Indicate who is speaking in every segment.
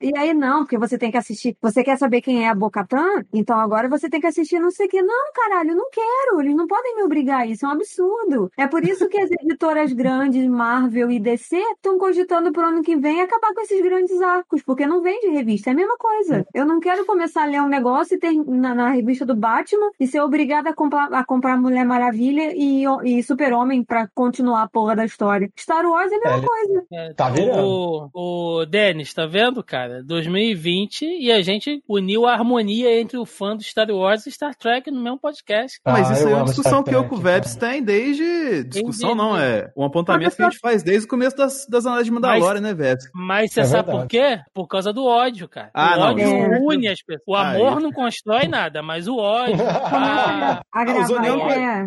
Speaker 1: E aí, não, porque você tem que assistir. Você quer saber quem é a Bocatã? Então agora você tem que assistir não sei o que. Não, caralho, eu não quero. Eles não podem me obrigar a isso. É um absurdo. É por isso que as editoras grandes, Marvel e DC, estão cogitando pro ano que vem acabar com esses grandes arcos, porque não vende revista. É a mesma coisa. Eu não quero começar a ler um negócio e ter na, na revista do Batman e ser obrigada a comprar, a comprar Mulher Maravilha e, e Super-Homem pra continuar a porra da história. Star Wars é a mesma
Speaker 2: É,
Speaker 1: coisa.
Speaker 3: É,
Speaker 2: Tá virando.
Speaker 3: O, o Denis, tá vendo, cara? 2020 e a gente uniu a harmonia entre o fã do Star Wars e Star Trek no mesmo podcast.
Speaker 4: Mas
Speaker 2: Ah,
Speaker 4: isso
Speaker 2: eu
Speaker 4: aí é uma discussão
Speaker 2: Star
Speaker 4: que eu
Speaker 2: Trek,
Speaker 4: com o
Speaker 2: cara.
Speaker 4: Vebs tem desde. Discussão
Speaker 3: Entendi.
Speaker 4: não, é um apontamento que a gente faz desde o começo das, das análises de Mandalorian, né, Vebs?
Speaker 3: Mas você
Speaker 2: É
Speaker 3: sabe
Speaker 2: verdade.
Speaker 3: por quê? Por causa do ódio, cara.
Speaker 4: Ah,
Speaker 3: o
Speaker 4: não,
Speaker 3: ódio
Speaker 1: isso-
Speaker 3: une as pessoas. O
Speaker 4: Aí.
Speaker 3: amor não constrói nada, mas o ódio. ah,
Speaker 1: A
Speaker 4: os
Speaker 1: gravar
Speaker 4: Onion-
Speaker 1: é.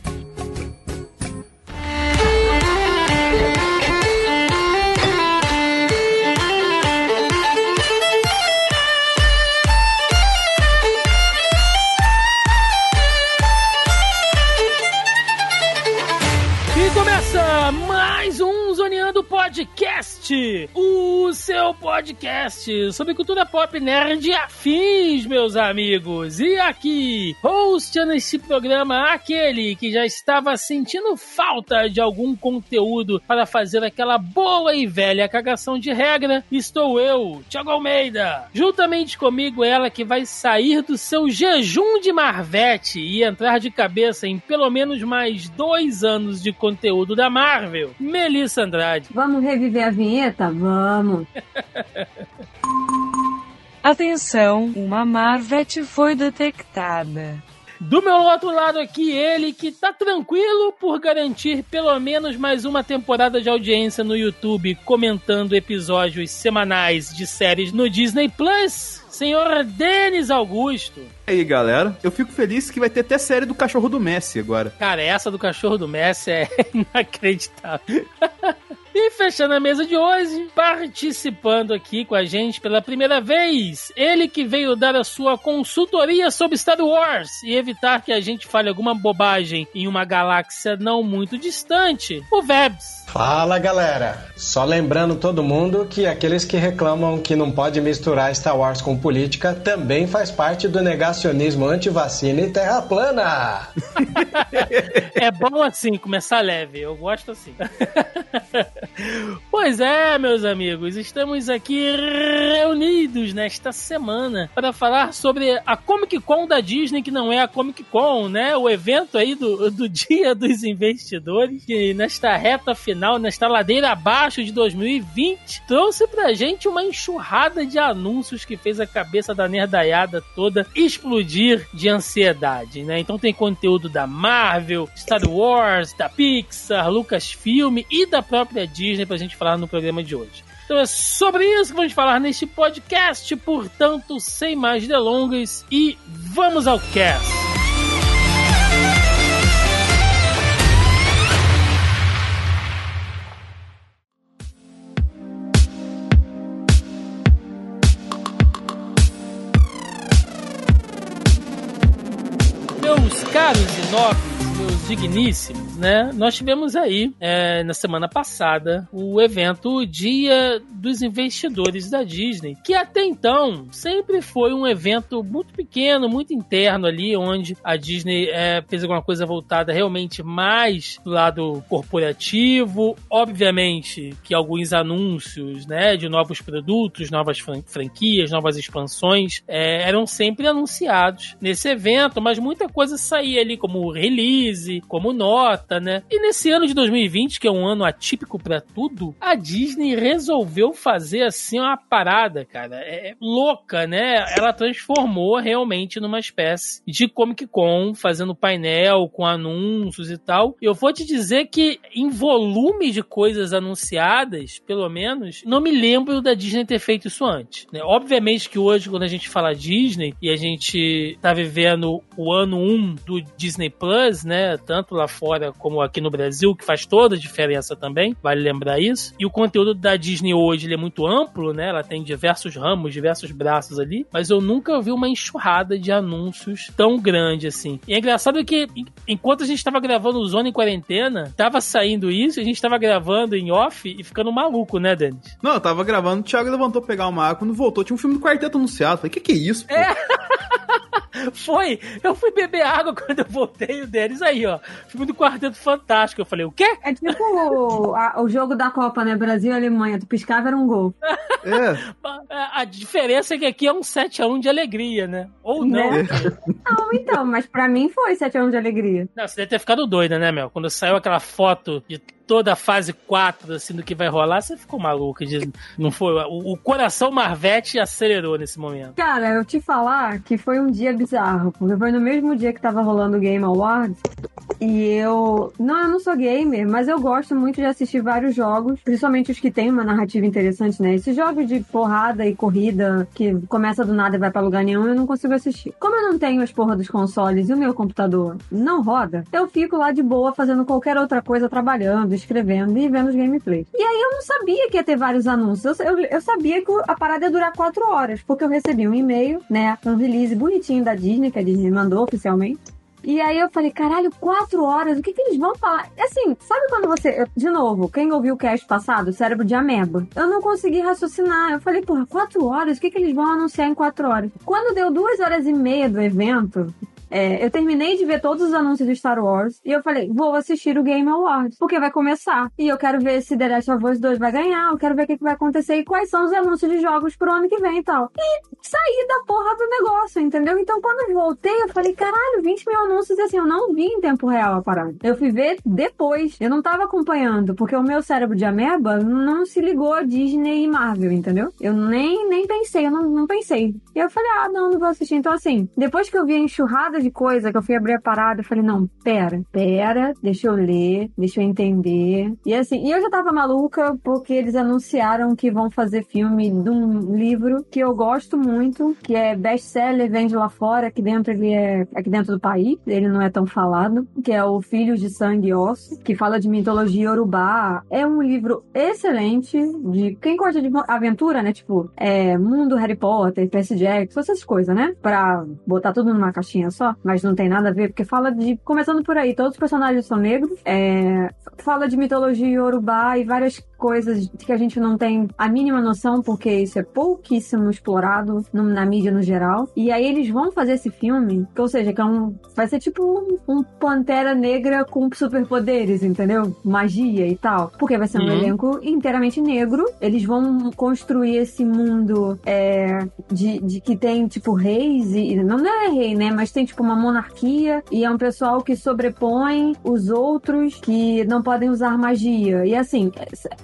Speaker 3: O seu podcast sobre cultura pop nerd e afins, meus amigos. E aqui, hosteando este programa, aquele que já estava sentindo falta de algum conteúdo para fazer aquela boa e velha cagação de regra, estou eu, Thiago Almeida. Juntamente comigo, ela que vai sair do seu jejum de Marvete e entrar de cabeça em pelo menos mais dois anos de conteúdo da Marvel, Melissa Andrade.
Speaker 1: Vamos reviver a vinheta? Vamos.
Speaker 5: Atenção, uma Marvete foi detectada.
Speaker 3: Do meu outro lado aqui, ele que tá tranquilo por garantir pelo menos mais uma temporada de audiência no YouTube, comentando episódios semanais de séries no Disney Plus, senhor Denis Augusto.
Speaker 4: E aí, galera, eu fico feliz que vai ter até série do cachorro do Messi agora.
Speaker 3: Cara, essa do cachorro do Messi é inacreditável. E fechando a mesa de hoje, participando aqui com a gente pela primeira vez, ele que veio dar a sua consultoria sobre Star Wars e evitar que a gente fale alguma bobagem em uma galáxia não muito distante, o Vebs.
Speaker 2: Fala galera! Só lembrando todo mundo que aqueles que reclamam que não pode misturar Star Wars com política também faz parte do negacionismo anti-vacina e terra plana!
Speaker 3: É bom assim, começar leve, eu gosto assim. Pois é, meus amigos, estamos aqui reunidos nesta semana para falar sobre a Comic Con da Disney, que não é a Comic Con, né? O evento aí do, do Dia dos Investidores, que nesta reta final, nesta ladeira abaixo de 2020, trouxe pra gente uma enxurrada de anúncios que fez a cabeça da nerdaiada toda explodir de ansiedade, né? Então tem conteúdo da Marvel, Star Wars, da Pixar, Lucasfilm e da própria Disney pra gente falar no programa de hoje. Então é sobre isso que vamos falar neste podcast, portanto, sem mais delongas e vamos ao cast. Caros e nobres, meus digníssimos, né? Nós tivemos aí, é, na semana passada, o evento Dia dos Investidores da Disney, que até então sempre foi um evento muito pequeno, muito interno ali, onde a Disney é, fez alguma coisa voltada realmente mais do lado corporativo. Obviamente que alguns anúncios, né, de novos produtos, novas fran- franquias, novas expansões, é, eram sempre anunciados nesse evento, mas muita coisa saía ali como release, como nota, né? E nesse ano de 2020, que é um ano atípico pra tudo, a Disney resolveu fazer assim uma parada, cara, é é louca, né? Ela transformou realmente numa espécie de Comic Con, fazendo painel com anúncios e tal. Eu vou te dizer que em volume de coisas anunciadas, pelo menos, não me lembro da Disney ter feito isso antes. né? Obviamente que hoje, quando a gente fala Disney e a gente tá vivendo o ano 1 boom do Disney Plus, né? Tanto lá fora como aqui no Brasil, que faz toda a diferença também, vale lembrar isso. E o conteúdo da Disney hoje ele é muito amplo, né? Ela tem diversos ramos, diversos braços ali, mas eu nunca vi uma enxurrada de anúncios tão grande assim. E é engraçado que enquanto a gente tava gravando o Zona em Quarentena, tava saindo isso, a gente tava gravando em off e ficando maluco, né, Denis?
Speaker 4: Não, eu tava gravando, o Thiago levantou pegar uma água, quando voltou tinha um filme do quarteto anunciado. Falei, que que é isso, pô?
Speaker 3: É. Foi! Eu fui beber água quando eu voltei o Denis aí, ó. Filme do Quarteto Fantástico. Eu falei, o quê?
Speaker 1: É tipo o, a- o jogo da Copa, né? Brasil e Alemanha. Tu piscava era um gol.
Speaker 4: É,
Speaker 3: A diferença é que aqui é um 7x1 de alegria, né? Ou não.
Speaker 1: Né? Não, então, mas pra mim foi 7 anos de alegria.
Speaker 3: Não, você deve ter ficado doida, né, Mel? Quando saiu aquela foto de toda a fase 4, assim, do que vai rolar, você ficou maluca. De, não foi? O, coração Marvete acelerou nesse momento.
Speaker 1: Cara, eu te falar que foi um dia bizarro, porque foi no mesmo dia que tava rolando o Game Awards. E eu. Não, eu não sou gamer, mas eu gosto muito de assistir vários jogos, principalmente os que têm uma narrativa interessante, né? Esses jogos de porrada e corrida, que começa do nada e vai pra lugar nenhum, eu não consigo assistir. Como eu não tenho as porra dos consoles e o meu computador não roda, eu fico lá de boa fazendo qualquer outra coisa, trabalhando, escrevendo e vendo os gameplays. E aí eu não sabia que ia ter vários anúncios. Eu, eu, sabia que a parada ia durar quatro horas, porque eu recebi um e-mail, né? Um release bonitinho da Disney, que a Disney mandou oficialmente. E aí eu falei, caralho, quatro horas, o que que eles vão falar? Assim, sabe quando você. De novo, quem ouviu o cast passado, cérebro de ameba, eu não consegui raciocinar. Eu falei, porra, quatro horas? O que que eles vão anunciar em quatro horas? Quando deu duas horas e meia do evento, é, eu terminei de ver todos os anúncios do Star Wars e eu falei, vou assistir o Game Awards, porque vai começar. E eu quero ver se The Last of Us 2 vai ganhar, eu quero ver o que, que vai acontecer e quais são os anúncios de jogos pro ano que vem e tal. E saí da porra do negócio, entendeu? Então quando eu voltei, eu falei, caralho, 20 mil anúncios assim, eu não vi em tempo real a parada. Eu fui ver depois. Eu não tava acompanhando, porque o meu cérebro de ameba não se ligou a Disney e Marvel, entendeu? Eu nem, nem pensei, eu não, não pensei. E eu falei, ah, não, não vou assistir. Então, assim, depois que eu vi a enxurrada de coisa, que eu fui abrir a parada, eu falei, não, pera, pera, deixa eu ler, deixa eu entender. E assim, e eu já tava maluca porque eles anunciaram que vão fazer filme de um livro que eu gosto muito, que é best-seller, vende lá fora, aqui dentro ele é aqui dentro do país, ele não é tão falado, que é o Filhos de Sangue e Osso, que fala de mitologia urubá. É um livro excelente de quem gosta de aventura, né? Tipo, é, mundo Harry Potter, Percy Jackson, essas coisas, né? Pra botar tudo numa caixinha só, mas não tem nada a ver, porque fala de. Começando por aí, todos os personagens são negros, é, fala de mitologia urubá e várias coisas que a gente não tem a mínima noção, porque isso é pouquíssimo explorado na mídia no geral. E aí eles vão fazer esse filme, que, ou seja, que é um, vai ser tipo um, um Pantera Negra com superpoderes, entendeu? Magia e tal. Porque vai ser um
Speaker 3: Uhum.
Speaker 1: elenco inteiramente negro. Eles vão construir esse mundo é, de, de que tem, tipo, reis e. Não, é rei, né? Mas tem, tipo, uma monarquia e é um pessoal que sobrepõe os outros que não podem usar magia. E assim,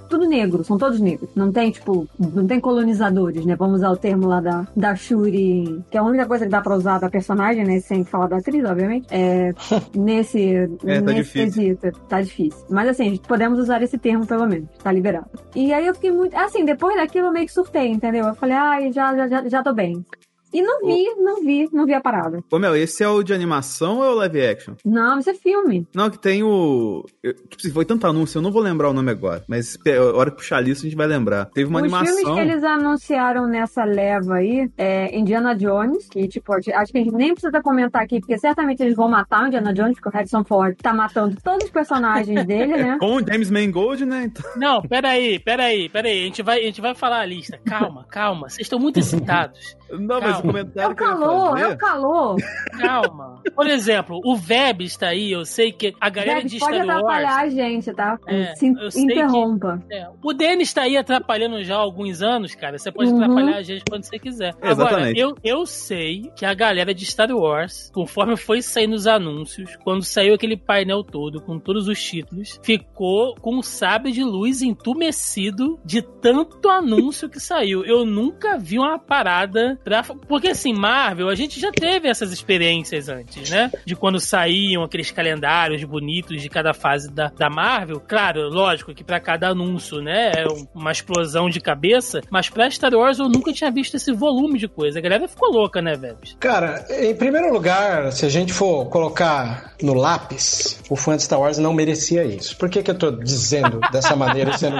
Speaker 1: tudo negro, são todos negros. Não tem, tipo, não tem colonizadores, né? Vamos usar o termo lá da, da Shuri, que é a única coisa que dá pra usar da personagem, né? Sem falar da atriz, obviamente. É, nesse,
Speaker 4: É, tá
Speaker 1: nesse
Speaker 4: difícil.
Speaker 1: quesito. Tá difícil. Mas assim, podemos usar esse termo pelo menos. Tá liberado. E aí eu fiquei muito. Assim, depois daquilo eu meio que surtei, entendeu? Eu falei, ai, já, já, já, já tô bem. E não vi, não vi, não vi a parada.
Speaker 4: Ô, Mel, esse é o de animação ou é o live action?
Speaker 1: Não, isso é filme.
Speaker 4: Não, que tem o. eu- Tipo, foi tanto anúncio, eu não vou lembrar o nome agora. Mas a hora que puxar a lista, a gente vai lembrar. Teve uma
Speaker 1: Os filmes
Speaker 4: animação.
Speaker 1: que eles anunciaram nessa leva aí é Indiana Jones, que, tipo, acho que a gente nem precisa comentar aqui, porque certamente eles vão matar o Indiana Jones, porque o Harrison Ford tá matando todos os personagens dele, né?
Speaker 4: Com o James Mangold, né? Então,
Speaker 3: Não, peraí, peraí, peraí. A gente vai, a gente vai falar a lista. Calma, calma. Vocês estão muito excitados.
Speaker 4: não, mas
Speaker 3: Calma.
Speaker 4: o comentário
Speaker 1: É o
Speaker 4: que eu ia
Speaker 1: calor,
Speaker 4: fazer...
Speaker 1: é o calor.
Speaker 3: Calma. Por exemplo, o Veb está aí. Eu sei que a galera
Speaker 1: Deve,
Speaker 3: de
Speaker 1: pode
Speaker 3: Star
Speaker 1: atrapalhar
Speaker 3: Wars.
Speaker 1: a gente, tá?
Speaker 3: É,
Speaker 1: Se
Speaker 3: eu sei que-
Speaker 1: interrompa.
Speaker 3: É, o Denis está aí atrapalhando já há alguns anos, cara. Você pode
Speaker 1: Uhum.
Speaker 3: atrapalhar a gente quando você quiser. Agora,
Speaker 4: Exatamente.
Speaker 3: eu, eu sei que a galera de Star Wars, conforme foi saindo os anúncios, quando saiu aquele painel todo com todos os títulos, ficou com o sabre de luz entumecido de tanto anúncio que saiu. Eu nunca vi uma parada pra Porque assim, Marvel, a gente já teve essas experiências antes, né? De quando saíam aqueles calendários bonitos de cada fase da, da Marvel. Claro, lógico que para cada anúncio, né, é uma explosão de cabeça, mas pra Star Wars eu nunca tinha visto esse volume de coisa. A galera ficou louca, né, velho?
Speaker 2: Cara, em primeiro lugar, se a gente for colocar no lápis, o fã de Star Wars não merecia isso. Por que, que eu tô dizendo dessa maneira, sendo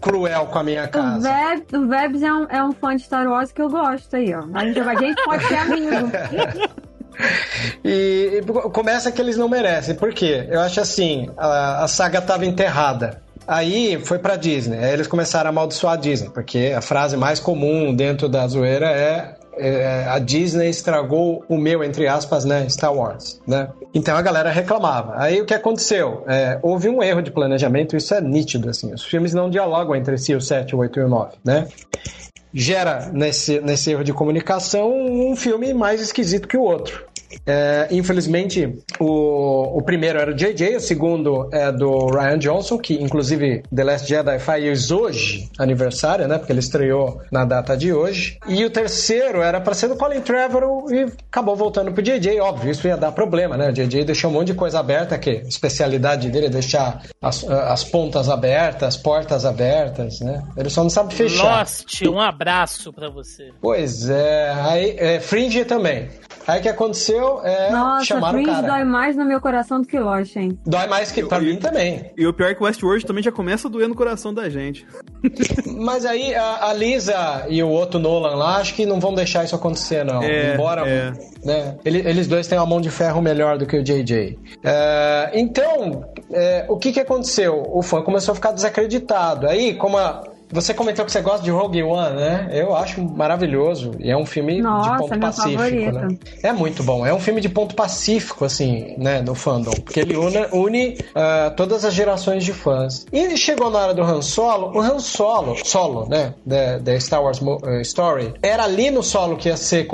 Speaker 2: cruel com a minha
Speaker 1: O,
Speaker 2: casa?
Speaker 1: O Vebs é um, é um fã de Star Wars que eu gosto aí, ó. A a gente pode ser amigo.
Speaker 2: E, e começa que eles não merecem. Por quê? Eu acho assim, a, a saga tava enterrada. Aí foi pra Disney. Aí eles começaram a amaldiçoar a Disney, porque a frase mais comum dentro da zoeira é, é, a Disney estragou o meu, entre aspas, né, Star Wars, né? Então a galera reclamava. Aí o que aconteceu? É, houve um erro de planejamento, isso é nítido, assim. Os filmes não dialogam entre si, o 7, o 8 e o 9, né? Gera nesse, nesse erro de comunicação um filme mais esquisito que o outro. É, infelizmente, o, o primeiro era o JJ, o segundo é do Ryan Johnson, que inclusive The Last Jedi faz hoje aniversário, né? Porque ele estreou na data de hoje. E o terceiro era para ser do Colin Trevorrow e acabou voltando pro JJ. Óbvio, isso ia dar problema, né? O JJ deixou um monte de coisa aberta, que a especialidade dele é deixar as, as pontas abertas, as portas abertas, né? Ele só não sabe fechar.
Speaker 3: Lost, um abraço pra você.
Speaker 2: Pois é, aí é, Fringe também. Aí o que aconteceu é
Speaker 1: Nossa,
Speaker 2: chamaram o cara.
Speaker 1: dói mais no meu coração do que Lost, hein?
Speaker 2: Dói mais que pra mim também.
Speaker 4: E o pior é que o Westworld também já começa a doer no coração da gente.
Speaker 2: Mas aí a, a Lisa e o outro Nolan lá, acho que não vão deixar isso acontecer, não.
Speaker 4: É,
Speaker 2: Embora
Speaker 4: é.
Speaker 2: né, ele- eles dois têm uma mão de ferro melhor do que o JJ. É, então, é, o que, que aconteceu? O fã começou a ficar desacreditado. Aí, como a- você comentou que você gosta de Rogue One, né? Eu acho maravilhoso. E é um filme
Speaker 1: Nossa,
Speaker 2: de ponto pacífico,
Speaker 1: favorito.
Speaker 2: né? É muito bom. É um filme de ponto pacífico, assim, né, no fandom. Porque ele une, une, ah, todas as gerações de fãs. E chegou na hora do Han Solo. O Han Solo, solo, né, da, da Star Wars eh, Story, era ali no solo que ia ser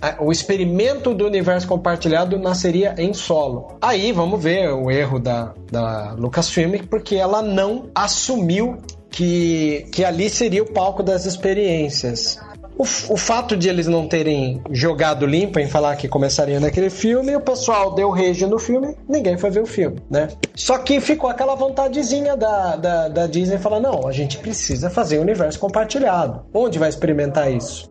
Speaker 2: a- o experimento do universo compartilhado nasceria em solo. Aí, vamos ver o erro da, da Lucasfilm, porque ela não assumiu que, que ali seria o palco das experiências. O, o fato de eles não terem jogado limpo em falar que começaria naquele filme, o pessoal deu rage no filme, ninguém foi ver o filme, né? Só que ficou aquela vontadezinha da, da, da Disney falar: não, a gente precisa fazer o universo compartilhado. Onde vai experimentar isso?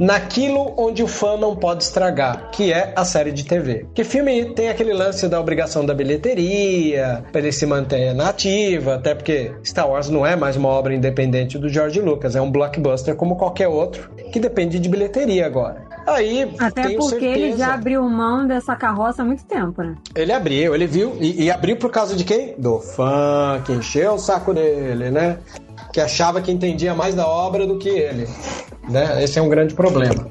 Speaker 2: Naquilo onde o fã não pode estragar, que é a série de TV. Que filme tem aquele lance da obrigação da bilheteria, pra ele se manter na ativa, até porque Star Wars não é mais uma obra independente do George Lucas, é um blockbuster como qualquer outro, que depende de bilheteria agora. Aí,
Speaker 1: Até porque ele
Speaker 2: certeza-
Speaker 1: já abriu mão dessa carroça há muito tempo, né?
Speaker 2: ele abriu, ele viu. E, e abriu por causa de quem? Do fã, que encheu o saco dele, né? Que achava que entendia mais da obra do que ele. Né? Esse é um grande problema.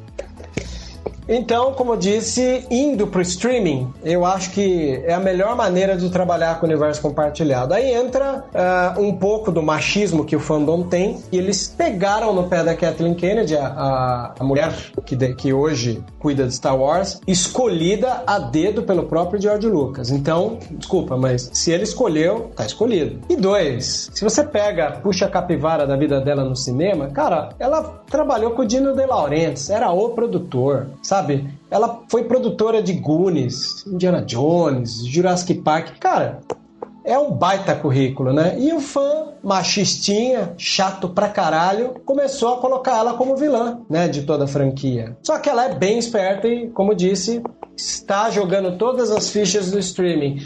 Speaker 2: Então, como eu disse, indo pro streaming, eu acho que é a melhor maneira de trabalhar com o universo compartilhado. Aí entra ah, um pouco do machismo que o fandom tem, e eles pegaram no pé da Kathleen Kennedy, a, a, a mulher que, de- que hoje cuida de Star Wars, escolhida a dedo pelo próprio George Lucas. Então, desculpa, mas se ele escolheu, tá escolhido. E dois, se você pega, puxa a capivara da vida dela no cinema, cara, ela trabalhou com o Dino De Laurentiis, era o produtor, sabe? Ela foi produtora de Goonies, Indiana Jones, Jurassic Park. Cara, é um baita currículo, né? E o fã machistinha, chato pra caralho, começou a colocar ela como vilã, né, de toda a franquia. Só que ela é bem esperta e, como disse, está jogando todas as fichas do streaming.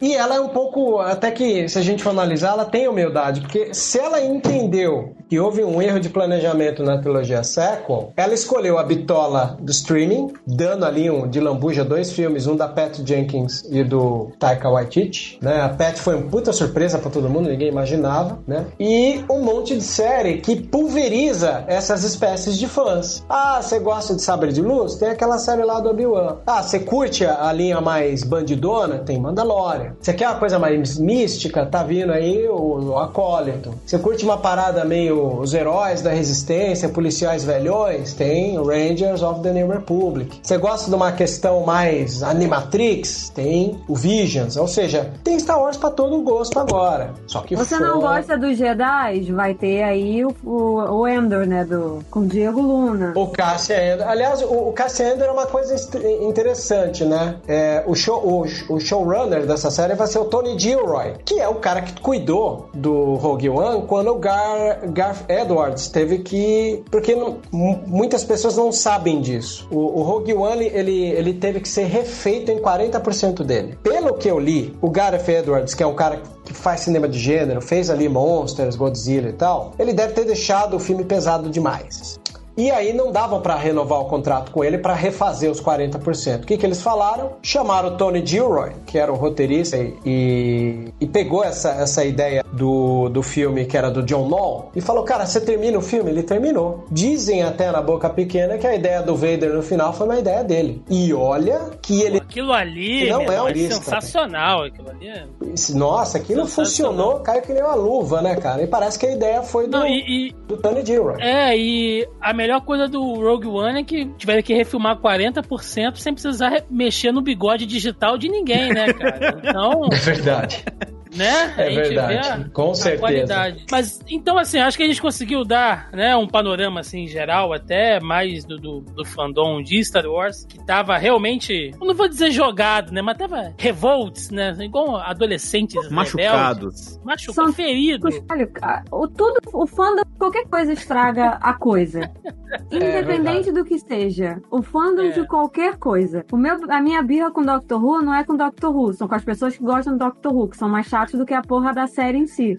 Speaker 2: E ela é um pouco, até que se a gente for analisar, ela tem humildade, porque se ela entendeu que houve um erro de planejamento na trilogia sequel, ela escolheu a bitola do streaming, dando ali um de lambuja dois filmes, um da Pat Jenkins e do Taika Waititi, né? A Pat foi uma puta surpresa pra todo mundo, ninguém imaginava, né? E um monte de série que pulveriza essas espécies de fãs. Ah, você gosta de Sabre de Luz? Tem aquela série lá do Obi-Wan. Ah, você curte a linha mais bandidona? Tem Mandalorian. Você quer uma coisa mais mística? Tá vindo aí o, o Acólito. Você curte uma parada meio os heróis da resistência, policiais velhões, tem Rangers of the New Republic. Você gosta de uma questão mais animatrix? Tem o Visions, ou seja, tem Star Wars pra todo gosto agora. Só que
Speaker 1: Você
Speaker 2: foi...
Speaker 1: não gosta dos Jedi? Vai ter aí o, o, o Endor, né? Do, com o Diego Luna.
Speaker 2: O Cassian Andor. Aliás, o, o Cassian Andor é uma coisa interessante, né? É, o, show, o, o showrunner dessa série vai ser o Tony Gilroy, que é o cara que cuidou do Rogue One quando o Gar, Garth Edwards teve que... Porque não- mu- muitas pessoas não sabem disso. O, o Rogue One, ele, ele teve que ser refeito em 40% dele. Pelo que eu li, o Gareth Edwards, que é um cara que faz cinema de gênero, fez ali Monsters, Godzilla e tal, ele deve ter deixado o filme pesado demais. E aí não dava pra renovar o contrato com ele pra refazer os 40%. O que, que eles falaram? Chamaram o Tony Gilroy, que era o roteirista, e, e, pegou essa, essa ideia do, do filme que era do John Knoll e falou: Cara, você termina o filme? Ele terminou. Dizem até na boca pequena que a ideia do Vader no final foi uma ideia dele. E olha que ele.
Speaker 3: Aquilo ali
Speaker 2: Não é lista.
Speaker 3: sensacional. Aquilo ali é...
Speaker 2: Nossa, aquilo funcionou, caiu que nem uma luva, né, cara? E parece que a ideia foi do,
Speaker 3: Não, e, e-
Speaker 2: do Tony Gilroy.
Speaker 3: é, e a melhor coisa do Rogue One é que tiveram que refilmar 40% sem precisar re- mexer no bigode digital de ninguém, né, cara? Então,
Speaker 2: É verdade.
Speaker 3: Né?
Speaker 2: É
Speaker 3: a gente
Speaker 2: verdade,
Speaker 3: vê a-
Speaker 2: com
Speaker 3: a
Speaker 2: certeza.
Speaker 3: qualidade. Mas, então, assim, acho que a gente conseguiu dar, né, um panorama, assim, geral, até mais do, do, do fandom de Star Wars, que tava realmente, não vou dizer jogado, né, mas tava revolts, né, igual adolescentes
Speaker 4: Machucados.
Speaker 3: rebeldes. Machucado,
Speaker 1: São
Speaker 3: ferido.
Speaker 1: Olha, cara, o tudo, o fandom, qualquer coisa estraga a coisa. Independente do que seja. O fandom
Speaker 3: É.
Speaker 1: de qualquer coisa. O meu, a minha birra com Doctor Who não é com Doctor Who, são com as pessoas que gostam do Doctor Who, que são mais chatos do que a porra da série em si.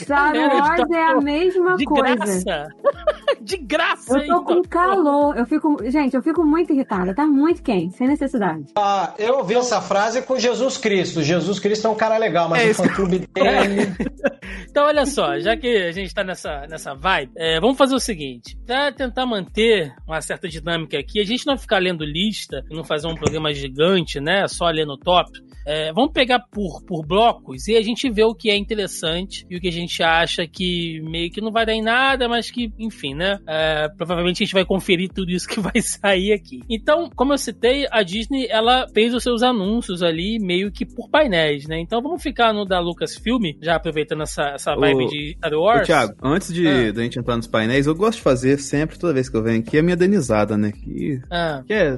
Speaker 1: Star
Speaker 3: É,
Speaker 1: Wars é a mesma
Speaker 3: De
Speaker 1: coisa.
Speaker 3: graça. de graça,
Speaker 1: Eu tô
Speaker 3: hein,
Speaker 1: com calor. Eu fico. Gente, eu fico muito irritada. Tá muito quente, sem necessidade.
Speaker 2: Ah, eu ouvi essa frase com Jesus Cristo. Jesus Cristo é um cara legal, mas
Speaker 4: É
Speaker 2: o fã-clube dele...
Speaker 3: Então, olha só, já que a gente tá nessa, nessa vibe, é, vamos fazer o seguinte: pra tentar manter uma certa dinâmica aqui, a gente não ficar lendo lista, não fazer um programa gigante, né? Só lendo top. É, vamos pegar por, por blocos e a gente vê o que é interessante e o que a gente acha que meio que não vai dar em nada, mas que, enfim, né? é, provavelmente a gente vai conferir tudo isso que vai sair aqui. Então, como eu citei, a Disney ela fez os seus anúncios ali meio que por painéis, né? Então vamos ficar no da Lucasfilm, já aproveitando essa, essa vibe
Speaker 4: Ô,
Speaker 3: de Star Wars.
Speaker 4: Thiago, antes de
Speaker 3: Ah.
Speaker 4: da gente entrar nos painéis, eu gosto de fazer sempre, toda vez que eu venho aqui, a minha denizada, né? Que,
Speaker 3: Ah,
Speaker 4: que é.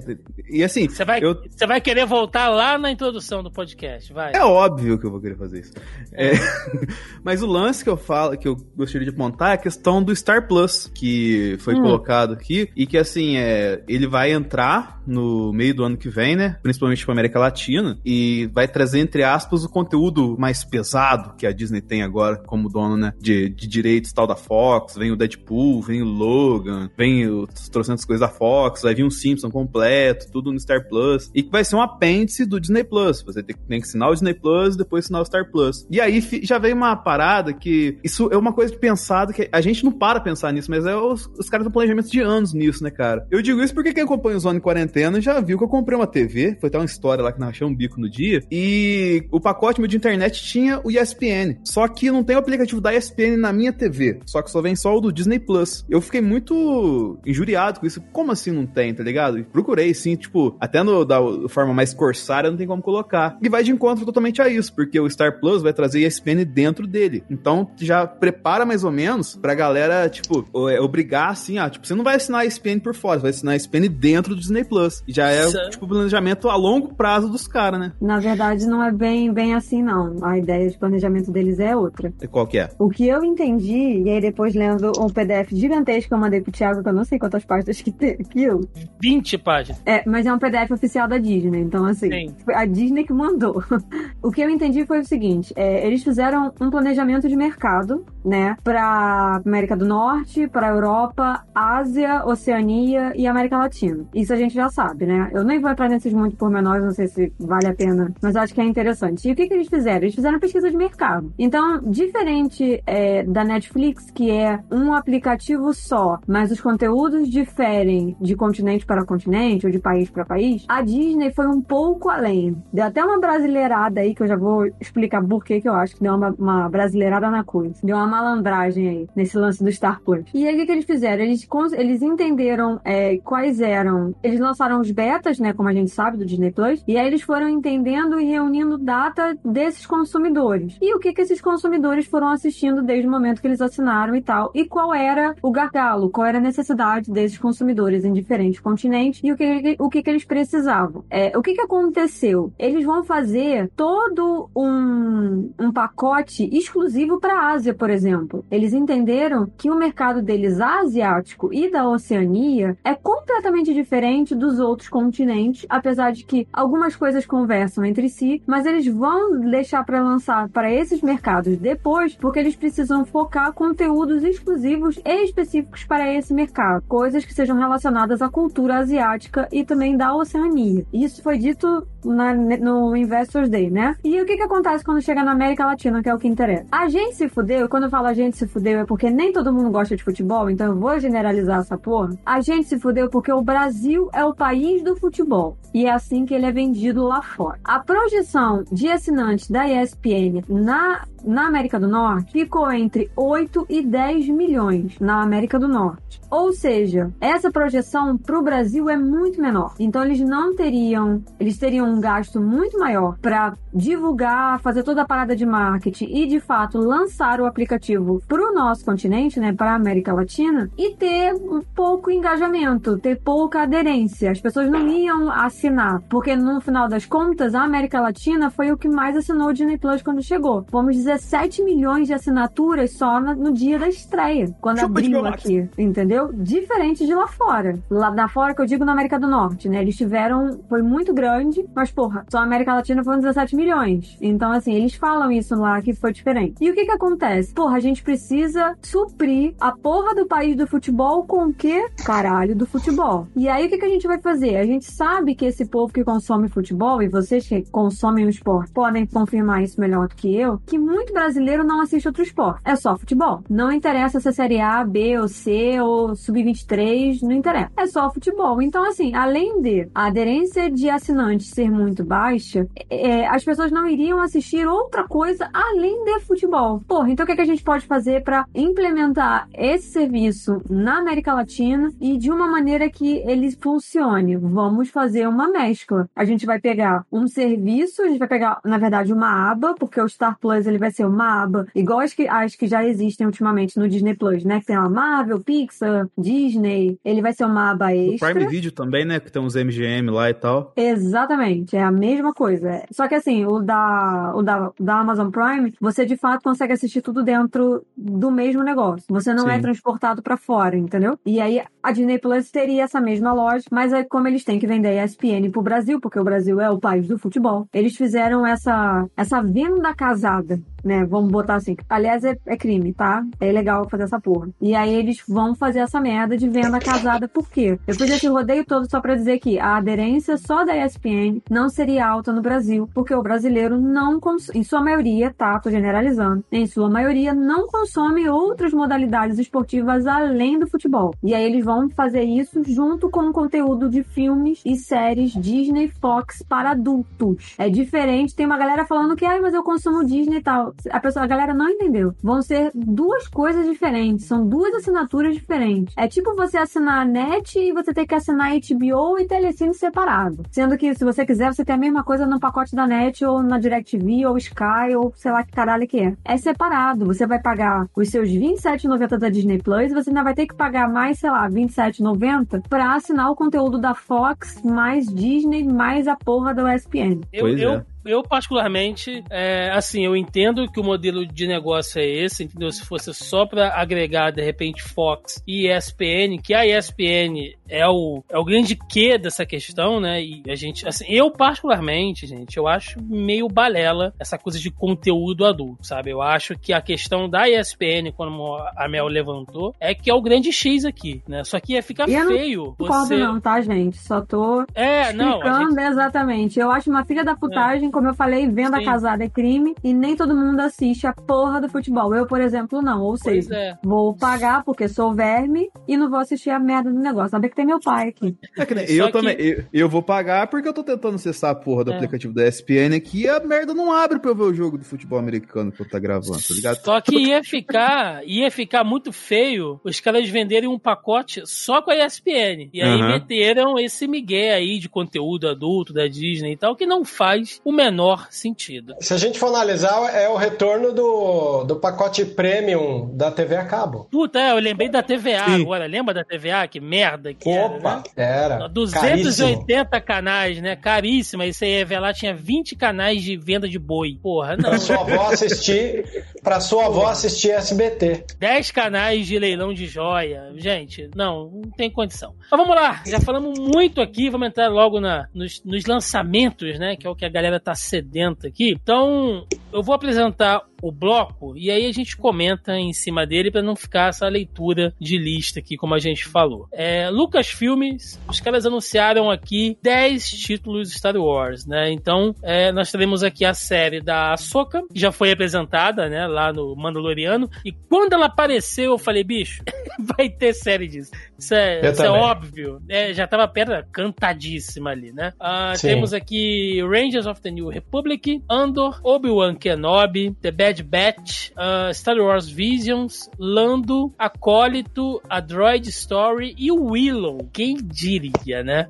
Speaker 4: E assim,
Speaker 3: você vai,
Speaker 4: eu,
Speaker 3: você vai querer voltar lá na introdução do podcast, vai.
Speaker 4: É óbvio que eu vou querer fazer isso. É. Mas o lance que eu falo, que eu gostaria de apontar é a questão do Star Plus, que foi
Speaker 1: Hum.
Speaker 4: colocado aqui, e que assim, é, ele vai entrar no meio do ano que vem, né? Principalmente para América Latina, e vai trazer, entre aspas, o conteúdo mais pesado que a Disney tem agora como dono, né? De, de direitos tal da Fox, vem o Deadpool, vem o Logan, vem os trocentas coisas da Fox, vai vir um Simpson completo, tudo no Star Plus, e que vai ser um apêndice do Disney Plus. Você tem, que assinar o Disney Plus, depois assinar o Star Plus. E aí já veio uma parada que isso é uma coisa de pensado que a gente não para pensar nisso, mas é os, os caras do planejamento de anos nisso, né, cara? Eu digo isso porque quem acompanha o Zona em Quarentena já viu que eu comprei uma TV, foi até uma história lá que nós um bico no dia, e o pacote meu de internet tinha o ESPN. Só que não tem o aplicativo da ESPN na minha TV, só que só vem só o do Disney Plus. Eu fiquei muito injuriado com isso. Como assim não tem, tá ligado? E procurei, sim, tipo, até no, da forma mais corsária não tem como colocar. E vai de encontro totalmente a isso, porque o Star Plus vai trazer ESPN dentro dele. Então já prepara mais ou menos pra galera, tipo, é, obrigar assim, ah, tipo, você não vai assinar a ESPN por fora, você vai assinar a ESPN dentro do Disney Plus. Já é,
Speaker 3: Sim.
Speaker 4: tipo, planejamento a longo prazo dos caras, né?
Speaker 1: Na verdade, não é bem, bem assim, não. A ideia de planejamento deles é outra.
Speaker 4: E Qual que é?
Speaker 1: O que eu entendi, e aí depois lendo um PDF gigantesco que eu mandei pro Thiago, que eu não sei quantas páginas que tem aquilo.
Speaker 3: 20 páginas.
Speaker 1: É, mas é um PDF oficial da Disney, então assim,
Speaker 3: Sim.
Speaker 1: foi a Disney que mandou. o que eu entendi foi o seguinte: é, eles fizeram um planejamento de mercado, né, pra América do Norte, pra Europa, Ásia, Oceania e América Latina. Isso a gente já sabe, né? Eu nem vou entrar nesses muito pormenores, não sei se vale a pena, mas acho que é interessante. E o que, que eles fizeram? Eles fizeram pesquisa de mercado. Então, diferente é, da Netflix, que é um aplicativo só, mas os conteúdos diferem de continente para continente ou de país para país, a Disney foi um pouco além. Deu até uma uma brasileirada aí, que eu já vou explicar por que eu acho que deu uma, uma brasileirada na coisa. Deu uma malandragem aí, nesse lance do Star Plus. E aí, o que, que eles fizeram? Eles, eles entenderam é, quais eram... Eles lançaram os betas, né, como a gente sabe, do Disney Plus. E aí, eles foram entendendo e reunindo data desses consumidores. E o que que esses consumidores foram assistindo desde o momento que eles assinaram e tal. E qual era o gargalo, qual era a necessidade desses consumidores em diferentes continentes e o que, o que, que eles precisavam. É, o que, que aconteceu? Eles vão fazer todo um, um pacote exclusivo para a Ásia, por exemplo. Eles entenderam que o mercado deles asiático e da Oceania é completamente diferente dos outros continentes, apesar de que algumas coisas conversam entre si, mas eles vão deixar para lançar para esses mercados depois, porque eles precisam focar conteúdos exclusivos e específicos para esse mercado, coisas que sejam relacionadas à cultura asiática e também da Oceania. Isso foi dito na- no Investors Day, né? E o que que acontece quando chega na América Latina, que é o que interessa? A gente se fudeu, e quando eu falo a gente se fudeu é porque nem todo mundo gosta de futebol, então eu vou generalizar essa porra. A gente se fudeu porque o Brasil é o país do futebol. E é assim que ele é vendido lá fora. A projeção de assinantes da ESPN na na América do Norte ficou entre 8 e 10 milhões na América do Norte. Ou seja, essa projeção para o Brasil é muito menor. Então eles não teriam, eles teriam um gasto muito maior para divulgar, fazer toda a parada de marketing e de fato lançar o aplicativo para o nosso continente, né, para a América Latina e ter pouco engajamento, ter pouca aderência. As pessoas não iam assinar, porque no final das contas a América Latina foi o que mais assinou o Disney Plus quando chegou. Fomos 17 milhões de assinaturas só no dia da estreia, quando
Speaker 4: Chupa
Speaker 1: abriu aqui, entendeu? Diferente de lá fora. Lá da fora que eu digo na América do Norte, né? Eles tiveram, foi muito grande, mas porra, só a América Latina foram 17 milhões. Então assim, eles falam isso lá que foi diferente. E o que que acontece? Porra, a gente precisa suprir a porra do país do futebol com o quê? Caralho do futebol. E aí o que que a gente vai fazer? A gente sabe que esse povo que consome futebol e vocês que consomem o esporte podem confirmar isso melhor do que eu, que muito brasileiro não assiste outro esporte. É só futebol. Não interessa se é Série A, B ou C ou Sub-23, não interessa. É só futebol. Então, assim, além de a aderência de assinantes ser muito baixa, é, as pessoas não iriam assistir outra coisa além de futebol. Porra, então o que, é que a gente pode fazer para implementar esse serviço na América Latina e de uma maneira que ele funcione? Vamos fazer uma mescla. A gente vai pegar um serviço, a gente vai pegar, na verdade, uma aba, porque o Star Plus ele vai ser uma aba igual as que, as que já existem ultimamente no Disney Plus, né? Que tem a Marvel, Pixar, Disney. Ele vai ser uma aba
Speaker 4: O
Speaker 1: extra.
Speaker 4: Prime Video também, né? Que tem uns MGM lá e tal.
Speaker 1: Exatamente, é a mesma coisa. Só que assim, o da, o da, da Amazon Prime, você de fato consegue assistir tudo dentro do mesmo negócio. Você não é
Speaker 4: Sim.
Speaker 1: transportado pra fora, entendeu? E aí a Disney Plus teria essa mesma lógica, mas aí como eles têm que vender a ESPN pro Brasil, porque o Brasil é o país do futebol, eles fizeram essa, essa venda casada. Né, vamos botar assim. Aliás, é, é crime, tá? É ilegal fazer essa porra. E aí eles vão fazer essa merda de venda casada. Por quê? Eu fiz esse rodeio todo só pra dizer que a aderência só da ESPN não seria alta no Brasil, porque o brasileiro não consome, em sua maioria, tá? Tô generalizando, em sua maioria não consome outras modalidades esportivas além do futebol. E aí eles vão fazer isso junto com o conteúdo de filmes e séries Disney Fox para adultos. É diferente, tem uma galera falando que, ai, mas eu consumo Disney e tal. A, pessoa, a galera não entendeu. Vão ser duas coisas diferentes, são duas assinaturas diferentes. É tipo você assinar a NET e você ter que assinar HBO e Telecine separado. Sendo que se você quiser, você tem a mesma coisa no pacote da NET ou na DirecTV ou Sky ou sei lá que caralho que é. É separado. Você vai pagar os seus R$27,90 da Disney Plus e você ainda vai ter que pagar mais, sei lá, R$27,90 pra assinar o conteúdo da Fox, mais Disney, mais a porra da ESPN.
Speaker 3: Eu,
Speaker 4: Pois
Speaker 3: eu,
Speaker 4: é.
Speaker 3: Eu, particularmente, é, assim, eu entendo que o modelo de negócio é esse, entendeu? Se fosse só pra agregar, de repente, Fox e ESPN, que a ESPN é o, é o grande quê dessa questão, né? E a gente, assim, eu particularmente, gente, eu acho meio balela essa coisa de conteúdo adulto, sabe? Eu acho que a questão da ESPN, como a Mel levantou, é que é o grande X aqui, né? Só que ia ficar
Speaker 1: eu não
Speaker 3: feio
Speaker 1: Não concordo
Speaker 3: você...
Speaker 1: não, tá, gente? Só tô
Speaker 3: É, não, a gente
Speaker 1: explicando exatamente. Eu acho uma filha da putagem como eu falei, venda
Speaker 3: Sim.
Speaker 1: casada é crime e nem todo mundo assiste a porra do futebol. Eu, por exemplo, não. Ou
Speaker 3: Pois
Speaker 1: seja,
Speaker 3: é.
Speaker 1: vou pagar porque sou verme e não vou assistir a merda do negócio. Sabe que tem meu pai aqui.
Speaker 4: É que
Speaker 3: Só
Speaker 4: eu
Speaker 3: que-
Speaker 4: também. Eu, eu vou pagar porque eu tô tentando acessar a porra do
Speaker 3: É.
Speaker 4: aplicativo da ESPN aqui e a merda não abre pra eu ver o jogo do futebol americano que eu tá gravando, tá ligado?
Speaker 3: Só que ia ficar, ia ficar muito feio os caras venderem um pacote só com a ESPN. E aí
Speaker 4: Aham.
Speaker 3: meteram esse migué aí de conteúdo adulto da Disney e tal, que não faz o menor sentido.
Speaker 2: Se a gente for analisar, é o retorno do, do pacote premium da TV a cabo.
Speaker 3: Puta, é, eu lembrei da TVA
Speaker 4: Sim.
Speaker 3: agora. Lembra da TVA? Que merda que era, né?
Speaker 2: Opa, era. Caríssimo.
Speaker 3: 280 canais, né? Caríssima. Isso aí ia ver lá, tinha 20 canais de venda de boi. Porra, não.
Speaker 2: Pra sua avó assistir, pra sua avó assistir SBT.
Speaker 3: 10 canais de leilão de joia. Gente, não, não tem condição. Mas vamos lá, já falamos muito aqui, vamos entrar logo na, nos, nos lançamentos, né? Que é o que a galera tá sedenta aqui. Então, eu vou apresentar o bloco e aí a gente comenta em cima dele para não ficar essa leitura de lista aqui, como a gente falou. É, Lucas Filmes, os caras anunciaram aqui 10 títulos Star Wars, né? Então, é, nós teremos aqui a série da Ahsoka, que já foi apresentada, né, lá no Mandaloriano, e quando ela apareceu, eu falei, bicho, vai ter série disso. Isso é, isso é óbvio. É, já tava pedra cantadíssima ali, né? Ah, temos aqui Rangers of the New Republic, Andor, Obi-Wan Kenobi, The Bad Batch, ah, Star Wars Visions, Lando, Acólito, A Droid Story e o Willow. Quem diria, né?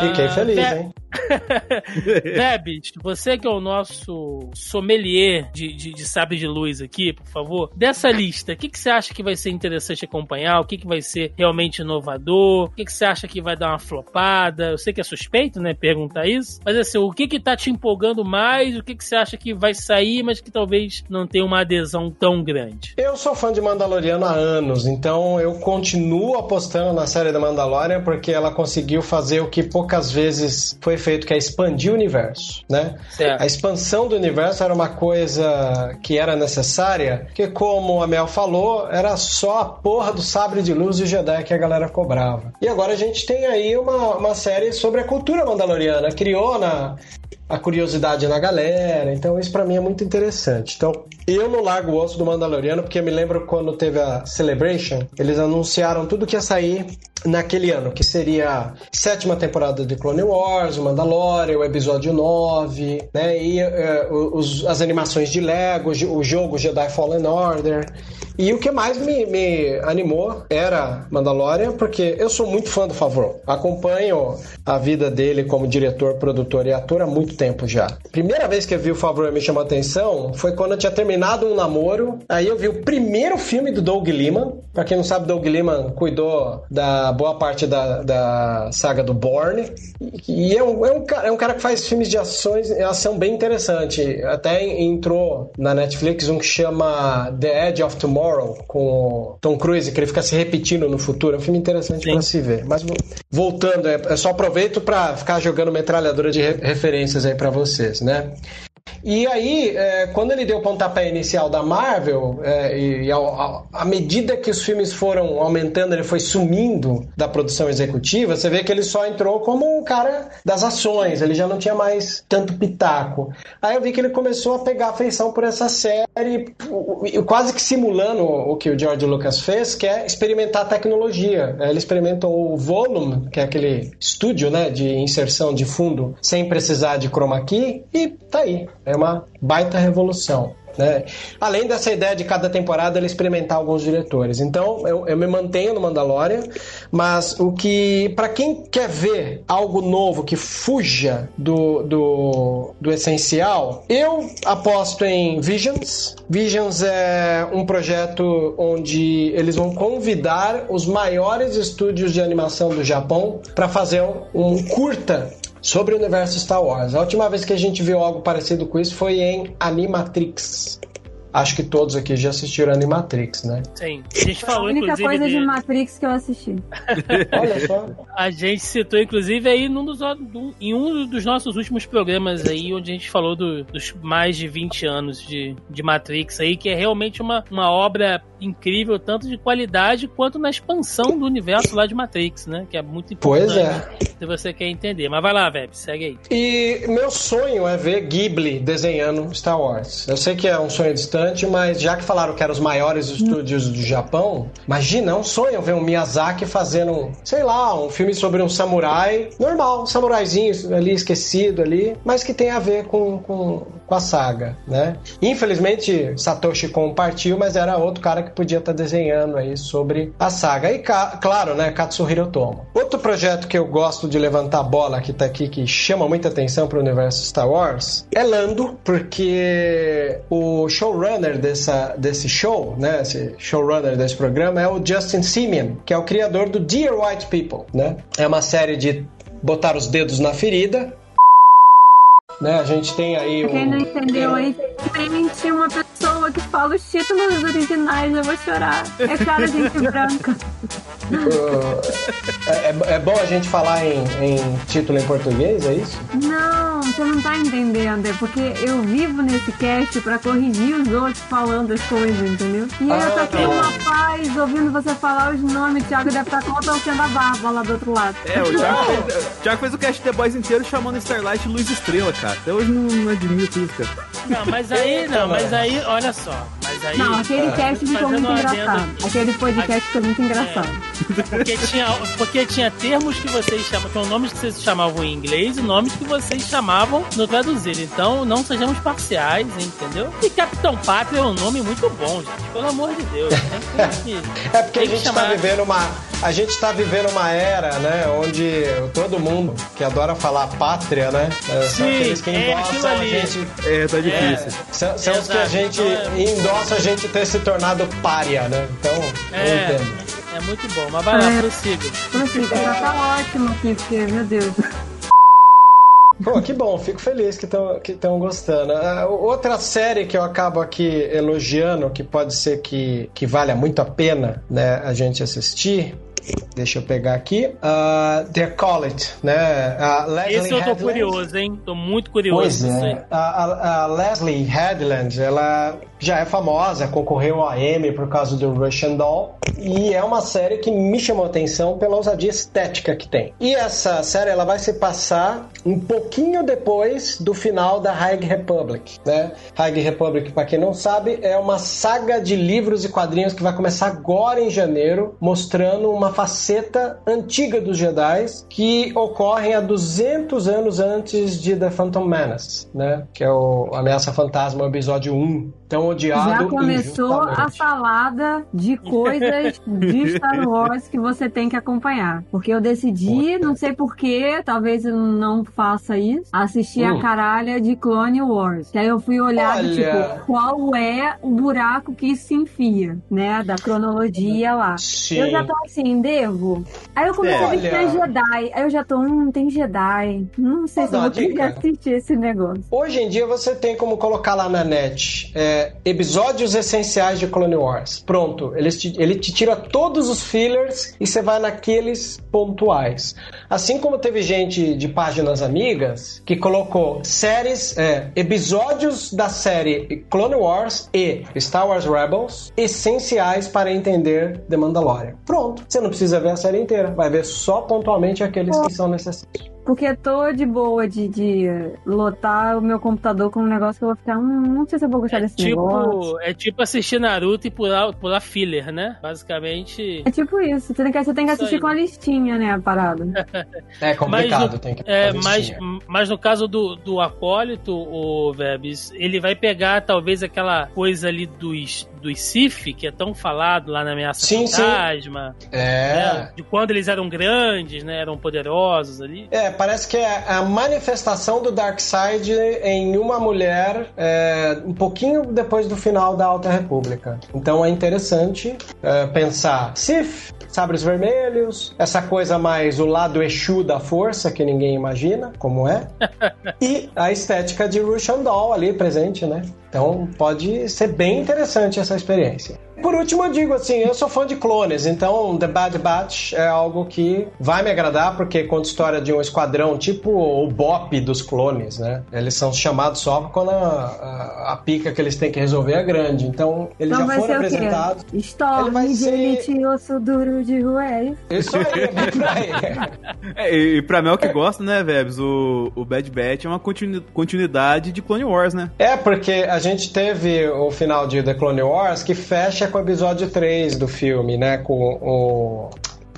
Speaker 2: Fiquei
Speaker 3: Ah,
Speaker 2: feliz, hein?
Speaker 3: Debs, você que é o nosso sommelier de, de, de sabre de luz aqui, por favor, dessa lista, o que, que você acha que vai ser interessante acompanhar? O que, que vai ser realmente inovador? O que, que você acha que vai dar uma flopada? Eu sei que é suspeito, né, perguntar isso, mas assim, o que que tá te empolgando mais? O que, que você acha que vai sair, mas que talvez não tenha uma adesão tão grande?
Speaker 2: Eu sou fã de Mandaloriano há anos, então eu continuo apostando na série da Mandalorian porque ela conseguiu fazer o que poucas vezes foi feito, que é expandir o universo, né?
Speaker 3: Certo.
Speaker 2: A expansão do universo era uma coisa que era necessária, que como a Mel falou, era só a porra do sabre de luz do Jedi que a galera cobrava. E agora a gente tem aí uma, uma série sobre a cultura mandaloriana, criou na a curiosidade na galera, então isso pra mim é muito interessante. Então, eu não largo o osso do Mandaloriano porque eu me lembro quando teve a Celebration, eles anunciaram tudo que ia sair naquele ano, que seria a sétima temporada de Clone Wars, o Mandalorian, o episódio 9, né, e eh, os- as animações de Lego, o jogo Jedi Fallen Order. E o que mais me, me animou era Mandalorian, porque eu sou muito fã do Favreau. Acompanho a vida dele como diretor, produtor e ator há muito tempo já. Primeira vez que eu vi o Favreau me chamou a atenção foi quando eu tinha terminado um namoro. Aí eu vi o primeiro filme do Doug Liman. Pra quem não sabe, Doug Liman cuidou da boa parte da, da saga do Bourne. E é um, é, um, ca- é um cara que faz filmes de ações, ação bem interessante. Até entrou na Netflix um que chama The Edge of Tomorrow, com o Tom Cruise, que ele fica se repetindo no futuro. É um filme interessante pra se ver. Mas vo- voltando, é, eu só aproveito pra ficar jogando metralhadora de re- referências aí pra vocês, né? E aí, é, quando ele deu o pontapé inicial da Marvel, é, e à medida que os filmes foram aumentando, ele foi sumindo da produção executiva, você vê que ele só entrou como um cara das ações, ele já não tinha mais tanto pitaco. Aí eu vi que ele começou a pegar afeição por essa série, quase que simulando o que o George Lucas fez, que é experimentar tecnologia. É, Ele experimentou o Volume, que é aquele estúdio né, de inserção de fundo sem precisar de chroma key, e tá aí. É uma baita revolução. Né? Além dessa ideia de cada temporada ele experimentar alguns diretores. Então eu, eu me mantenho no Mandalorian, mas o que, para quem quer ver algo novo que fuja do, do, do essencial, eu aposto em Visions. Visions é um projeto onde eles vão convidar os maiores estúdios de animação do Japão para fazer um, um curta sobre o universo Star Wars. A última vez que a gente viu algo parecido com isso foi em Animatrix. Acho que todos aqui já assistiram Animatrix, né?
Speaker 3: Sim. A gente
Speaker 1: A
Speaker 3: falou,
Speaker 1: única
Speaker 3: inclusive.
Speaker 1: coisa de
Speaker 3: de-
Speaker 1: Matrix que eu assisti.
Speaker 2: Olha só.
Speaker 3: A gente citou, inclusive, aí num dos, do- em um dos nossos últimos programas aí, onde a gente falou do- dos mais de 20 anos de, de Matrix aí, que é realmente uma, uma obra incrível, tanto de qualidade quanto na expansão do universo lá de Matrix, né? Que é muito importante.
Speaker 2: Pois é.
Speaker 3: se você quer entender. Mas vai lá, Veb, segue aí.
Speaker 2: E meu sonho é ver Ghibli desenhando Star Wars. Eu sei que é um sonho distante, mas já que falaram que eram os maiores estúdios do Japão, imagina, é um sonho ver um Miyazaki fazendo, sei lá, um filme sobre um samurai normal, um samuraizinho ali esquecido ali, mas que tem a ver com, com, com a saga, né? Infelizmente, Satoshi Kon mas era outro cara que podia estar desenhando aí sobre a saga. E claro, né, Katsuhiro Otomo. Outro projeto que eu gosto de levantar a bola que tá aqui, que chama muita atenção para o universo Star Wars, é Lando, porque o showrunner dessa, desse show, né, esse showrunner desse programa é o Justin Simeon, que é o criador do Dear White People, né? É uma série de botar os dedos na ferida, né? A gente tem aí
Speaker 1: um... Quem não entendeu aí, simplesmente uma pessoa que fala os títulos originais, eu vou chorar. É cara gente branca.
Speaker 2: é, é, é, bom a gente falar em, em, título em português, é isso?
Speaker 1: Não, você não tá entendendo. É porque eu vivo nesse cast pra corrigir os outros falando as coisas, entendeu? E aí ah, eu tô aqui uma paz ouvindo você falar os nomes. O Thiago deve estar tá contorcendo a barba lá do outro lado.
Speaker 4: É, o Thiago, fez, o Thiago fez o cast The Boys inteiro chamando Starlight Luz Estrela, cara. Até hoje não, não admito isso, cara.
Speaker 3: Não, mas aí, não, mas aí, olha só. Mas aí,
Speaker 1: não, aquele cast ficou muito engraçado. Aquele podcast foi muito engraçado.
Speaker 3: É, porque, tinha, porque tinha termos que vocês chamam, tinham nomes que vocês chamavam em inglês e nomes que vocês chamavam no traduzir. Então, não sejamos parciais, entendeu? E Capitão Pátria é um nome muito bom, gente. Pelo amor de Deus.
Speaker 2: Que, é porque a gente está vivendo uma. A gente está vivendo uma era, né, onde todo mundo que adora falar pátria, né,
Speaker 3: é, são Sim, aqueles que é endossam é a gente.
Speaker 4: É, tá difícil.
Speaker 2: É, são, são os que a gente então, a gente ter se tornado párea, né? Então, é. eu entendo.
Speaker 3: É muito bom, mas vai lá, é. prossiga.
Speaker 1: Prossiga, já tá ótimo aqui, porque, meu Deus.
Speaker 2: Pô, que bom, fico feliz que estão que gostando. Uh, outra série que eu acabo aqui elogiando, que pode ser que, que valha muito a pena né, a gente assistir, Deixa eu pegar aqui. Uh, The Call It, né?
Speaker 3: Uh, Leslie Esse eu tô Headland. curioso, hein? Tô muito curioso.
Speaker 2: Pois é. A, a, a, Leslie Headland, ela já é famosa, concorreu ao Emmy por causa do Russian Doll e é uma série que me chamou a atenção pela ousadia estética que tem. E essa série ela vai se passar um pouquinho depois do final da High Republic, né? High Republic, para quem não sabe, é uma saga de livros e quadrinhos que vai começar agora em janeiro, mostrando uma faceta antiga dos Jedi que ocorrem há 200 anos antes de The Phantom Menace, né? Que é o Ameaça Fantasma, episódio 1 tão odiado.
Speaker 1: Já começou a salada de coisas de Star Wars que você tem que acompanhar. Porque eu decidi, Puta. não sei porquê, talvez eu não faça isso, assistir hum. a caralha de Clone Wars. Que aí eu fui olhar, Olha... tipo, qual é o buraco que se enfia, né? Da cronologia lá. Sim. Eu já tô assim, devo. Aí eu comecei é, a ver que tem Jedi. Aí eu já tô, hum, tem Jedi. Não sei Vou se eu vou querer assistir esse negócio.
Speaker 2: Hoje em dia você tem como colocar lá na net. É, episódios essenciais de Clone Wars. Pronto, ele te, ele te tira todos os fillers e você vai naqueles pontuais. Assim como teve gente de páginas amigas que colocou séries, é, episódios da série Clone Wars e Star Wars Rebels essenciais para entender The Mandalorian. Pronto, você não precisa ver a série inteira, vai ver só pontualmente aqueles que são necessários.
Speaker 1: Porque tô de boa de, de lotar o meu computador com um negócio que eu vou ficar. Hum, não sei se eu vou gostar é desse
Speaker 3: tipo,
Speaker 1: negócio.
Speaker 3: É tipo assistir Naruto e pular, pular filler, né? Basicamente.
Speaker 1: É tipo isso. Você tem que, você tem que assistir com a listinha, né? A parada.
Speaker 2: é complicado, no, tem que
Speaker 3: é, mas, mas no caso do, do Acólito, o Vebs, ele vai pegar talvez aquela coisa ali dos, dos Sif, que é tão falado lá na Ameaça sim, Fantasma.
Speaker 2: Sim. É.
Speaker 3: Né? De quando eles eram grandes, né? Eram poderosos ali.
Speaker 2: É, parece que é a manifestação do Darkseid em uma mulher é, um pouquinho depois do final da Alta República. Então é interessante é, pensar Sif, sabres vermelhos, essa coisa mais o lado Exu da força que ninguém imagina como é, e a estética de Russian Doll ali presente, né? Então pode ser bem interessante essa experiência. Por último eu digo assim, eu sou fã de clones, então The Bad Batch é algo que vai me agradar, porque conta a história de um esquadrão tipo o BOP dos clones, né? Eles são chamados só quando a, a, a pica que eles têm que resolver é grande. Então, eles
Speaker 1: Então
Speaker 2: já
Speaker 1: vai
Speaker 2: foram apresentados.
Speaker 1: Storm
Speaker 2: vai
Speaker 1: de
Speaker 2: ser-
Speaker 1: osso duro de Ruel.
Speaker 2: Isso aí, é por aí.
Speaker 4: É, e pra Mel que gosta, né, Vebs, o, o Bad Batch é uma continu- continuidade de Clone Wars, né?
Speaker 2: É, porque a gente teve o final de The Clone Wars que fecha com o episódio 3 do filme, né? Com o.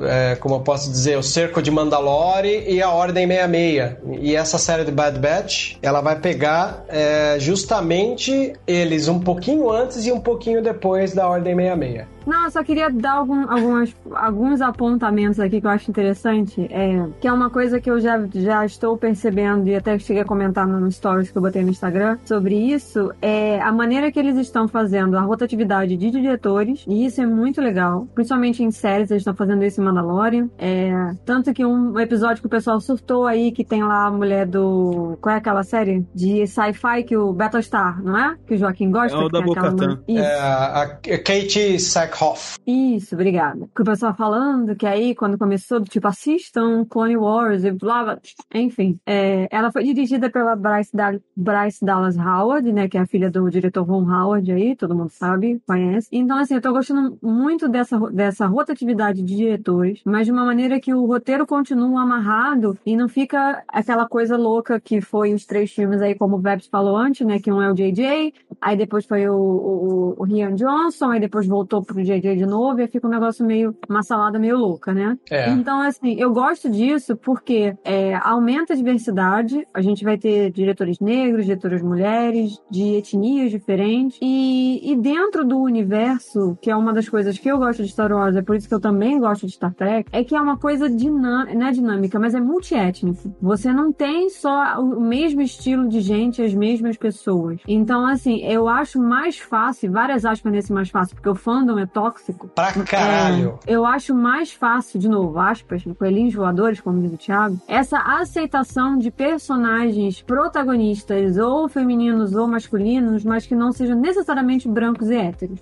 Speaker 2: é, como eu posso dizer, o Cerco de Mandalore e a Ordem 66. E essa série de Bad Batch, ela vai pegar é, justamente eles um pouquinho antes e um pouquinho depois da Ordem 66.
Speaker 1: Não, eu só queria dar algum, algumas, alguns apontamentos aqui que eu acho interessante. É, que é uma coisa que eu já, já estou percebendo e até cheguei a comentar no stories que eu botei no Instagram sobre isso. É a maneira que eles estão fazendo a rotatividade de diretores. E isso é muito legal. Principalmente em séries, eles estão fazendo isso em Mandalorian. É, tanto que um episódio que o pessoal surtou aí, que tem lá a mulher do. Qual é aquela série? De sci-fi que o Battlestar, não é? Que o Joaquim gosta.
Speaker 4: É o
Speaker 1: que tem
Speaker 4: da
Speaker 1: aquela
Speaker 4: Bo-Katan.
Speaker 1: mulher- Isso.
Speaker 2: É, a Kate Sackhoff.
Speaker 1: Isso, obrigada. Que o pessoal falando que aí, quando começou, tipo, assistam Clone Wars e blá blá. Enfim, é, ela foi dirigida pela Bryce, Dal- Bryce Dallas Howard, né? Que é a filha do diretor Ron Howard aí, todo mundo sabe, conhece. Então, assim, eu tô gostando muito dessa, dessa rotatividade de diretores, mas de uma maneira que o roteiro continua amarrado e não fica aquela coisa louca que foi os três filmes aí, como o Vebs falou antes, né? Que um é o JJ, aí depois foi o, o, o Rian Johnson, aí depois voltou pro JJ de novo, e fica um negócio meio, uma salada meio louca, né?
Speaker 2: É.
Speaker 1: Então, assim, eu gosto disso porque é, aumenta a diversidade, a gente vai ter diretores negros, diretoras mulheres, de etnias diferentes, e, e dentro do universo, que é uma das coisas que eu gosto de Star Wars, é por isso que eu também gosto de Star Trek, é que é uma coisa dinâmica, não é dinâmica, mas é multiétnico. Você não tem só o mesmo estilo de gente, as mesmas pessoas. Então, assim, eu acho mais fácil, várias aspas nesse mais fácil, porque o fandom é tóxico,
Speaker 2: Pra caralho.
Speaker 1: é, eu acho mais fácil, de novo, aspas, coelhinhos voadores, como diz o Thiago, essa aceitação de personagens protagonistas, ou femininos ou masculinos, mas que não sejam necessariamente brancos e héteros.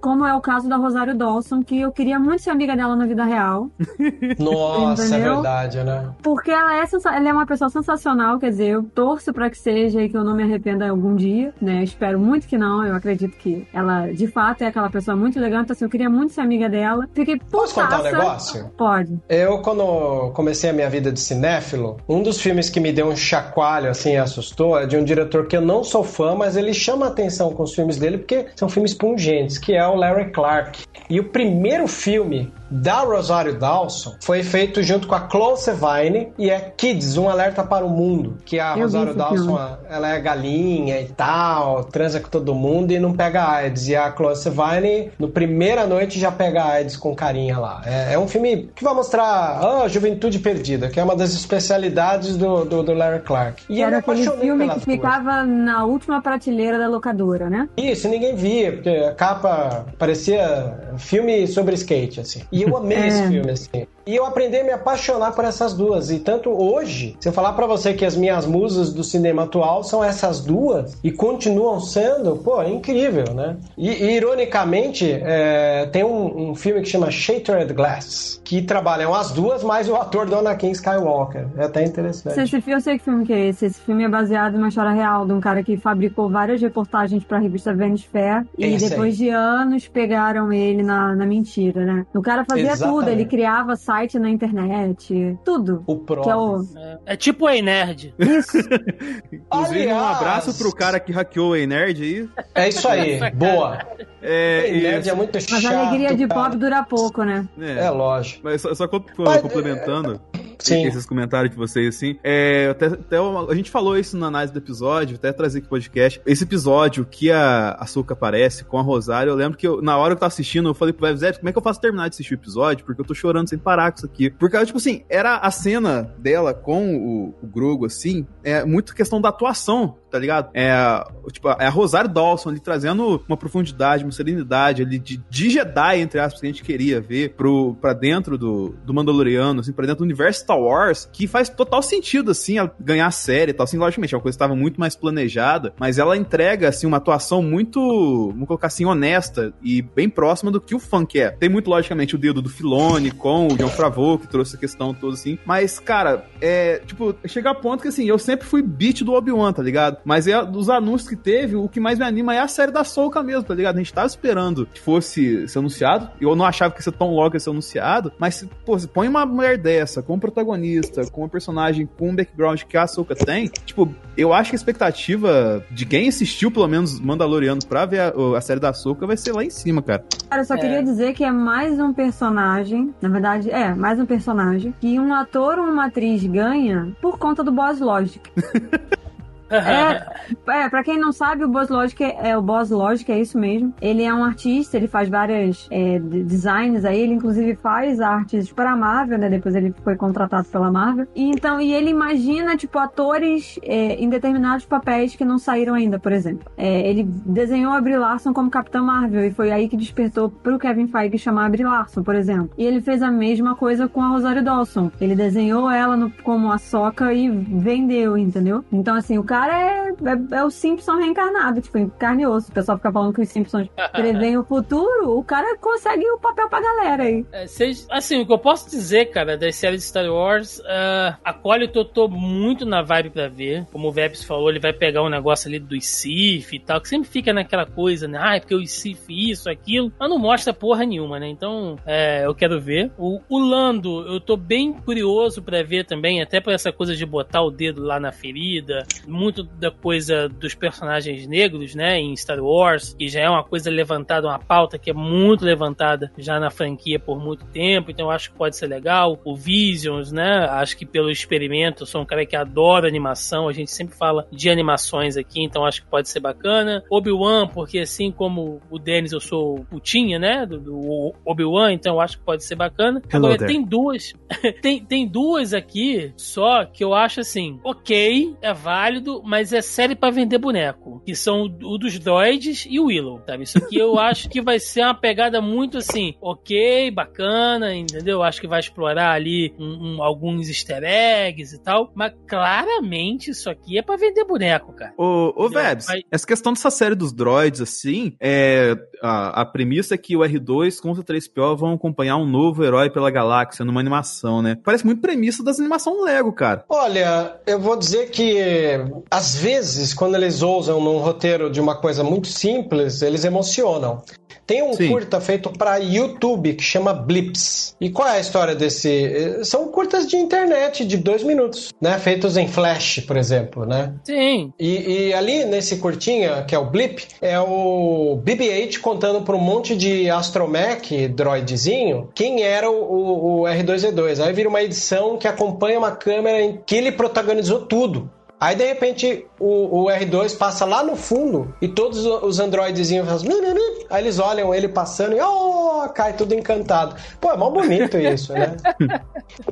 Speaker 1: Como é o caso da Rosário Dawson, que eu queria muito ser amiga dela na vida real,
Speaker 2: Nossa, é
Speaker 1: Entendeu?
Speaker 2: verdade, né?
Speaker 1: porque ela é, ela é uma pessoa sensacional, quer dizer, eu torço pra que seja e que eu não me arrependa algum dia, né? Espero muito que não, eu acredito que ela, de fato, é aquela pessoa muito legal, então assim, eu queria muito ser amiga dela. Fiquei
Speaker 2: Posso contar um negócio?
Speaker 1: Pode.
Speaker 2: Eu, quando comecei a minha vida de cinéfilo, um dos filmes que me deu um chacoalho, assim, assustou, é de um diretor que eu não sou fã, mas ele chama atenção com os filmes dele porque são filmes pungentes, que é o Larry Clark. E o primeiro filme da Rosário Dawson foi feito junto com a Chloe Sevigny e é Kids, um alerta para o mundo, que a
Speaker 1: vi
Speaker 2: Rosário Dawson,
Speaker 1: filme.
Speaker 2: ela é galinha e tal, transa com todo mundo e não pega AIDS. E a Chloe Sevigny, no primeira noite, já pega AIDS com carinha lá. É, é um filme que vai mostrar ah, a juventude perdida, que é uma das especialidades do, do, do Larry Clark. E eu
Speaker 1: era aquele filme que ficava na última prateleira da locadora, né?
Speaker 2: Isso, ninguém via, porque a capa parecia filme sobre skate, assim. E eu amei
Speaker 1: É.
Speaker 2: esse filme, assim. E eu aprendi a me apaixonar por essas duas. E tanto hoje, se eu falar pra você que as minhas musas do cinema atual são essas duas e continuam sendo, pô, é incrível, né? E, e, ironicamente, é, tem um, um filme que chama Shattered Glass, que trabalham as duas mais o ator do Anakin Skywalker. É até interessante.
Speaker 1: Esse, esse, eu sei que filme que é esse. Esse filme é baseado em uma história real de um cara que fabricou várias reportagens pra revista Vanity Fair. E
Speaker 2: Esse aí.
Speaker 1: depois de anos pegaram ele na, na mentira, né? O cara fazia tudo.
Speaker 2: Exatamente.
Speaker 1: Ele criava site na internet. Tudo.
Speaker 2: O próprio.
Speaker 1: Que é o...
Speaker 3: É, é tipo o Ei Nerd.
Speaker 1: Isso.
Speaker 4: Inclusive, um
Speaker 2: Aliás-
Speaker 4: abraço pro cara que hackeou o Nerd aí.
Speaker 2: É isso aí, boa.
Speaker 4: É,
Speaker 2: Ei, nerd
Speaker 4: e-
Speaker 2: é muito
Speaker 1: Mas
Speaker 2: chato.
Speaker 1: a alegria de
Speaker 2: cara.
Speaker 1: pobre dura pouco, né?
Speaker 4: é,
Speaker 2: É lógico.
Speaker 4: Mas só, só co-
Speaker 2: Mas,
Speaker 4: complementando
Speaker 2: Sim.
Speaker 4: esses comentários de vocês, assim, é, até, até uma- a gente falou isso na análise do episódio, até trazer aqui pro podcast. Esse episódio que a Açúcar aparece com a Rosário, eu lembro que eu- na hora que eu tava assistindo, eu falei pro Vebs, "Vebs, como é que eu faço terminar de assistir o episódio? Porque eu tô chorando sem parar com isso aqui. Porque, tipo assim, era a cena dela com o, o Grogo, assim, é muito questão da atuação tá ligado? É, tipo, é a Rosário Dawson ali trazendo uma profundidade, uma serenidade ali de, de Jedi, entre aspas, que a gente queria ver pro, pra dentro do, do Mandaloriano, assim, pra dentro do universo Star Wars, que faz total sentido, assim, ganhar a série e tal. Assim, logicamente, é uma coisa que estava muito mais planejada, mas ela entrega, assim, uma atuação muito, vamos colocar assim, honesta e bem próxima do que o fã quer. Tem muito, logicamente, o dedo do Filone com o John Favreau, que trouxe a questão toda, assim. Mas, cara, é, tipo, chega a ponto que, assim, eu sempre fui beat do Obi-Wan, tá ligado? Mas é, dos anúncios que teve, o que mais me anima é a série da Soca mesmo, tá ligado? A gente tava esperando que fosse ser anunciado. Eu não achava que ia ser tão logo ia ser anunciado, mas, pô, você põe uma mulher dessa, com um protagonista, com um personagem com um background que a Soca tem, tipo, eu acho que a expectativa de quem assistiu, pelo menos, Mandaloriano pra ver a, a série da Soca vai ser lá em cima, cara.
Speaker 1: Cara, eu só queria dizer que é mais um personagem, na verdade, é, mais um personagem, que um ator ou uma atriz ganha por conta do Boss Logic. É, é, pra quem não sabe, o Boss Logic é, é, o Boss Logic, é isso mesmo. Ele é um artista, ele faz várias é, designs aí, ele inclusive faz artes para Marvel, né? Depois ele foi contratado pela Marvel. E então, e ele imagina, tipo, atores é, em determinados papéis que não saíram ainda, por exemplo. É, ele desenhou a Brie Larson como Capitã Marvel e foi aí que despertou pro Kevin Feige chamar a Brie Larson, por exemplo. E ele fez a mesma coisa com a Rosário Dawson. Ele desenhou ela no, como a Soca e vendeu, entendeu? Então, assim, o cara é, é, é o Simpson reencarnado, tipo, em carne e osso. O pessoal fica falando que os Simpsons preveem o futuro, o cara consegue o papel pra galera aí.
Speaker 3: É, cês- assim, o que eu posso dizer, cara, das séries de Star Wars, uh, a Collie eu tô muito na vibe pra ver. Como o Vebs falou, ele vai pegar um negócio ali do Sif e tal, que sempre fica naquela coisa, né? Ah, é porque o Sif isso, aquilo. Mas não mostra porra nenhuma, né? Então, é, eu quero ver. O, o Lando, eu tô bem curioso pra ver também, até por essa coisa de botar o dedo lá na ferida. Muito da coisa dos personagens negros, né? Em Star Wars, que já é uma coisa levantada, uma pauta que é muito levantada já na franquia por muito tempo, então eu acho que pode ser legal. O Visions, né? Acho que pelo experimento, eu sou um cara que adora animação, a gente sempre fala de animações aqui, então acho que pode ser bacana. Obi-Wan, porque assim como o Dennis, eu sou putinha, né? Do, do Obi-Wan, então eu acho que pode ser bacana.
Speaker 4: Hello
Speaker 3: Agora,
Speaker 4: there.
Speaker 3: tem duas. tem, tem duas aqui só que eu acho assim, ok, é válido, mas é série pra vender boneco. Que são o dos droids e o Willow, sabe? Isso aqui eu acho que vai ser uma pegada muito assim, ok, bacana, entendeu? Acho que vai explorar ali um- um- alguns easter eggs e tal, mas claramente isso aqui é pra vender boneco, cara.
Speaker 4: Ô, ô? Vebs,
Speaker 3: Vai-
Speaker 4: essa questão dessa série dos droids, assim, é, a, a premissa é que o R2 contra o 3PO vão acompanhar um novo herói pela galáxia numa animação, né? Parece muito premissa das animações Lego, cara.
Speaker 2: Olha, eu vou dizer que às vezes, quando eles ousam num roteiro de uma coisa muito simples, eles emocionam. Tem um
Speaker 4: Sim.
Speaker 2: curta feito para YouTube que chama Blips. E qual é a história desse? São curtas de internet de dois minutos, né? Feitos em Flash, por exemplo, né?
Speaker 3: Sim,
Speaker 2: E, e ali nesse curtinha, que é o Blip, é o BB-8 contando para um monte de astromech droidzinho quem era o, o- o R2D2. Aí vira uma edição que acompanha uma câmera em que ele protagonizou tudo. Aí de repente o, o R2 passa lá no fundo e todos os androidezinhos fazem. Aí eles olham ele passando e oh, cai tudo encantado. Pô, é mó bonito isso, né?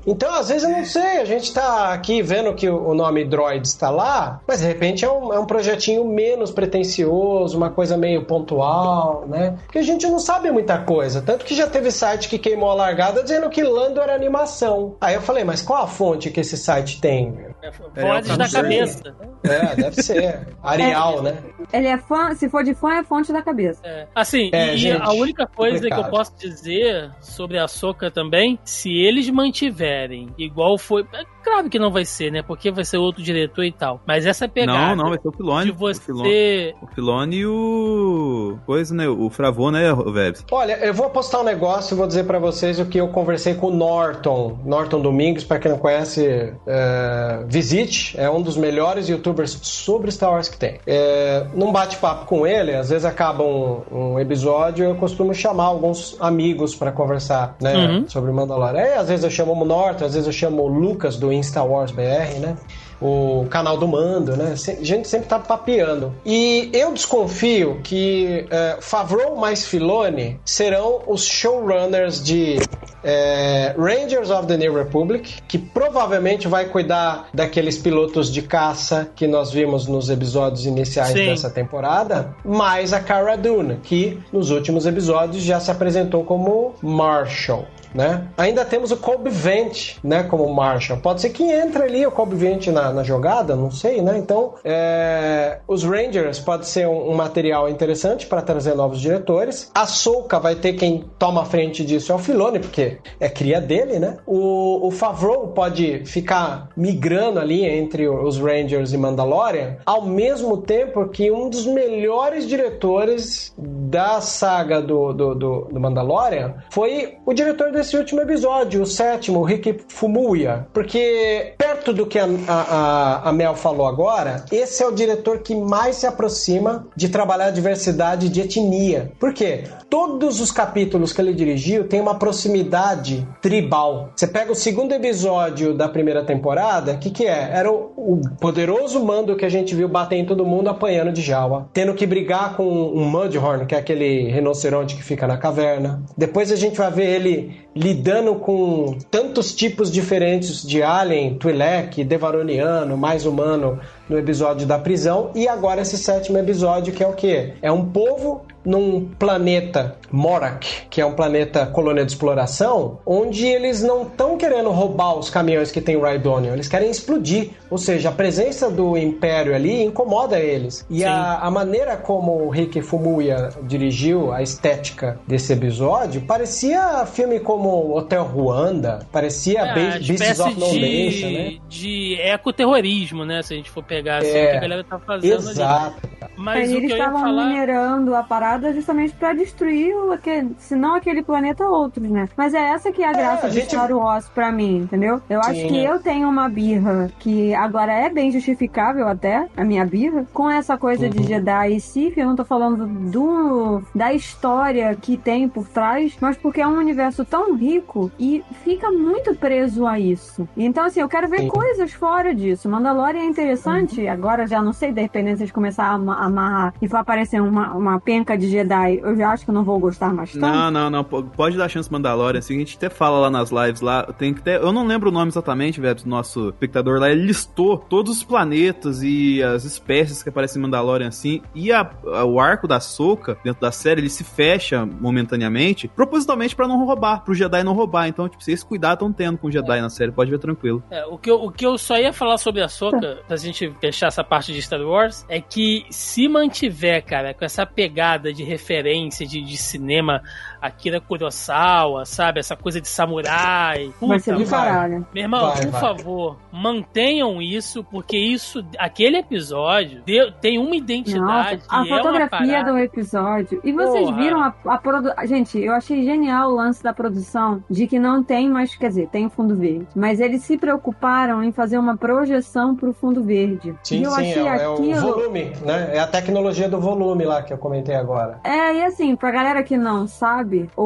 Speaker 2: Então, às vezes eu não sei, a gente tá aqui vendo que o nome Droids está lá, mas de repente é um, é um projetinho menos pretencioso, uma coisa meio pontual, né? Porque a gente não sabe muita coisa. Tanto que já teve site que queimou a largada dizendo que Lando era animação. Aí eu falei, mas qual a fonte que esse site tem?
Speaker 3: É
Speaker 4: É,
Speaker 3: vozes da cabeça.
Speaker 2: É, deve ser. Arial, né?
Speaker 1: Ele é fã, se for de fã, é fonte da cabeça.
Speaker 3: É, Assim,
Speaker 2: É,
Speaker 3: e
Speaker 2: gente,
Speaker 3: a única coisa que eu
Speaker 2: complicado.
Speaker 3: posso dizer sobre a Soca também, se eles mantiverem igual foi. É claro que não vai ser, né? Porque vai ser outro diretor e tal. Mas essa pegada
Speaker 4: Não, não, vai ser o Filone.
Speaker 3: de
Speaker 4: O Filone,
Speaker 3: você.
Speaker 4: o Filone e o. Coisa, né? O Fravô, né, Vebs?
Speaker 2: Olha, eu vou postar um negócio e vou dizer pra vocês o que eu conversei com o Norton. Norton Domingos, pra quem não conhece, é, visite. É um dos melhores youtubers sobre Star Wars que tem. É, num bate-papo com ele, às vezes acaba um, um episódio, eu costumo chamar alguns amigos pra conversar, né,
Speaker 3: Uhum.
Speaker 2: sobre Mandalorian. Aí, às vezes eu chamo o Norton, às vezes eu chamo o Lucas do Insta Wars BR, né? O canal do mando, né? A gente sempre tá papeando. E eu desconfio que é, Favreau mais Filoni serão os showrunners de é, Rangers of the New Republic, que provavelmente vai cuidar daqueles pilotos de caça que nós vimos nos episódios iniciais
Speaker 3: Sim.
Speaker 2: dessa temporada, mais a Cara Dune, que nos últimos episódios já se apresentou como Marshall. Né? Ainda temos o Colby Vent, né, como Marshall. Pode ser que entre ali o Colby Vent na, na jogada, não sei, né? Então, é, os Rangers pode ser um, um material interessante para trazer novos diretores. A Soca vai ter quem toma a frente disso é o Filone, porque é cria dele, né? O, o Favreau pode ficar migrando ali entre os Rangers e Mandalorian, ao mesmo tempo que um dos melhores diretores da saga do, do, do, do Mandalorian foi o diretor desse último episódio, o sétimo, o Rick Fumuya. Porque, perto do que a, a, a Mel falou agora, esse é o diretor que mais se aproxima de trabalhar a diversidade de etnia. Por quê? Todos os capítulos que ele dirigiu têm uma proximidade tribal. Você pega o segundo episódio da primeira temporada, o que, que é? Era o, o poderoso mando que a gente viu bater em todo mundo apanhando de Jawa, tendo que brigar com um Mudhorn, que é aquele rinoceronte que fica na caverna. Depois a gente vai ver ele lidando com tantos tipos diferentes de alien, Twi'lek, Devaroniano, mais humano no episódio da prisão e agora esse sétimo episódio que é o que? É um povo num planeta Morak, que é um planeta colônia de exploração, onde eles não estão querendo roubar os caminhões que tem o Rhydonium, eles querem explodir. Ou seja, a presença do Império ali incomoda eles. E a, a, maneira como o Rick Fumuya dirigiu a estética desse episódio parecia filme como Hotel Ruanda, parecia
Speaker 3: é,
Speaker 2: Beasts of No
Speaker 3: de,
Speaker 2: Nation, né?
Speaker 3: de ecoterrorismo, né? Se a gente for pegar assim,
Speaker 2: É,
Speaker 3: o que a galera tá fazendo
Speaker 2: Exato.
Speaker 3: ali. Mas o
Speaker 1: eles estavam
Speaker 3: falar...
Speaker 1: minerando a parada justamente pra destruir, o, aquele, se não aquele planeta, outros, né? Mas é essa que é a graça
Speaker 2: a
Speaker 1: de
Speaker 2: gente-
Speaker 1: Star Wars pra mim, entendeu? Eu acho
Speaker 2: Sim.
Speaker 1: que eu tenho uma birra que agora é bem justificável até, a minha birra, com essa coisa de
Speaker 2: Uhum.
Speaker 1: Jedi e Sith, eu não tô falando do da história que tem por trás, mas porque é um universo tão rico e fica muito preso a isso. Então, assim, eu quero ver
Speaker 2: Sim.
Speaker 1: coisas fora disso. Mandalorian é interessante, agora já não sei, de repente vocês começar a ama- amarrar e aparecer uma, uma penca de Jedi, eu já acho que eu não vou gostar mais tanto.
Speaker 4: Não, não, não. po- Pode dar chance Mandalorian. Assim, a gente até fala lá nas lives lá. Tem que ter. Eu não lembro o nome exatamente, velho, do nosso espectador lá. Ele listou todos os planetas e as espécies que aparecem em Mandalorian assim. E a- a- o arco da Soca dentro da série, ele se fecha momentaneamente, propositalmente pra não roubar, pro Jedi não roubar. Então, tipo, se esse cuidado estão tendo com o Jedi na série, pode ver tranquilo.
Speaker 3: É, o, que eu, o que eu só ia falar sobre a Soca, pra gente fechar essa parte de Star Wars, é que se mantiver, cara, com essa pegada de referência de, de cinema Akira Kurosawa, sabe? Essa coisa de samurai.
Speaker 1: Vai ser
Speaker 3: puta,
Speaker 1: do caralho.
Speaker 3: Meu irmão,
Speaker 2: Vai,
Speaker 3: por
Speaker 2: vai.
Speaker 3: favor, mantenham isso, porque isso, aquele episódio deu- tem uma identidade.
Speaker 1: Nossa, a
Speaker 3: é uma
Speaker 1: fotografia
Speaker 3: parada.
Speaker 1: do episódio. E vocês
Speaker 3: Porra.
Speaker 1: viram a, a produção. Gente, eu achei genial o lance da produção de que não tem mais. Quer dizer, tem o fundo verde. Mas eles se preocuparam em fazer uma projeção pro fundo verde.
Speaker 2: Sim,
Speaker 1: e eu
Speaker 2: sim,
Speaker 1: achei
Speaker 2: é, é o
Speaker 1: aquilo.
Speaker 2: volume, né? É a tecnologia do volume lá que eu comentei agora.
Speaker 1: É, e assim, pra galera que não sabe, o,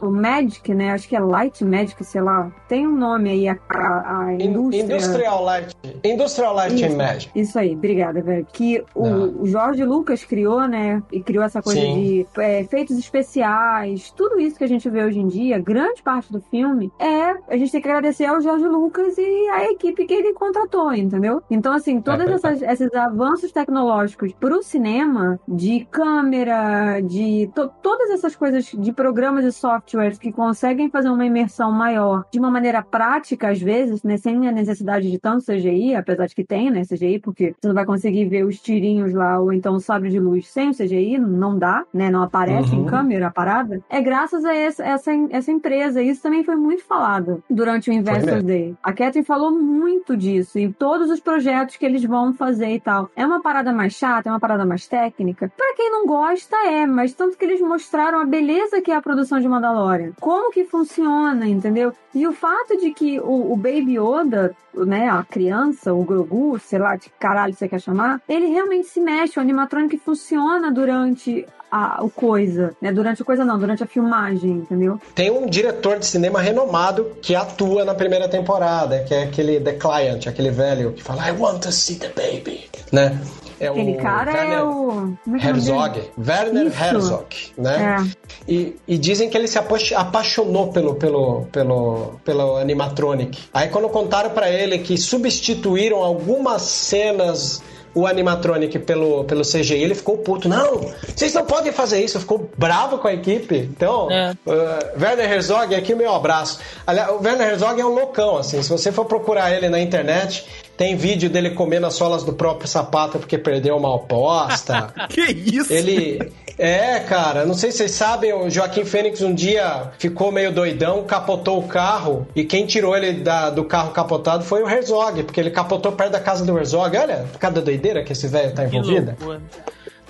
Speaker 1: o, o Magic, né? Acho que é Light Magic, sei lá. Tem um nome aí, a, a, a
Speaker 2: In-
Speaker 1: indústria.
Speaker 2: Industrial Light, Industrial Light
Speaker 1: Isso.
Speaker 2: Magic.
Speaker 1: Isso aí, obrigada, velho. Que o, o Jorge Lucas criou, né? E criou essa coisa
Speaker 2: Sim.
Speaker 1: de é, efeitos especiais, tudo isso que a gente vê hoje em dia, grande parte do filme, é. A gente tem que agradecer ao Jorge Lucas e à equipe que ele contratou, entendeu? Então, assim, todos
Speaker 2: É,
Speaker 1: essas, esses avanços tecnológicos pro cinema, de câmera, de to- todas essas coisas de programas e softwares que conseguem fazer uma imersão maior de uma maneira prática, às vezes, né, sem a necessidade de tanto CGI, apesar de que tem, né, CGI, porque você não vai conseguir ver os tirinhos lá, ou então o sabre de luz sem o CGI, não dá, né, não aparece em
Speaker 2: Uhum.
Speaker 1: câmera a parada, é graças a essa, essa, essa empresa. Isso também foi muito falado durante o Investors
Speaker 2: mesmo.
Speaker 1: Day. A Catherine falou muito disso, e todos os projetos que eles vão fazer e tal. É uma parada mais chata, é uma parada mais técnica. Pra quem não gosta, é, mas tanto que eles mostraram a beleza que é a produção de Mandalorian. Como que funciona, entendeu? E o fato de que o, o Baby Yoda, né, a criança, o Grogu, sei lá de caralho você quer chamar, ele realmente se mexe, o animatronic funciona durante a, o coisa, né? Durante a coisa não, durante a filmagem, entendeu?
Speaker 2: Tem um diretor de cinema renomado que atua na primeira temporada, que é aquele The Client, aquele velho que fala I want to see the baby, né? É
Speaker 1: Aquele cara é o. Como é é o?
Speaker 2: Herzog, Werner
Speaker 1: Isso.
Speaker 2: Herzog, né?
Speaker 1: É.
Speaker 2: E, e dizem que ele se apa- apaixonou pelo, pelo, pelo, pelo animatronic. Aí quando contaram pra ele que substituíram algumas cenas o animatronic pelo, pelo CGI, ele ficou puto. Não, vocês não podem fazer isso. Ficou bravo com a equipe. Então,
Speaker 3: É.
Speaker 2: uh, Werner Herzog, aqui o meu abraço. Aliás, o Werner Herzog é um loucão, assim. Se você for procurar ele na internet, tem vídeo dele comendo as solas do próprio sapato porque perdeu uma aposta.
Speaker 4: Que isso?
Speaker 2: Ele. É, cara, não sei se vocês sabem, o Joaquim Fênix um dia ficou meio doidão, capotou o carro e quem tirou ele da- do carro capotado foi o Herzog, porque ele capotou perto da casa do Herzog. Olha, cada doideira que esse velho tá
Speaker 3: Que
Speaker 2: envolvido.
Speaker 3: loucura.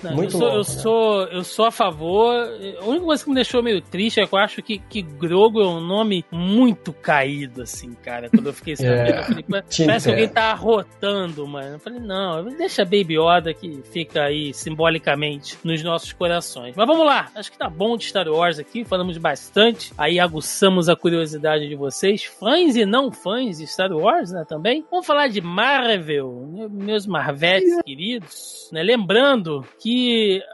Speaker 3: Não,
Speaker 2: Muito
Speaker 3: eu, sou, eu,
Speaker 2: louco, né?
Speaker 3: sou, eu sou a favor. A única coisa que me deixou meio triste é que eu acho que, que Grogo é um nome muito caído, assim, cara. Quando eu fiquei sabendo,
Speaker 2: É,
Speaker 3: eu falei, "Pa-
Speaker 2: te
Speaker 3: parece que alguém tá arrotando, mano. Eu falei, não, deixa Baby Yoda que fica aí simbolicamente nos nossos corações. Mas vamos lá, acho que tá bom de Star Wars aqui, falamos bastante. Aí aguçamos a curiosidade de vocês, fãs e não fãs de Star Wars, né, também. Vamos falar de Marvel, meus Marvetes queridos, né? Lembrando que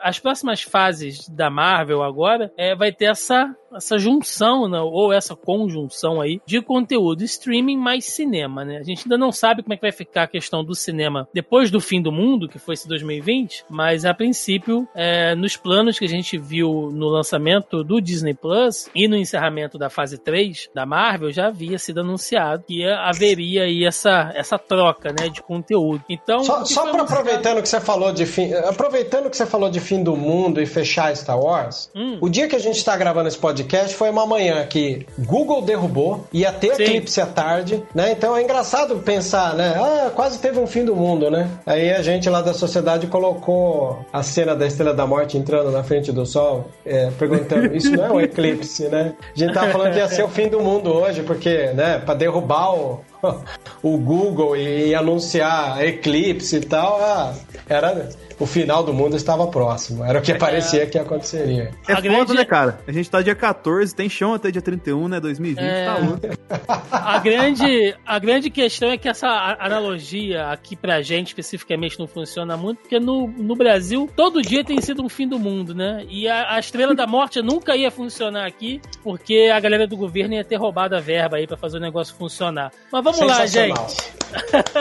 Speaker 3: as próximas fases da Marvel agora é, vai ter essa essa junção, né, ou essa conjunção aí de conteúdo streaming mais cinema, né? A gente ainda não sabe como é que vai ficar a questão do cinema depois do fim do mundo, que foi esse 2020, mas a princípio, é, nos planos que a gente viu no lançamento do Disney Plus e no encerramento da fase 3 da Marvel, já havia sido anunciado que haveria aí essa, essa troca, né, de conteúdo. Então,
Speaker 2: Só, só
Speaker 3: anunciado-
Speaker 2: aproveitando que você falou de fim. Aproveitando que você falou de fim do mundo e fechar Star Wars,
Speaker 3: Hum.
Speaker 2: o dia que a gente tá gravando esse podcast foi uma manhã que Google derrubou, ia ter
Speaker 3: Sim.
Speaker 2: eclipse à tarde, né? Então é engraçado pensar, né? Ah, quase teve um fim do mundo, né? Aí a gente lá da sociedade colocou a cena da Estrela da Morte entrando na frente do Sol, é, perguntando, isso não é um eclipse, né? A gente tava falando que ia ser o fim do mundo hoje, porque, né, pra derrubar o, o Google e, e anunciar eclipse e tal, ah, era o final do mundo estava próximo. Era o que parecia que aconteceria.
Speaker 4: É
Speaker 3: A
Speaker 4: foda,
Speaker 3: grande-
Speaker 4: né, cara? A gente tá dia 14, tem chão até dia 31, né? 2020
Speaker 3: É.
Speaker 4: tá louco.
Speaker 3: A grande, a grande questão é que essa analogia aqui pra gente especificamente não funciona muito, porque no, no Brasil todo dia tem sido um fim do mundo, né? E a, a Estrela da Morte nunca ia funcionar aqui, porque a galera do governo ia ter roubado a verba aí pra fazer o negócio funcionar. Mas vamos lá, gente.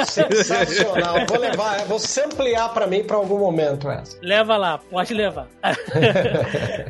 Speaker 2: Sensacional. Vou levar, vou ampliar pra mim pra algum momento essa.
Speaker 3: Leva lá, pode levar.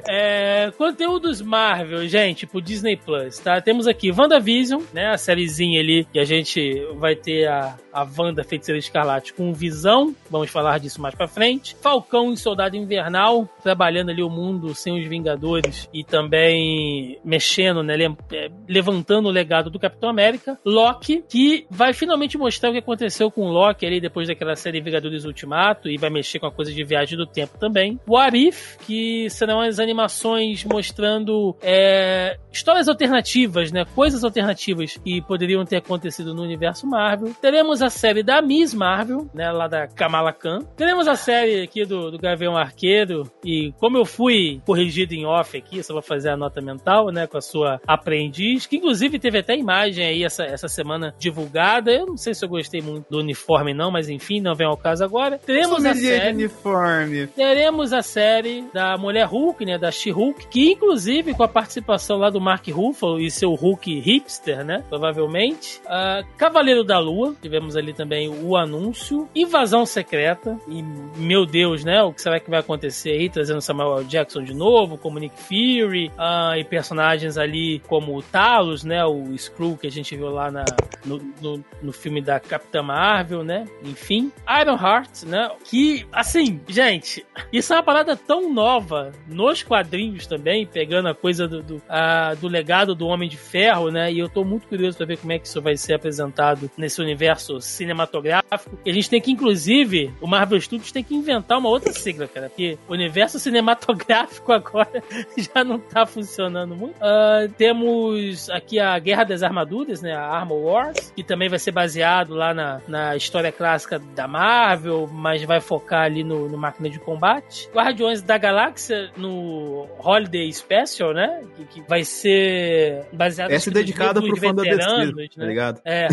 Speaker 3: É, conteúdos Marvel, gente, pro Disney Plus, tá? Temos aqui WandaVision, né? A sériezinha ali que a gente vai ter a, a Wanda Feiticeira Escarlate com Visão. Vamos falar disso mais pra frente. Falcão e Soldado Invernal, trabalhando ali o mundo sem os Vingadores e também mexendo, né? é, Levantando o legado do Capitão América. Loki, que vai finalmente mostrar o que aconteceu com o Loki ali depois daquela série Vingadores Ultimato e vai mexer com a coisa de viagem do tempo também. What If, que serão as animações mostrando é, histórias alternativas, né? Coisas alternativas que poderiam ter acontecido no universo Marvel. Teremos a série da Miss Marvel, né? Lá da Kamala Khan. Teremos a série aqui do, do Gavião Arqueiro. E como eu fui corrigido em off aqui, só vou fazer a nota mental, né? Com a sua aprendiz, que inclusive teve até imagem aí essa, essa semana divulgada. Eu não sei se eu gostei muito do uniforme, não, mas enfim, não vem ao caso agora. Teremos a série.
Speaker 4: uniforme.
Speaker 3: Teremos a série da Mulher Hulk, né? Da She-Hulk, que inclusive com a participação lá do Mark Ruffalo e seu Hulk hipster, né? Provavelmente. Ah, Cavaleiro da Lua, tivemos ali também o anúncio. Invasão Secreta. E, meu Deus, né? O que será que vai acontecer aí? Trazendo Samuel L. Jackson de novo, como Nick Fury, ah, e personagens ali como o Talos, né? O Skrull que a gente viu lá na, no, no, no filme da Capitã Marvel, né? Enfim. Iron Heart, né? Que, assim, gente, isso é uma parada tão nova nos quadrinhos também, pegando a coisa do, do, ah, do legado do Homem de Ferro, né? E eu tô muito curioso pra ver como é que isso vai ser apresentado nesse universo cinematográfico. E a gente tem que, inclusive, o Marvel Studios tem que inventar uma outra sigla, cara, porque o universo cinematográfico agora já não tá funcionando muito. Ah, temos aqui a Guerra das Armaduras, né? A Armor Wars, que também vai ser baseado lá na, na história clássica da Marvel, mas vai focar ali no, no máquina de combate. Guardiões da Galáxia no Holiday Special, né? Que, que vai ser baseado
Speaker 4: Essa é dedicada pro fã da DC,
Speaker 3: né?
Speaker 4: tá ligado?
Speaker 3: É.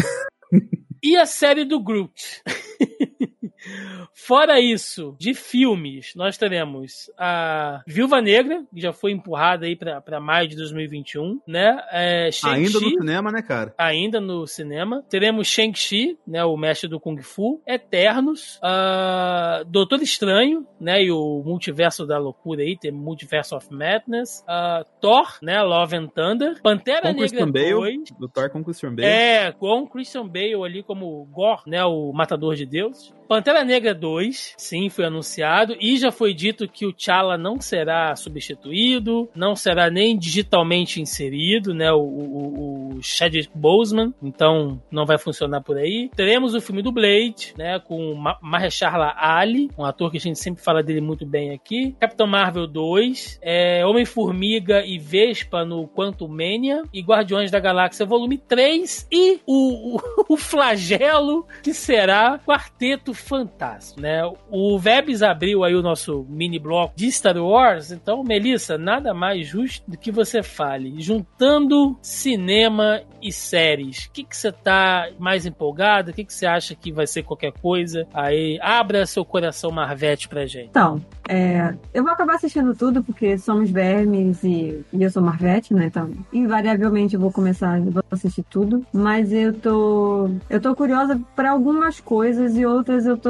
Speaker 3: e a série do Groot. Fora isso, de filmes, nós teremos a Viúva Negra, que já foi empurrada aí pra, maio de 2021, né? É,
Speaker 4: ainda no cinema, né, cara?
Speaker 3: Ainda no cinema. Teremos Shang-Chi, né? O mestre do Kung Fu. Eternos. Uh, Doutor Estranho, né? E o multiverso da loucura aí, tem Multiverse of Madness. Uh, Thor, né? Love and Thunder. Pantera
Speaker 4: com
Speaker 3: Negra
Speaker 4: Christian
Speaker 3: 2.
Speaker 4: Bale, do Thor com Christian Bale.
Speaker 3: É, com Christian Bale ali como Gore, né? O matador de Deus. Pantera Negra 2, sim, foi anunciado e já foi dito que o T'Challa não será substituído, não será nem digitalmente inserido, né? O, o, o Chadwick Boseman, então não vai funcionar por aí. Teremos o filme do Blade, né? Com Mahershala Ali, um ator que a gente sempre fala dele muito bem aqui. Capitão Marvel 2, é, Homem-Formiga e Vespa no Quantum Mania e Guardiões da Galáxia Volume 3 e o, o, o flagelo que será Quarteto fantástico, né? O Vebs abriu aí o nosso mini bloco de Star Wars, então, Melissa, nada mais justo do que você fale. Juntando cinema e séries, o que, que você tá mais empolgado? O que, que você acha que vai ser qualquer coisa? Aí, abra seu coração Marvete pra gente.
Speaker 1: Então, é, eu vou acabar assistindo tudo porque somos vermes e, e eu sou Marvete, né? Então, invariavelmente eu vou começar, vou assistir tudo. Mas eu tô, eu tô curiosa para algumas coisas e outras eu tô,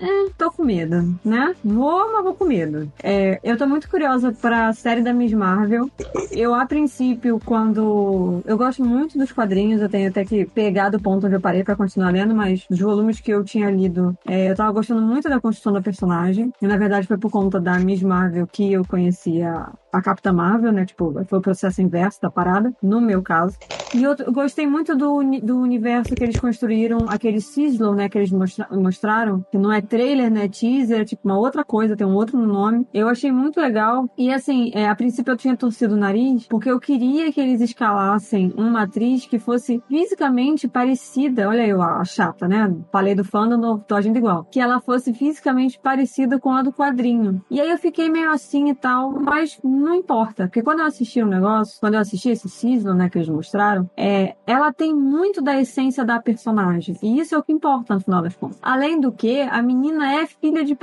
Speaker 1: é, tô com medo, né? Vou, mas vou com medo. É, eu tô muito curiosa pra série da Miss Marvel. Eu, a princípio, quando. Eu gosto muito dos quadrinhos, eu tenho até que pegar do ponto onde eu parei pra continuar lendo, mas dos volumes que eu tinha lido, é, eu tava gostando muito da construção da personagem. E na verdade foi por conta da Miss Marvel que eu conhecia a Capitã Marvel, né? Tipo, foi o processo inverso da parada, no meu caso. E eu, eu gostei muito do, do universo que eles construíram, aquele Sizzle, né? Que eles mostra, mostraram, que não é trailer, né? Teaser, tipo uma outra coisa, tem um outro nome. Eu achei muito legal. E assim, é, a princípio eu tinha torcido o nariz, porque eu queria que eles escalassem uma atriz que fosse fisicamente parecida. Olha eu, a chata, né? Falei do fandom, tô agindo igual. Que ela fosse fisicamente parecida com a do quadrinho. E aí eu fiquei meio assim e tal, mas não importa. Porque quando eu assisti o um negócio, quando eu assisti esse season, né, que eles mostraram, é, ela tem muito da essência da personagem. E isso é o que importa no final das contas. Além do que, a menina é filha de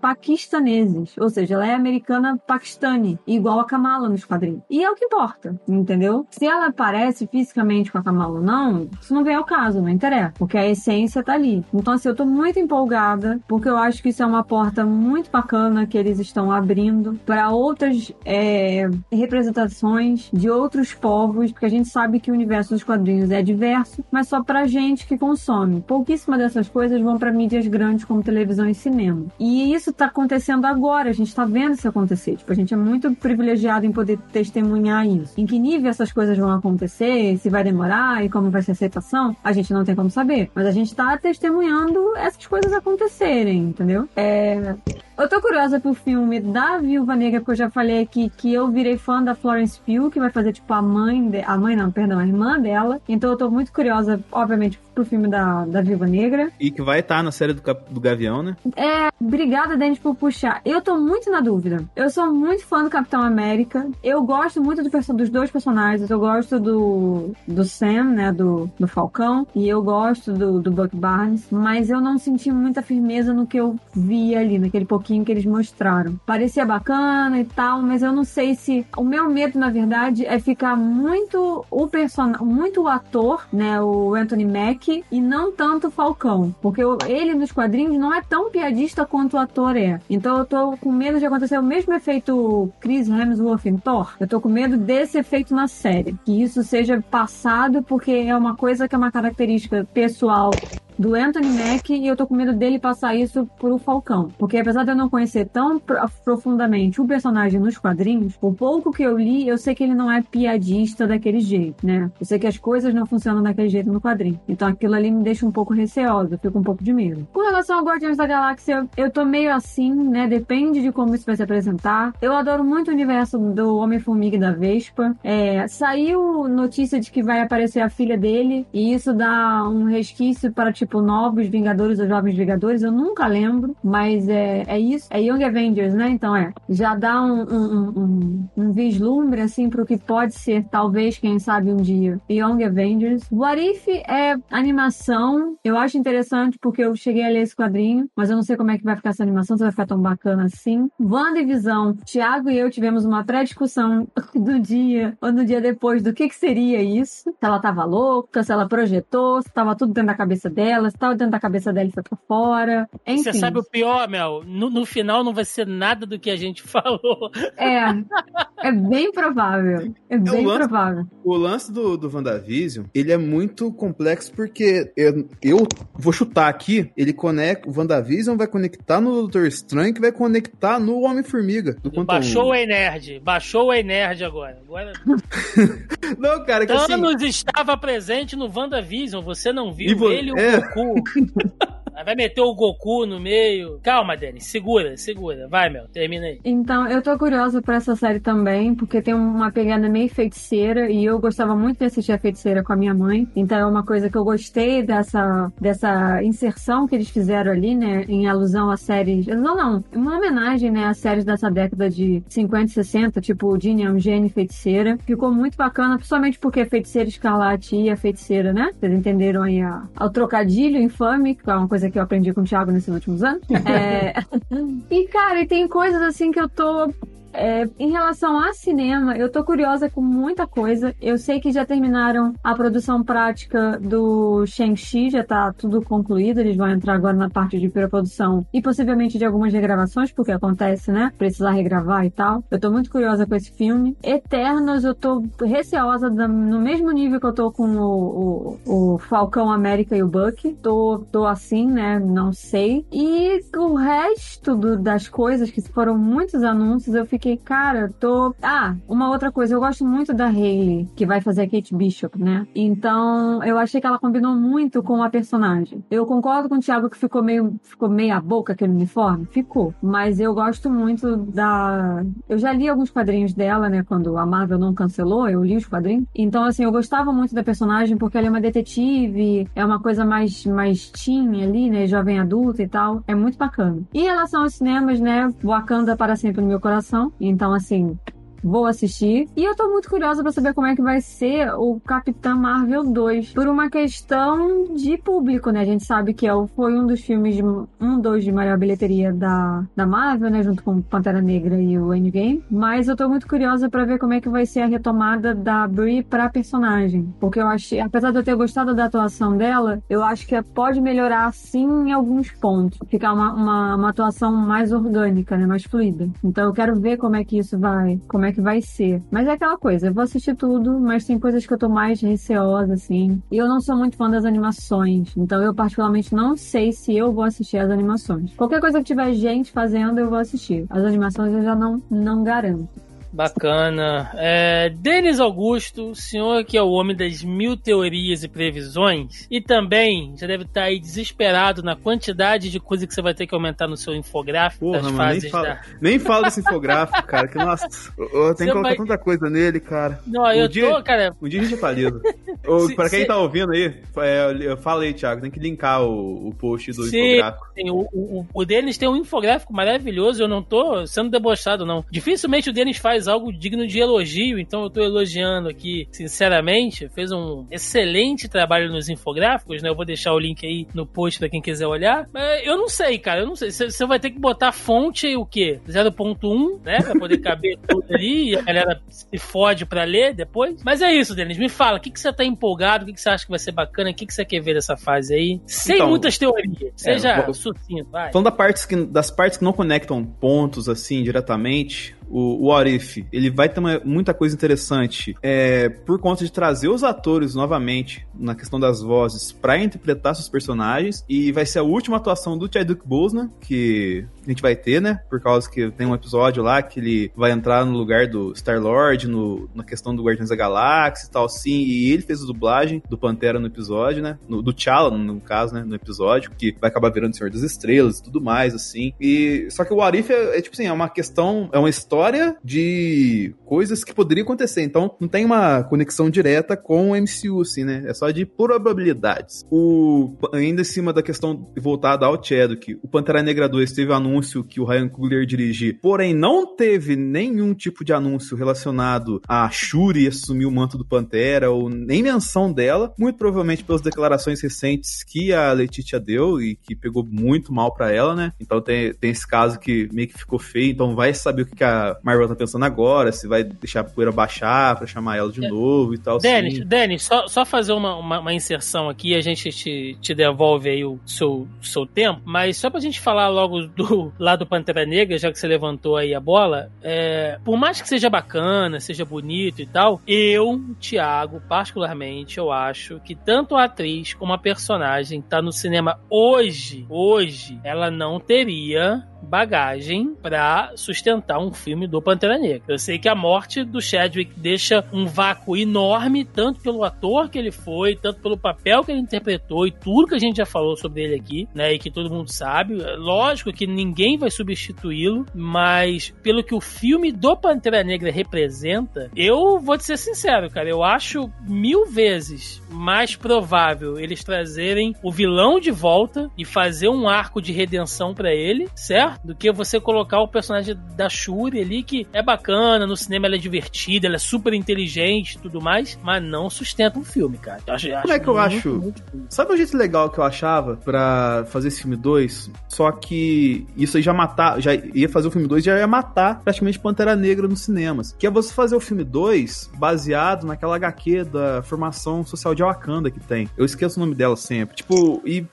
Speaker 1: paquistaneses. Ou seja, ela é americana paquistani, igual a Kamala nos quadrinhos. E é o que importa, entendeu? Se ela parece fisicamente com a Kamala ou não, isso não vem ao caso, não interessa. Porque a essência tá ali. Então, assim, eu tô muito empolgada, porque eu acho que isso é uma porta muito bacana que eles estão abrindo para outras. É, representações de outros povos, porque a gente sabe que o universo dos quadrinhos é diverso, mas só pra gente que consome. Pouquíssimas dessas coisas vão para mídias grandes como televisão e cinema. E isso tá acontecendo agora, a gente tá vendo isso acontecer. Tipo, a gente é muito privilegiado em poder testemunhar isso. Em que nível essas coisas vão acontecer, se vai demorar e como vai ser a aceitação, a gente não tem como saber. Mas a gente tá testemunhando essas coisas acontecerem, entendeu? É... Eu tô curiosa pro filme da Viúva Negra, porque eu já falei aqui que eu virei fã da Florence Pugh, que vai fazer, tipo, a mãe... De... A mãe não, perdão, a irmã dela. Então eu tô muito curiosa, obviamente, pro filme da, da Viúva Negra.
Speaker 4: E que vai estar tá na série do, do Gavião, né?
Speaker 1: É, obrigada, Denis, por puxar. Eu tô muito na dúvida. Eu sou muito fã do Capitão América. Eu gosto muito do, dos dois personagens. Eu gosto do, do Sam, né, do, do Falcão. E eu gosto do, do Buck Barnes. Mas eu não senti muita firmeza no que eu vi ali, naquele pouquinho que eles mostraram. Parecia bacana e tal, mas eu não sei se... O meu medo, na verdade, é ficar muito o personagem, muito o ator, né, o Anthony Mack, e não tanto Falcão. Porque ele nos quadrinhos não é tão piadista quanto o ator é. Então eu tô com medo de acontecer o mesmo efeito Chris Hemsworth em Thor. Eu tô com medo desse efeito na série. Que isso seja passado porque é uma coisa que é uma característica pessoal do Anthony Mack e eu tô com medo dele passar isso pro Falcão. Porque apesar de eu não conhecer tão profundamente o personagem nos quadrinhos, o pouco que eu li, eu sei que ele não é piadista daquele jeito, né? Eu sei que as coisas não funcionam daquele jeito no quadrinho. Então aquilo ali me deixa um pouco receosa, eu fico um pouco de medo. Com relação ao Guardiões da Galáxia, eu tô meio assim, né? Depende de como isso vai se apresentar. Eu adoro muito o universo do Homem-Formiga e da Vespa. É, saiu notícia de que vai aparecer a filha dele e isso dá um resquício para, tipo, tipo Novos Vingadores ou Jovens Vingadores, eu nunca lembro, mas é, é isso. É Young Avengers, né? Então é. Já dá um, um, um, um vislumbre, assim, pro que pode ser, talvez, quem sabe um dia, Young Avengers. What If é animação. Eu acho interessante porque eu cheguei a ler esse quadrinho, mas eu não sei como é que vai ficar essa animação, se vai ficar tão bacana assim. WandaVision, Thiago e eu tivemos uma pré-discussão do dia, ou no dia depois, do que que seria isso. Se ela tava louca, se ela projetou, se tava tudo dentro da cabeça dela, se tava dentro da cabeça dela e foi pra fora. Enfim.
Speaker 3: Você sabe o pior, Mel? No, no final não vai ser nada do que a gente falou.
Speaker 1: É, é bem provável. É bem
Speaker 4: lance-
Speaker 1: provável.
Speaker 4: O lance do, do WandaVision, ele é muito complexo porque eu, eu vou chutar aqui, ele conecta, o WandaVision vai conectar no Doutor Estranho, que vai conectar no Homem-Formiga.
Speaker 3: Baixou o Enerd. Baixou o Enerd agora. Agora
Speaker 4: Não, cara, que assim...
Speaker 3: Thanos estava presente no WandaVision, você não viu
Speaker 4: vo-
Speaker 3: ele o
Speaker 4: é.
Speaker 3: Goku. Vai meter o Goku no meio. Calma, Dani, segura, segura. Vai, Mel, termina aí.
Speaker 1: Então, eu tô curiosa pra essa série também, porque tem uma pegada meio feiticeira e eu gostava muito de assistir a feiticeira com a minha mãe. Então é uma coisa que eu gostei dessa, dessa inserção que eles fizeram ali, né? Em alusão a séries. Não, não. Uma homenagem, né? A séries dessa década de 50 e 60, tipo Ginny é um gênio feiticeira. Ficou muito bacana, principalmente porque a feiticeira escarlate e a feiticeira, né? Vocês entenderam aí a, o trocadilho infame, que é uma coisa que eu aprendi com o Thiago nesses últimos anos. É... E, cara, e tem coisas assim que eu tô. É, em relação a cinema, eu tô curiosa com muita coisa. Eu sei que já terminaram a produção prática do Shang-Chi, já tá tudo concluído. Eles vão entrar agora na parte de pré-produção e possivelmente de algumas regravações, porque acontece, né? Precisar regravar e tal. Eu tô muito curiosa com esse filme. Eternos, eu tô receosa no mesmo nível que eu tô com o, o, o Falcão América e o Buck. Tô, tô assim, né? Não sei. E o resto do- das coisas, que foram muitos anúncios, eu fiquei, cara, tô. Ah, uma outra coisa, eu gosto muito da Hayley, que vai fazer a Kate Bishop, né? Então, eu achei que ela combinou muito com a personagem. Eu concordo com o Thiago que ficou meio, ficou meio a boca aquele uniforme. Ficou. Mas eu gosto muito da. Eu já li alguns quadrinhos dela, né? Quando a Marvel não cancelou, eu li os quadrinhos. Então, assim, eu gostava muito da personagem porque ela é uma detetive, é uma coisa mais, mais teen ali, né? Jovem adulta e tal. É muito bacana. E em relação aos cinemas, né? Wakanda para sempre no meu coração. Então, assim, Vou assistir. E eu tô muito curiosa pra saber como é que vai ser o Capitã Marvel 2. Por uma questão de público, né? A gente sabe que é foi um dos filmes, de, um dos de maior bilheteria da, da Marvel, né? Junto com Pantera Negra e o Endgame. Mas eu tô muito curiosa pra ver como é que vai ser a retomada da Brie pra personagem. Porque eu achei, apesar de eu ter gostado da atuação dela, eu acho que pode melhorar sim em alguns pontos. Ficar uma, uma, uma atuação mais orgânica, né? Mais fluida. Então eu quero ver como é que isso vai, como é que vai ser. Mas é aquela coisa, eu vou assistir tudo, mas tem coisas que eu tô mais receosa, assim. E eu não sou muito fã das animações. Então eu particularmente não sei se eu vou assistir as animações. Qualquer coisa que tiver gente fazendo, eu vou assistir. As animações eu já não, não garanto.
Speaker 3: Bacana. É, Denis Augusto, o senhor que é o homem das mil teorias e previsões, e também já deve estar aí desesperado na quantidade de coisa que você vai ter que aumentar no seu infográfico
Speaker 4: Porra,
Speaker 3: das
Speaker 4: mano, nem
Speaker 3: fases
Speaker 4: fala,
Speaker 3: da.
Speaker 4: nem fala desse infográfico, cara, que nossa, eu, eu tenho
Speaker 3: Você
Speaker 4: que colocar
Speaker 3: vai-
Speaker 4: tanta coisa nele, cara.
Speaker 3: Não, eu
Speaker 4: Um dia-
Speaker 3: tô, cara.
Speaker 4: Um dia a gente atualiza.
Speaker 3: Se-
Speaker 4: pra quem
Speaker 3: se-
Speaker 4: tá ouvindo aí, é, eu fala aí, Thiago, tem que linkar o, o post do
Speaker 3: Sim.
Speaker 4: infográfico.
Speaker 3: Tem, o, o, o Denis tem um infográfico maravilhoso, eu não tô sendo debochado, não. Dificilmente o Denis faz algo digno de elogio, então eu tô elogiando aqui, sinceramente. Fez um excelente trabalho nos infográficos, né? Eu vou deixar o link aí no post pra quem quiser olhar. Mas eu não sei, cara, eu não sei. Você vai ter que botar fonte o quê? 0.1, né? Pra poder caber tudo ali e a galera se fode pra ler depois. Mas é isso, Denis. Me fala, o que, que você tá empolgado? O que, que você acha que vai ser bacana? O que, que você quer ver dessa fase aí? Sem
Speaker 4: Então,
Speaker 3: muitas teorias. Seja
Speaker 4: É,
Speaker 3: sucinto, vai.
Speaker 4: Falando da partes que- das partes que não conectam pontos assim diretamente, o, o What If, ele vai ter uma- muita coisa interessante é, por conta de trazer os atores novamente na questão das vozes pra interpretar seus personagens e vai ser a última atuação do Chadwick Boseman que a gente vai ter, né? Por causa que tem um episódio lá que ele vai entrar no lugar do Star-Lord no, na questão do Guardiões da Galáxia e tal, assim, e ele fez a dublagem do Pantera no episódio, né? No- do T'Challa, no caso, né? No episódio, que vai acabar virando Senhor das Estrelas e tudo mais, assim. E só que o What If é, é, tipo assim, é uma questão, é uma história história de coisas que poderiam acontecer. Então, não tem uma conexão direta com o MCU, assim, né? É só de probabilidades. O, ainda em cima da questão voltada ao Chadwick, o Pantera Negra 2 teve anúncio que o Ryan Coogler dirigir, porém não teve nenhum tipo de anúncio relacionado a Shuri assumir o manto do Pantera, ou nem menção dela, muito provavelmente pelas declarações recentes que a Letitia deu e que pegou muito mal para ela, né? Então tem, tem esse caso que meio que ficou feio, então vai saber o que a Marvel tá pensando agora, se vai deixar a poeira baixar pra chamar ela de é. novo e tal.
Speaker 3: Denis, assim. Denis só, só fazer uma, uma, uma, inserção aqui a gente te, te devolve aí o seu, seu tempo, mas só pra gente falar logo do lado do Pantera Negra, já que você levantou aí a bola, é, por mais que seja bacana, seja bonito e tal, eu, Thiago, particularmente, eu acho que tanto a atriz como a personagem tá no cinema hoje, hoje, ela não teria bagagem para sustentar um filme do Pantera Negra. Eu sei que a morte do Chadwick deixa um vácuo enorme, tanto pelo ator que ele foi, tanto pelo papel que ele interpretou e tudo que a gente já falou sobre ele aqui, né? E que todo mundo sabe. Lógico que ninguém vai substituí-lo, mas pelo que o filme do Pantera Negra representa, eu vou te ser sincero, cara, eu acho mil vezes mais provável eles trazerem o vilão de volta e fazer um arco de redenção para ele, certo? Do que você colocar o personagem da Shuri ali, que é bacana, no cinema ela é divertida, ela é super inteligente e tudo mais, mas não sustenta um filme, cara.
Speaker 4: Eu acho, Como é que eu muito, acho? Muito, muito... Sabe um jeito legal que eu achava para fazer esse filme 2? Só que isso aí já matar, já ia fazer o filme 2 já ia matar praticamente Pantera Negra nos cinemas. Que é você fazer o filme 2 baseado naquela HQ da formação social de Wakanda que tem. Eu esqueço o nome dela sempre. Tipo, e